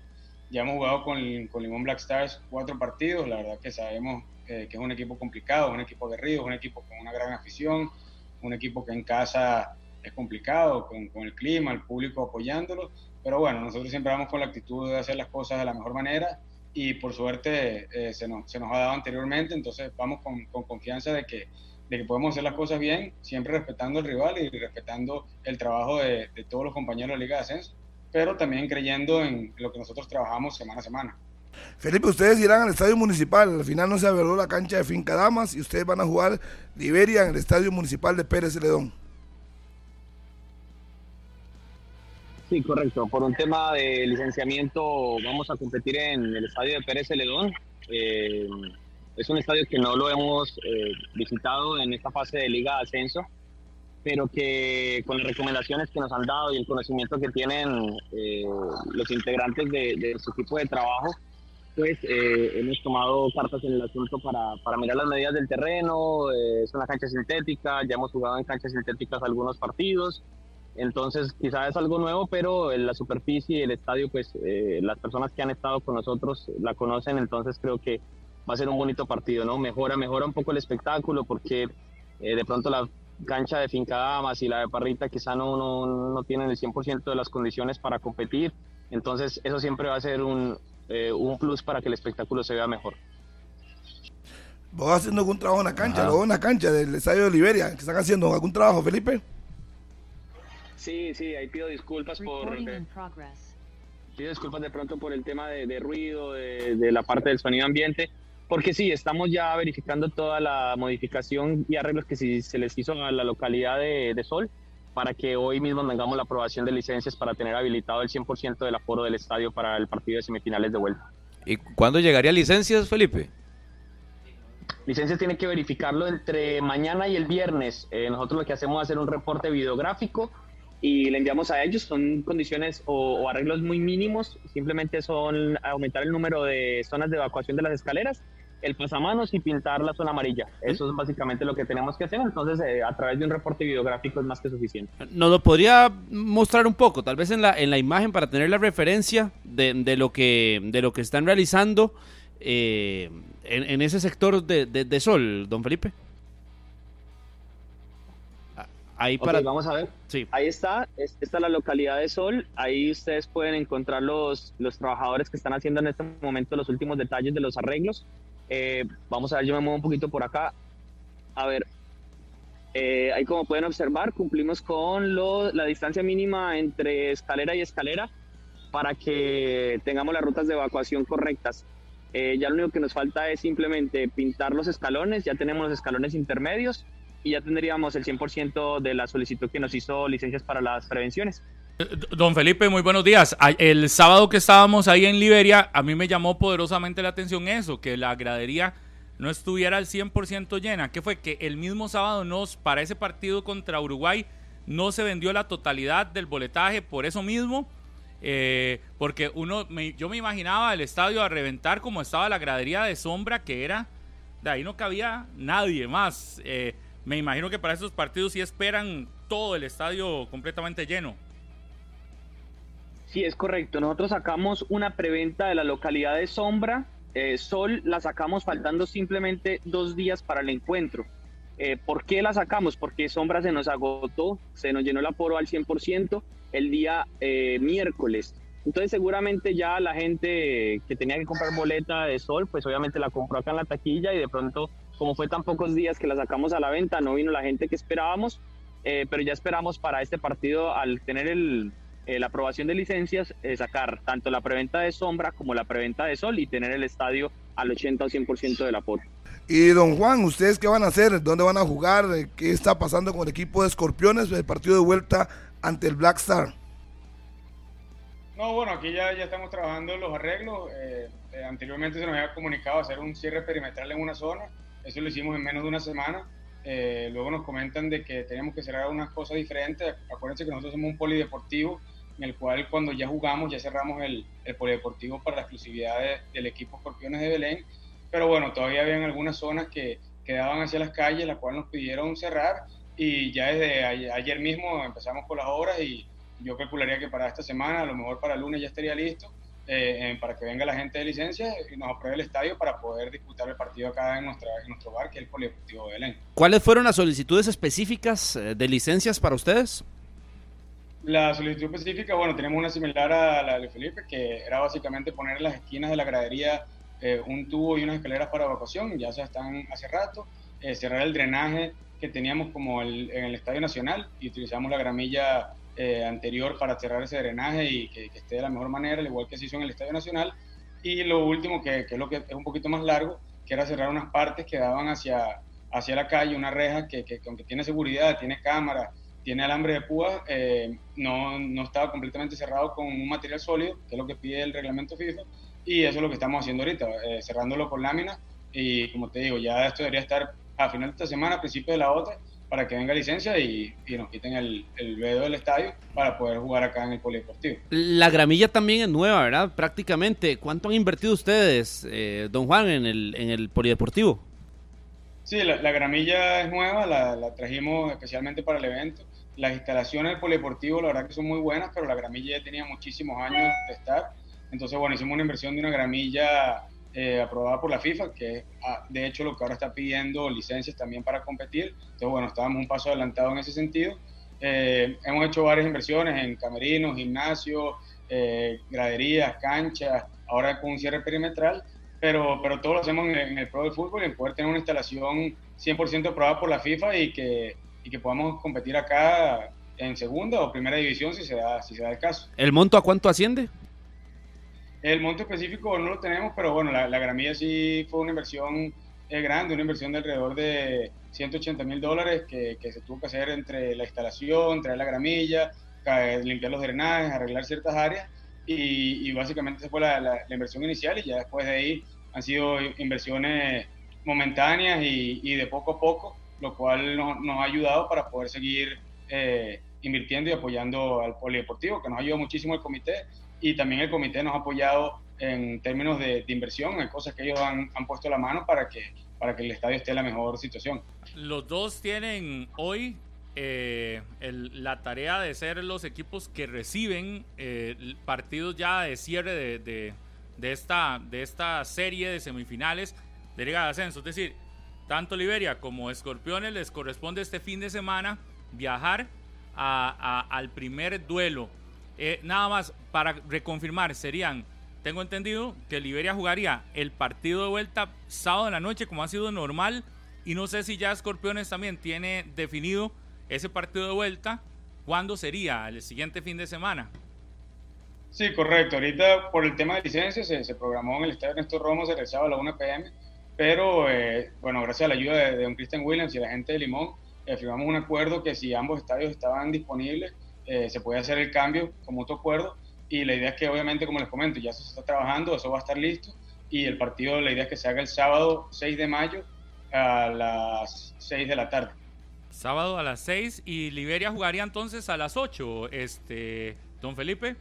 ya hemos jugado con, Limón Black Stars cuatro partidos. La verdad que sabemos que es un equipo complicado, un equipo aguerrido, un equipo con una gran afición, un equipo que en casa es complicado, con, con el clima, el público apoyándolo. Pero bueno, nosotros siempre vamos con la actitud de hacer las cosas de la mejor manera y por suerte eh, se, nos, se nos ha dado anteriormente, entonces vamos con, con confianza de que, de que podemos hacer las cosas bien, siempre respetando al rival y respetando el trabajo de, de todos los compañeros de la Liga de Ascenso, pero también creyendo en lo que nosotros trabajamos semana a semana. Felipe, ustedes irán al estadio municipal. Al final no se abrió la cancha de Finca Damas y ustedes van a jugar Liberia en el estadio municipal de Pérez Celedón. Sí, correcto. Por un tema de licenciamiento vamos a competir en el estadio de Pérez Celedón. Eh, es un estadio que no lo hemos eh, visitado en esta fase de Liga Ascenso, pero que con las recomendaciones que nos han dado y el conocimiento que tienen eh, los integrantes de, su equipo de trabajo, pues hemos tomado cartas en el asunto para, para mirar las medidas del terreno. es una cancha sintética, ya hemos jugado en canchas sintéticas algunos partidos Entonces, quizás es algo nuevo, pero la superficie y el estadio, pues eh, las personas que han estado con nosotros la conocen, entonces creo que va a ser un bonito partido, ¿no? Mejora, mejora un poco el espectáculo porque eh, de pronto la cancha de Finca Damas y la de Parrita quizá no, no, no tienen el 100% de las condiciones para competir, entonces eso siempre va a ser un, eh, un plus para que el espectáculo se vea mejor. ¿Vos haciendo algún trabajo en la cancha? ¿Vos en la cancha del estadio de Liberia? ¿Que están haciendo algún trabajo, Felipe? Sí, sí, ahí pido disculpas por... pido disculpas de pronto por el tema de, ruido, de, la parte del sonido ambiente, porque sí, estamos ya verificando toda la modificación y arreglos que se les hizo a la localidad de, Sol para que hoy mismo tengamos la aprobación de licencias para tener habilitado el 100% del aforo del estadio para el partido de semifinales de vuelta. ¿Y cuándo llegaría licencias, Felipe? Licencias tiene que verificarlo entre mañana y el viernes. Eh, nosotros lo que hacemos es hacer un reporte videográfico y le enviamos a ellos. Son condiciones o, arreglos muy mínimos, simplemente son aumentar el número de zonas de evacuación de las escaleras, el pasamanos y pintar la zona amarilla. Eso es básicamente lo que tenemos que hacer. Entonces, eh, a través de un reporte videográfico es más que suficiente. ¿Nos lo podría mostrar un poco, tal vez en la, en la imagen, para tener la referencia de, de lo, que, de lo que están realizando eh, en, ese sector de, de Sol, don Felipe? Ahí para... vamos a ver. Sí. Ahí está, esta es la localidad de Sol. Ahí ustedes pueden encontrar los, los trabajadores que están haciendo en este momento los últimos detalles de los arreglos. Eh, vamos a ver, yo me muevo un poquito por acá. A ver, eh, ahí como pueden observar, cumplimos con lo, la distancia mínima entre escalera y escalera para que tengamos las rutas de evacuación correctas. Eh, ya lo único que nos falta es simplemente pintar los escalones, ya tenemos los escalones intermedios y ya tendríamos el 100% de la solicitud que nos hizo licencias para las prevenciones. Eh, don Felipe, muy buenos días. El sábado que estábamos ahí en Liberia, a mí me llamó poderosamente la atención eso, que la gradería no estuviera al 100% llena. ¿Qué fue? Que el mismo sábado nos, para ese partido contra Uruguay no se vendió la totalidad del boletaje por eso mismo. Eh, porque uno, yo me imaginaba el estadio a reventar como estaba la gradería de sombra que era, de ahí no cabía nadie más. Eh, me imagino que para esos partidos sí esperan todo el estadio completamente lleno. Sí, es correcto. Nosotros sacamos una preventa de la localidad de Sombra. Eh, Sol la sacamos faltando simplemente dos días para el encuentro. Eh, ¿Por qué la sacamos? Porque Sombra se nos agotó, se nos llenó el aforo al 100% el día eh, miércoles. Entonces seguramente ya la gente que tenía que comprar boleta de Sol, pues obviamente la compró acá en la taquilla y de pronto como fue tan pocos días que la sacamos a la venta, no vino la gente que esperábamos, eh, pero ya esperamos para este partido, al tener el, eh, la aprobación de licencias, eh, sacar tanto la preventa de sombra como la preventa de sol y tener el estadio al 80 o 100% del apoyo. Y don Juan, ¿ustedes qué van a hacer? ¿Dónde van a jugar? ¿Qué está pasando con el equipo de Escorpiones? El partido de vuelta ante el Black Star. No, bueno, aquí ya, ya estamos trabajando en los arreglos. anteriormente se nos había comunicado hacer un cierre perimetral en una zona. Eso lo hicimos en menos de una semana. Eh, luego nos comentan de que tenemos que cerrar unas cosas diferentes. Acuérdense que nosotros somos un polideportivo en el cual cuando ya jugamos ya cerramos el, el polideportivo para la exclusividad del equipo Escorpiones de Belén. Pero bueno, todavía habían algunas zonas que quedaban hacia las calles, las cuales nos pidieron cerrar y ya desde ayer mismo empezamos con las obras y yo calcularía que para esta semana, a lo mejor para el lunes ya estaría listo eh, para que venga la gente de licencia y nos apruebe el estadio para poder disputar el partido acá en, nuestra, en nuestro bar, que es el Polideportivo de Belén. ¿Cuáles fueron las solicitudes específicas eh, de licencias para ustedes? La solicitud específica, bueno, tenemos una similar a la de Felipe, que era básicamente poner en las esquinas de la gradería eh, un tubo y unas escaleras para evacuación, ya se están hace rato, cerrar el drenaje que teníamos como el, en el Estadio Nacional y utilizamos la gramilla eh, anterior para cerrar ese drenaje y que, esté de la mejor manera, al igual que se hizo en el Estadio Nacional. Y lo último, que, es lo que es un poquito más largo, que era cerrar unas partes que daban hacia, hacia la calle, una reja que, que aunque tiene seguridad, tiene cámara, tiene alambre de púa, eh, no, no, estaba completamente cerrado con un material sólido, que es lo que pide el reglamento FIFA, y eso es lo que estamos haciendo ahorita, eh, cerrándolo con láminas, y como te digo, ya esto debería estar a final de esta semana, a principio de la otra, para que venga licencia y, nos quiten el, el vedo del estadio para poder jugar acá en el polideportivo. La gramilla también es nueva, ¿verdad? Prácticamente. ¿Cuánto han invertido ustedes, eh, don Juan, en el, en el polideportivo? Sí, la, gramilla es nueva, la, la, trajimos especialmente para el evento. Las instalaciones del polideportivo, la verdad que son muy buenas, pero la gramilla ya tenía muchísimos años de estar. Entonces, bueno, hicimos una inversión de una gramilla eh, aprobada por la FIFA, que es ah, de hecho lo que ahora está pidiendo licencias también para competir. Entonces, bueno, estábamos un paso adelantado en ese sentido. Eh, hemos hecho varias inversiones en camerinos, gimnasios, eh, graderías, canchas, ahora con un cierre perimetral, pero, pero todo lo hacemos en, el Pro del Fútbol y en poder tener una instalación 100% aprobada por la FIFA y que, y que podamos competir acá en segunda o primera división si se da, si se da el caso. ¿El monto a cuánto asciende? El monto específico no lo tenemos, pero bueno, la, la gramilla sí fue una inversión eh, grande, una inversión de alrededor de 180 mil dólares que, se tuvo que hacer entre la instalación, traer la gramilla, limpiar los drenajes, arreglar ciertas áreas y, y básicamente esa fue la, inversión inicial y ya después de ahí han sido inversiones momentáneas y, de poco a poco, lo cual nos, ha ayudado para poder seguir eh, invirtiendo y apoyando al polideportivo, que nos ayuda muchísimo el comité y también el comité nos ha apoyado en términos de, inversión, en cosas que ellos han, han, puesto la mano para que, para que el estadio esté en la mejor situación. Los dos tienen hoy eh, la tarea de ser los equipos que reciben eh, partidos ya de cierre de, de, de, esta, de esta serie de semifinales de Liga de Ascenso. Es decir, tanto Liberia como Escorpiones les corresponde este fin de semana viajar a, al primer duelo. Eh, nada más para reconfirmar, serían, tengo entendido que Liberia jugaría el partido de vuelta sábado en la noche como ha sido normal y no sé si ya Escorpiones también tiene definido ese partido de vuelta, ¿cuándo sería? ¿El siguiente fin de semana? Sí, correcto. Ahorita por el tema de licencias se, programó en el estadio Néstor Romo, se realizaba a la 1 pm, pero eh, bueno, gracias a la ayuda de, un Christian Williams y la gente de Limón, eh, firmamos un acuerdo que si ambos estadios estaban disponibles, eh, se puede hacer el cambio con otro acuerdo. Y la idea es que, obviamente, como les comento, ya se está trabajando, eso va a estar listo. Y el partido, la idea es que se haga el sábado 6 de mayo a las 6 de la tarde. Sábado a las 6 y Liberia jugaría entonces a las 8, este, don Felipe.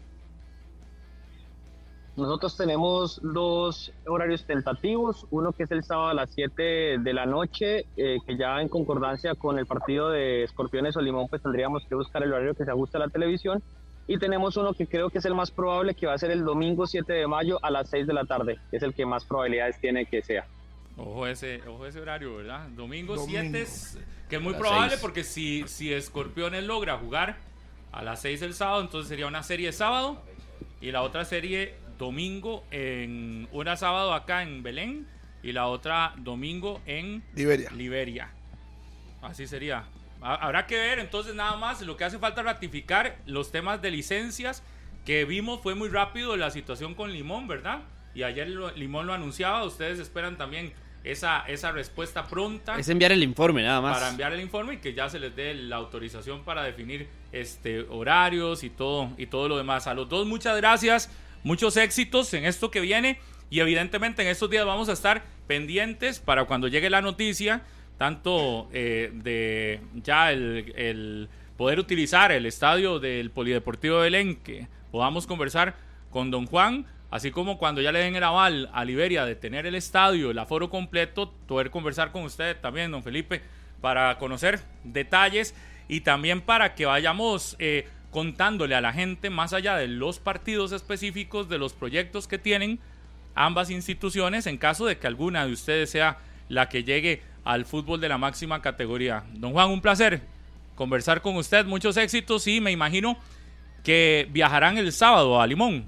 Nosotros tenemos dos horarios tentativos, uno que es el sábado a las 7 de la noche, eh, que ya en concordancia con el partido de Escorpiones o Limón, pues tendríamos que buscar el horario que se ajuste a la televisión. Y tenemos uno que creo que es el más probable, que va a ser el domingo 7 de mayo a las 6 de la tarde, que es el que más probabilidades tiene que sea. Ojo ese, ojo ese horario, ¿verdad? Domingo, 7, que es muy probable porque si, si Escorpiones logra jugar a las 6 del sábado, entonces sería una serie de sábado y la otra serie domingo en una sábado acá en Belén y la otra domingo en Liberia. Liberia. Así sería. Habrá que ver entonces nada más lo que hace falta ratificar los temas de licencias que vimos fue muy rápido la situación con Limón, ¿verdad? Y ayer Limón lo anunciaba, ustedes esperan también esa, esa respuesta pronta. Es enviar el informe nada más. Para enviar el informe y que ya se les dé la autorización para definir este horarios y todo y todo lo demás. A los dos muchas gracias muchos éxitos en esto que viene y evidentemente en estos días vamos a estar pendientes para cuando llegue la noticia, tanto eh, de ya el, poder utilizar el estadio del Polideportivo de Belén, que podamos conversar con don Juan, así como cuando ya le den el aval a Liberia de tener el estadio, el aforo completo, poder conversar con usted también, don Felipe, para conocer detalles y también para que vayamos... Eh, contándole a la gente, más allá de los partidos específicos, de los proyectos que tienen ambas instituciones, en caso de que alguna de ustedes sea la que llegue al fútbol de la máxima categoría. Don Juan, un placer conversar con usted, muchos éxitos y me imagino que viajarán el sábado a Limón.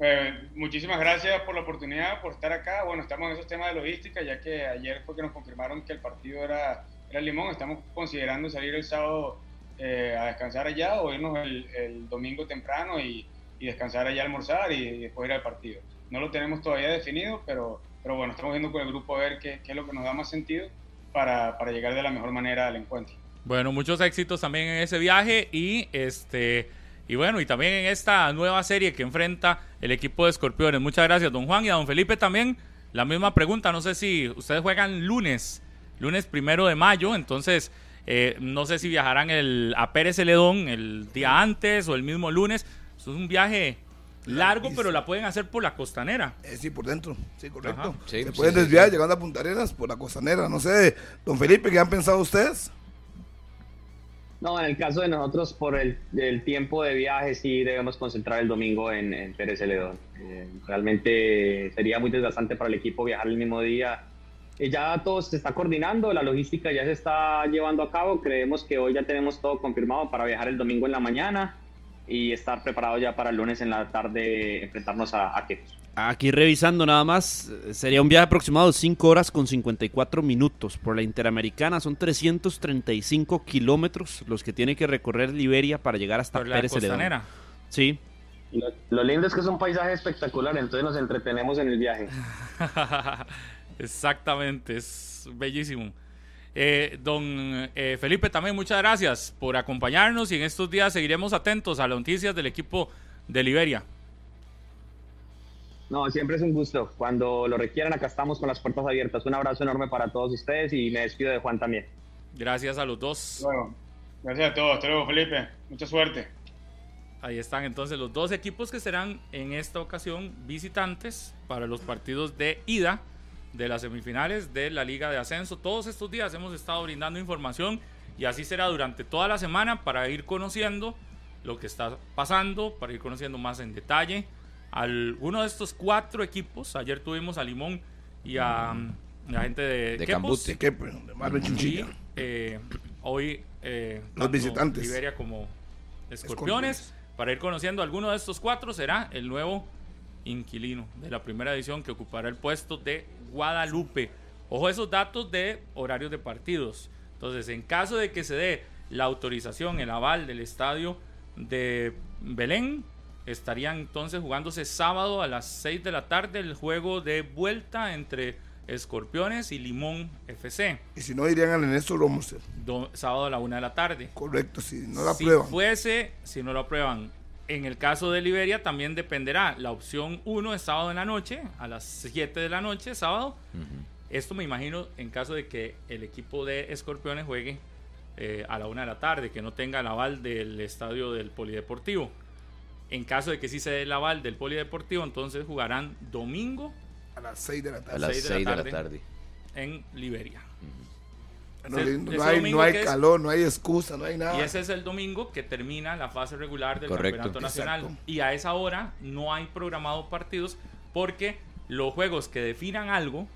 Eh, muchísimas gracias por la oportunidad, por estar acá. Bueno, estamos en esos temas de logística, ya que ayer fue que nos confirmaron que el partido era, era Limón. Estamos considerando salir el sábado eh, a descansar allá o irnos el, domingo temprano y, descansar allá, almorzar y, después ir al partido. No lo tenemos todavía definido, pero, pero bueno, estamos viendo con el grupo a ver qué, qué es lo que nos da más sentido para, para, llegar de la mejor manera al encuentro. Bueno, muchos éxitos también en ese viaje y este y bueno, y también en esta nueva serie que enfrenta el equipo de Escorpiones. Muchas gracias, don Juan y a don Felipe también. La misma pregunta, no sé si ustedes juegan lunes, lunes primero de mayo, entonces eh, no sé si viajarán el, a Pérez Celedón el día antes o el mismo lunes. es un viaje largo, pero la pueden hacer por la costanera. Eh, sí, por dentro, sí, correcto. Sí, Se sí, pueden sí, desviar sí. llegando a Punta Arenas por la costanera. No sé, don Felipe, ¿qué han pensado ustedes? No, en el caso de nosotros, por el, el tiempo de viaje, sí debemos concentrar el domingo en, en Pérez Celedón. Eh, realmente sería muy desgastante para el equipo viajar el mismo día. Eh, ya todo se está coordinando, la logística ya se está llevando a cabo. Creemos que hoy ya tenemos todo confirmado para viajar el domingo en la mañana y estar preparados ya para el lunes en la tarde enfrentarnos a, a Quepos. Aquí revisando nada más, sería un viaje aproximado de 5 horas con 54 minutos. Por la Interamericana son 335 kilómetros los que tiene que recorrer Liberia para llegar hasta Por la Pérez Celedón. costanera. Sí, Lo, lo lindo es que es un paisaje espectacular, entonces nos entretenemos en el viaje. (laughs) Exactamente, es bellísimo. Eh, don eh, Felipe, también muchas gracias por acompañarnos y en estos días seguiremos atentos a las noticias del equipo de Liberia. No, siempre es un gusto. Cuando lo requieran, acá estamos con las puertas abiertas. Un abrazo enorme para todos ustedes y me despido de Juan también. Gracias a los dos. Bueno, gracias a todos. Hasta luego, Felipe. Mucha suerte. Ahí están entonces los dos equipos que serán en esta ocasión visitantes para los partidos de ida de las semifinales de la Liga de Ascenso. Todos estos días hemos estado brindando información y así será durante toda la semana para ir conociendo lo que está pasando, para ir conociendo más en detalle alguno de estos cuatro equipos. Ayer tuvimos a Limón y a, mm, la gente de, De Quepos. Cambute. ¿De Y eh, hoy eh, Los visitantes. Liberia como Escorpiones. Escorpiones. Para ir conociendo alguno de estos cuatro será el nuevo inquilino de la primera edición que ocupará el puesto de Guadalupe. Ojo esos datos de horarios de partidos. Entonces, en caso de que se dé la autorización, el aval del estadio de Belén, estarían entonces jugándose sábado a las 6 de la tarde el juego de vuelta entre Escorpiones y Limón FC. Y si no, irían al Ernesto Romoser. Do- sábado a la 1 de la tarde. Correcto, si no la si prueban. fuese, si no lo aprueban, en el caso de Liberia también dependerá. La opción 1 es sábado en la noche, a las 7 de la noche, sábado. Esto me imagino en caso de que el equipo de Escorpiones juegue eh, a la 1 de la tarde, que no tenga el aval del estadio del Polideportivo. En caso de que sí se dé el aval del Polideportivo, entonces jugarán domingo A las 6 de la A tarde. las seis de la 6 de la tarde. tarde. en Liberia. No, ese- no ese hay, no hay es- calor, no hay excusa, no hay nada. Y ese es el domingo que termina la fase regular del Correcto. Campeonato Nacional. Exacto. Y a esa hora no hay programado partidos porque los juegos que definan algo,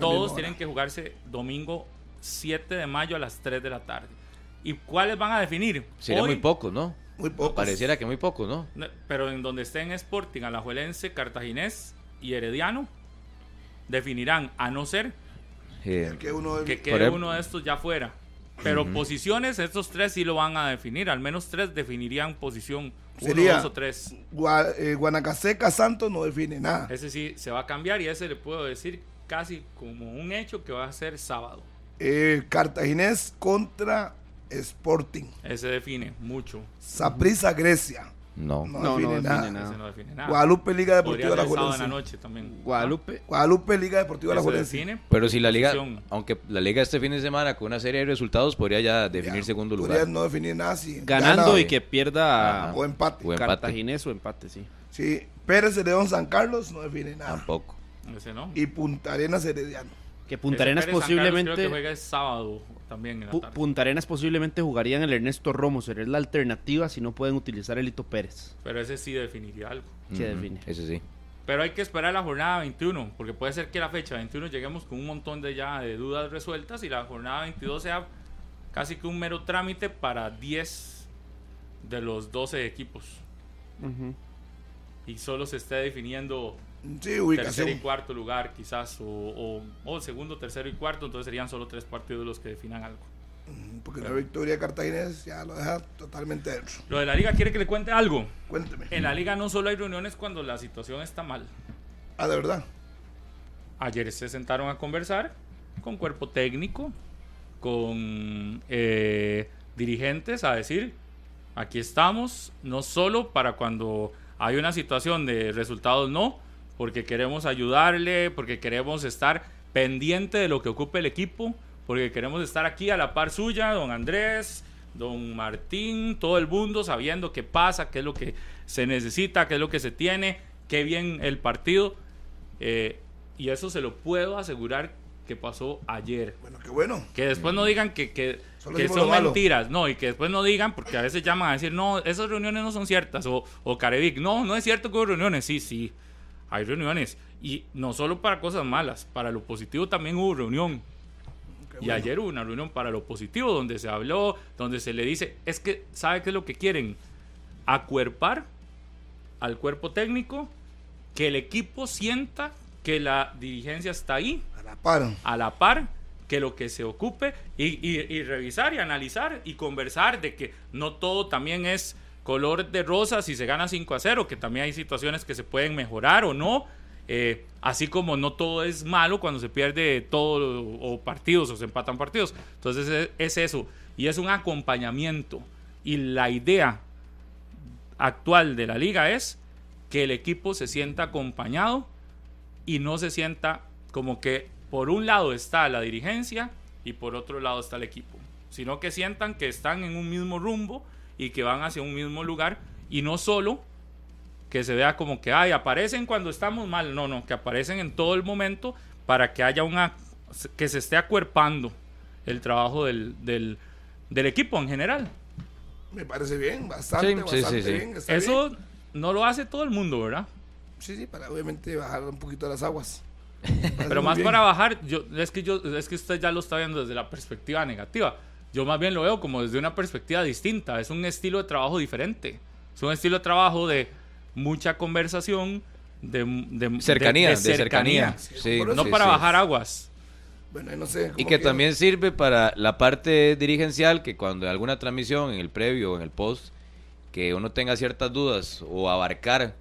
todos tienen que jugarse domingo 7 de mayo a las 3 de la tarde. ¿Y cuáles van a definir? Sería Hoy, muy poco, ¿no? Muy pocos. Pareciera que muy poco, no, Pero en donde estén Sporting, Alajuelense, Cartaginés y Herediano, definirán, a no ser Eh, que uno quede uno de estos ya fuera. Pero posiciones, estos tres sí lo van a definir. Al menos tres definirían posición. Uno, Sería- dos o tres. Gua- eh, Guanacaseca Santos no define nada. Ese sí se va a cambiar y ese le puedo decir casi como un hecho que va a ser sábado. Eh, Cartaginés contra Sporting. Ese define mucho. Saprissa Grecia. No. No, No, no define define nada. no define nada. Guadalupe Liga Podría Deportiva la Alajuelense. noche también. Guadalupe. Guadalupe Liga Deportiva Alajuelense. define por Pero si la liga, aunque la liga este fin de semana con una serie de resultados podría ya definir Ya, segundo podría lugar. no definir nada si Ganando gana y que pierda o empate. O empate. Cartaginés o empate, sí. Sí, Pérez León San Carlos no define nada. Tampoco. Ese no. Y Punta Arenas Herediano. Que Punta Arenas Carlos Creo que posiblemente... juega el sábado también en la tarde. Punta Arenas posiblemente jugaría en el Ernesto Romo, sería la alternativa si no pueden utilizar el Hito Pérez. Pero ese sí definiría algo. Ujú, define. Ese sí. Pero hay que esperar la jornada 21, porque puede ser que la fecha 21 lleguemos con un montón de ya de dudas resueltas y la jornada 22 sea casi que un mero trámite para 10 de los 12 equipos y solo se esté definiendo Sí, tercer y ubicación. cuarto lugar quizás o, o- o segundo, tercero y cuarto, entonces serían solo tres partidos los que definan algo. Porque la victoria de Cartaginés ya lo deja totalmente dentro. Lo de la liga quiere que le cuente algo. Cuénteme. En la liga no solo hay reuniones cuando la situación está mal. Ah, de verdad. Ayer se sentaron a conversar con cuerpo técnico, con eh, dirigentes, a decir, aquí estamos, no solo para cuando hay una situación de resultados, no, porque queremos ayudarle, porque queremos estar pendiente de lo que ocupe el equipo, porque queremos estar aquí a la par suya, don Andrés, don Martín, todo el mundo sabiendo qué pasa, qué es lo que se necesita, qué es lo que se tiene, qué bien el partido. Eh, y eso se lo puedo asegurar que pasó ayer. Bueno, qué bueno. Que después no digan que, que, son mentiras, no, y que después no digan, porque a veces llaman a decir, no, esas reuniones no son ciertas, o, o Carevic, no, no es cierto que hubo reuniones, sí, sí, hay reuniones, y no solo para cosas malas, para lo positivo también hubo reunión. Y ayer hubo una reunión para lo positivo, donde se habló, donde se le dice, es que, ¿sabe qué es lo que quieren? Acuerpar al cuerpo técnico, que el equipo sienta que la dirigencia está ahí, A la par. a la par que lo que se ocupe y, y- y revisar y analizar y conversar de que no todo también es color de rosa si se gana 5 a 0, que también hay situaciones que se pueden mejorar o no, eh, así como no todo es malo cuando se pierde todo o partidos o se empatan partidos. Entonces es, es eso. Y es un acompañamiento. Y la idea actual de la liga es que el equipo se sienta acompañado y no se sienta como que por un lado está la dirigencia y por otro lado está el equipo, sino que sientan que están en un mismo rumbo y que van hacia un mismo lugar y no solo que se vea como que ay, aparecen cuando estamos mal, no, no, que aparecen en todo el momento para que haya una que se esté acuerpando el trabajo del, del, del equipo en general. Me parece bien, bastante, Sí, bastante sí, sí. bien. está bien. Eso no lo hace todo el mundo, ¿verdad? Sí, sí, para obviamente bajar un poquito las aguas. (laughs) Pero más para bajar, yo, es que yo, es que usted ya lo está viendo desde la perspectiva negativa. Yo más bien lo veo como desde una perspectiva distinta. Es un estilo de trabajo diferente. Es un estilo de trabajo de mucha conversación, de, de- Cercanía, de, de cercanía. Sí, Sí, por eso. No sí, para sí. bajar aguas. Bueno, ahí no sé. Y que también sirve para la parte dirigencial, que cuando hay alguna transmisión en el previo o en el post, que uno tenga ciertas dudas o abarcar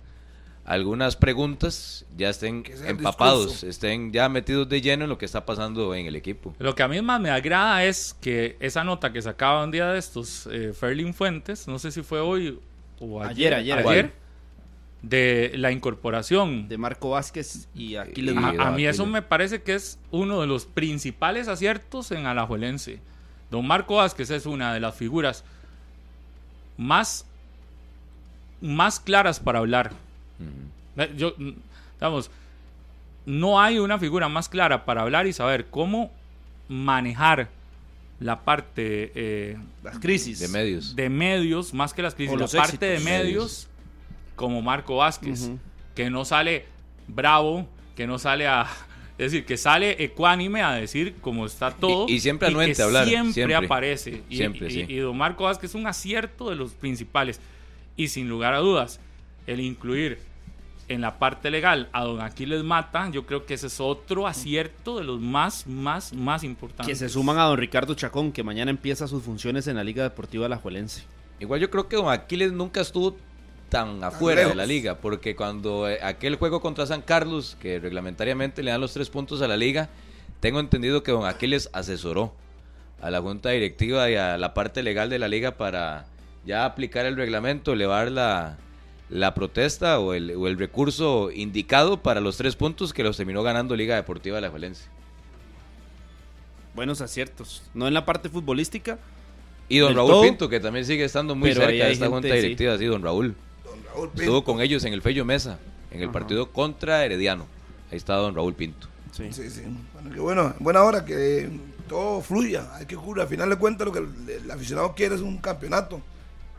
algunas preguntas, ya estén empapados, discurso. estén ya metidos de lleno en lo que está pasando en el equipo. Lo que a mí más me agrada es que esa nota que sacaba un día de estos, eh, Ferlin Fuentes, no sé si fue hoy o Ayer, ayer, ayer, ayer, de la incorporación De Marco Vázquez y Aquiles A, a mí eso me parece que es uno de los principales aciertos en Alajuelense. Don Marco Vázquez es una de las figuras más, más claras para hablar. Yo, mm, digamos, no hay una figura más clara para hablar y saber cómo manejar la parte eh, Las crisis. De medios. de medios, más que las crisis, la parte de medios, como Marco Vázquez, que no sale bravo, que no sale a... (laughs) Es decir, que sale ecuánime a decir cómo está todo. y siempre anuente que a hablar, Siempre, siempre. aparece. Y, Siempre, y- sí. y don Marco Vázquez es un acierto de los principales. Y sin lugar a dudas, el incluir en la parte legal a don Aquiles Mata, yo creo que ese es otro acierto de los más, más, más importantes. Que se suman a don Ricardo Chacón, que mañana empieza sus funciones en la Liga Deportiva Alajuelense. Igual yo creo que Don Aquiles nunca estuvo tan afuera de la liga, porque cuando eh, aquel juego contra San Carlos, que reglamentariamente le dan los tres puntos a la liga, tengo entendido que Don Aquiles asesoró a la junta directiva y a la parte legal de la liga para ya aplicar el reglamento, elevar la, la protesta o el, o el recurso indicado para los tres puntos que los terminó ganando Liga Deportiva de la Juelense. Buenos aciertos. No en la parte futbolística. Y don Raúl todo, Pinto, que también sigue estando muy cerca de esta gente, junta sí. directiva, sí, don Raúl. Don Raúl Pinto. Estuvo con ellos en el Fello Mesa, en el Ajá. partido contra Herediano. Ahí está don Raúl Pinto. Sí. Sí, sí. Bueno, qué bueno. Buena hora que todo fluya. Hay que ocurrir. Al final de cuentas, lo que el, el aficionado quiere es un campeonato.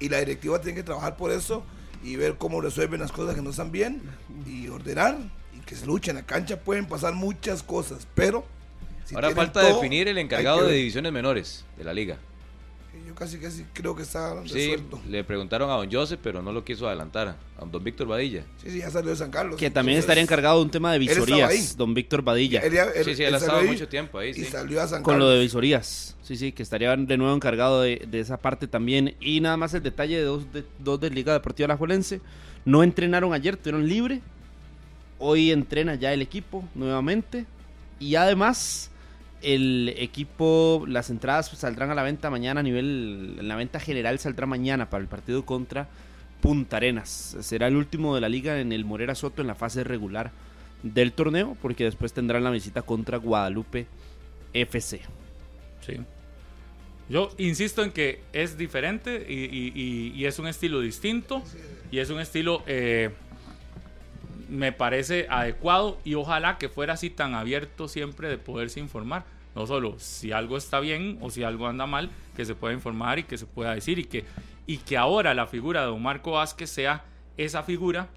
Y la directiva tiene que trabajar por eso y ver cómo resuelven las cosas que no están bien y ordenar y que se luchen. En la cancha pueden pasar muchas cosas, pero. si Ahora falta todo, definir el encargado de divisiones menores de la liga. Casi, casi creo que está Sí, resuelto. le preguntaron a don Joseph, pero no lo quiso adelantar. A don Víctor Badilla. Sí, sí, ya salió de San Carlos. Que también Entonces, estaría encargado de un tema de visorías, ahí. don Víctor Badilla. él ya- él- Sí, sí, él él ha estado mucho tiempo ahí, Y sí. salió a San Con Carlos. lo de visorías. Sí, sí, que estaría de nuevo encargado de, de esa parte también. Y nada más el detalle de dos de, dos de Liga Deportiva Alajuelense. No entrenaron ayer, tuvieron libre. Hoy entrena ya el equipo nuevamente. Y además, el equipo, las entradas saldrán a la venta mañana a nivel, en la venta general saldrá mañana para el partido contra Punta Arenas. Será el último de la liga en el Morera Soto en la fase regular del torneo, porque después tendrán la visita contra Guadalupe FC. Sí. Yo insisto en que es diferente y, es un estilo distinto y es un estilo, eh, me parece adecuado y ojalá que fuera así tan abierto siempre de poderse informar. No solo si algo está bien o si algo anda mal, que se pueda informar y que se pueda decir y que, y que ahora la figura de Don Marco Vázquez sea esa figura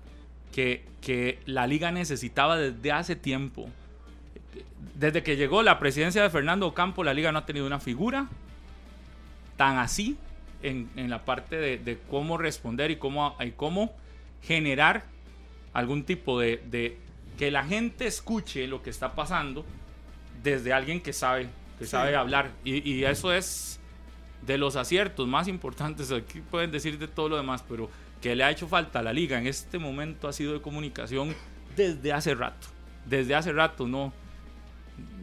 que, que la liga necesitaba desde hace tiempo. Desde que llegó la presidencia de Fernando Ocampo, la liga no ha tenido una figura tan así en, en la parte de, de cómo responder y cómo, y cómo generar algún tipo de, de- que la gente escuche lo que está pasando desde alguien que sabe, que sabe hablar. Y, y eso es de los aciertos más importantes. Aquí pueden decir de todo lo demás, pero que le ha hecho falta a la liga en este momento ha sido de comunicación desde hace rato. Desde hace rato no,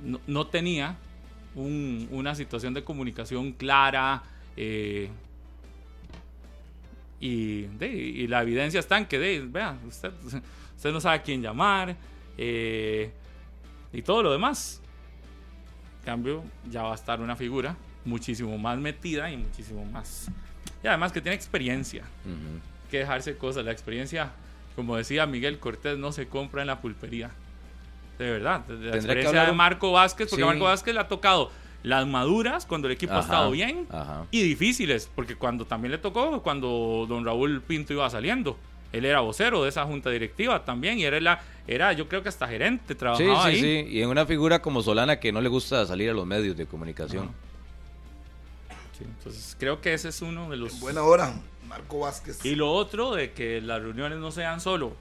no, no tenía un- una situación de comunicación clara. eh, y, de- y la evidencia está en que, de, vea, usted, usted no sabe a quién llamar eh, y todo lo demás. En cambio, ya va a estar una figura muchísimo más metida y muchísimo más. Y además que tiene experiencia. Que dejarse cosas. La experiencia, como decía Miguel Cortés, no se compra en la pulpería. De verdad. La experiencia de Marco Vázquez, porque Sí. Marco Vázquez le ha tocado las maduras cuando el equipo ha estado bien ajá. y difíciles, porque cuando también le tocó cuando don Raúl Pinto iba saliendo. Él era vocero de esa junta directiva también y era, la, era yo creo que hasta gerente, Sí, trabajaba sí, ahí. sí. Y en una figura como Solana que no le gusta salir a los medios de comunicación. Sí, entonces creo que ese es uno de los... Buena hora, Marco Vázquez. Y lo otro de que las reuniones no sean solo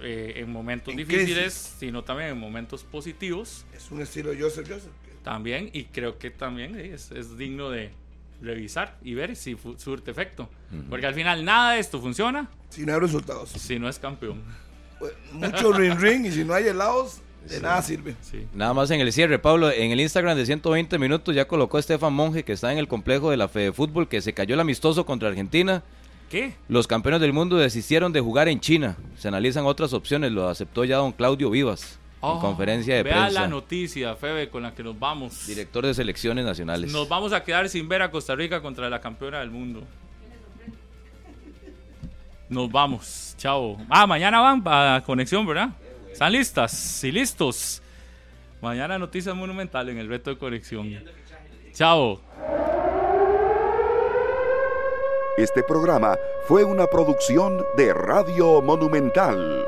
eh, en momentos En difíciles, crisis. sino también en momentos positivos Es un estilo Joseph Joseph. También y creo que también eh, es, es digno de revisar y ver si surte efecto. Porque al final nada de esto funciona Si no hay resultados. si no es campeón. Pues, Mucho ring ring y si no hay helados, de nada sirve. Sí. Nada más en el cierre, Pablo, en el Instagram de 120 minutos ya colocó a Estefan Monge que está en el complejo de la Fede Fútbol que se cayó el amistoso contra Argentina. ¿Qué? Los campeones del mundo desistieron de jugar en China. Se analizan otras opciones, lo aceptó ya don Claudio Vivas en Oh, conferencia de vea prensa. la noticia, Febe, con la que nos vamos. Director de selecciones nacionales. Nos vamos a quedar sin ver a Costa Rica contra la campeona del mundo. Nos vamos. Chao. Ah, mañana van a conexión, ¿verdad? ¿Están listas y listos? Mañana noticias monumental en el reto de conexión. Chao. Este programa fue una producción de Radio Monumental.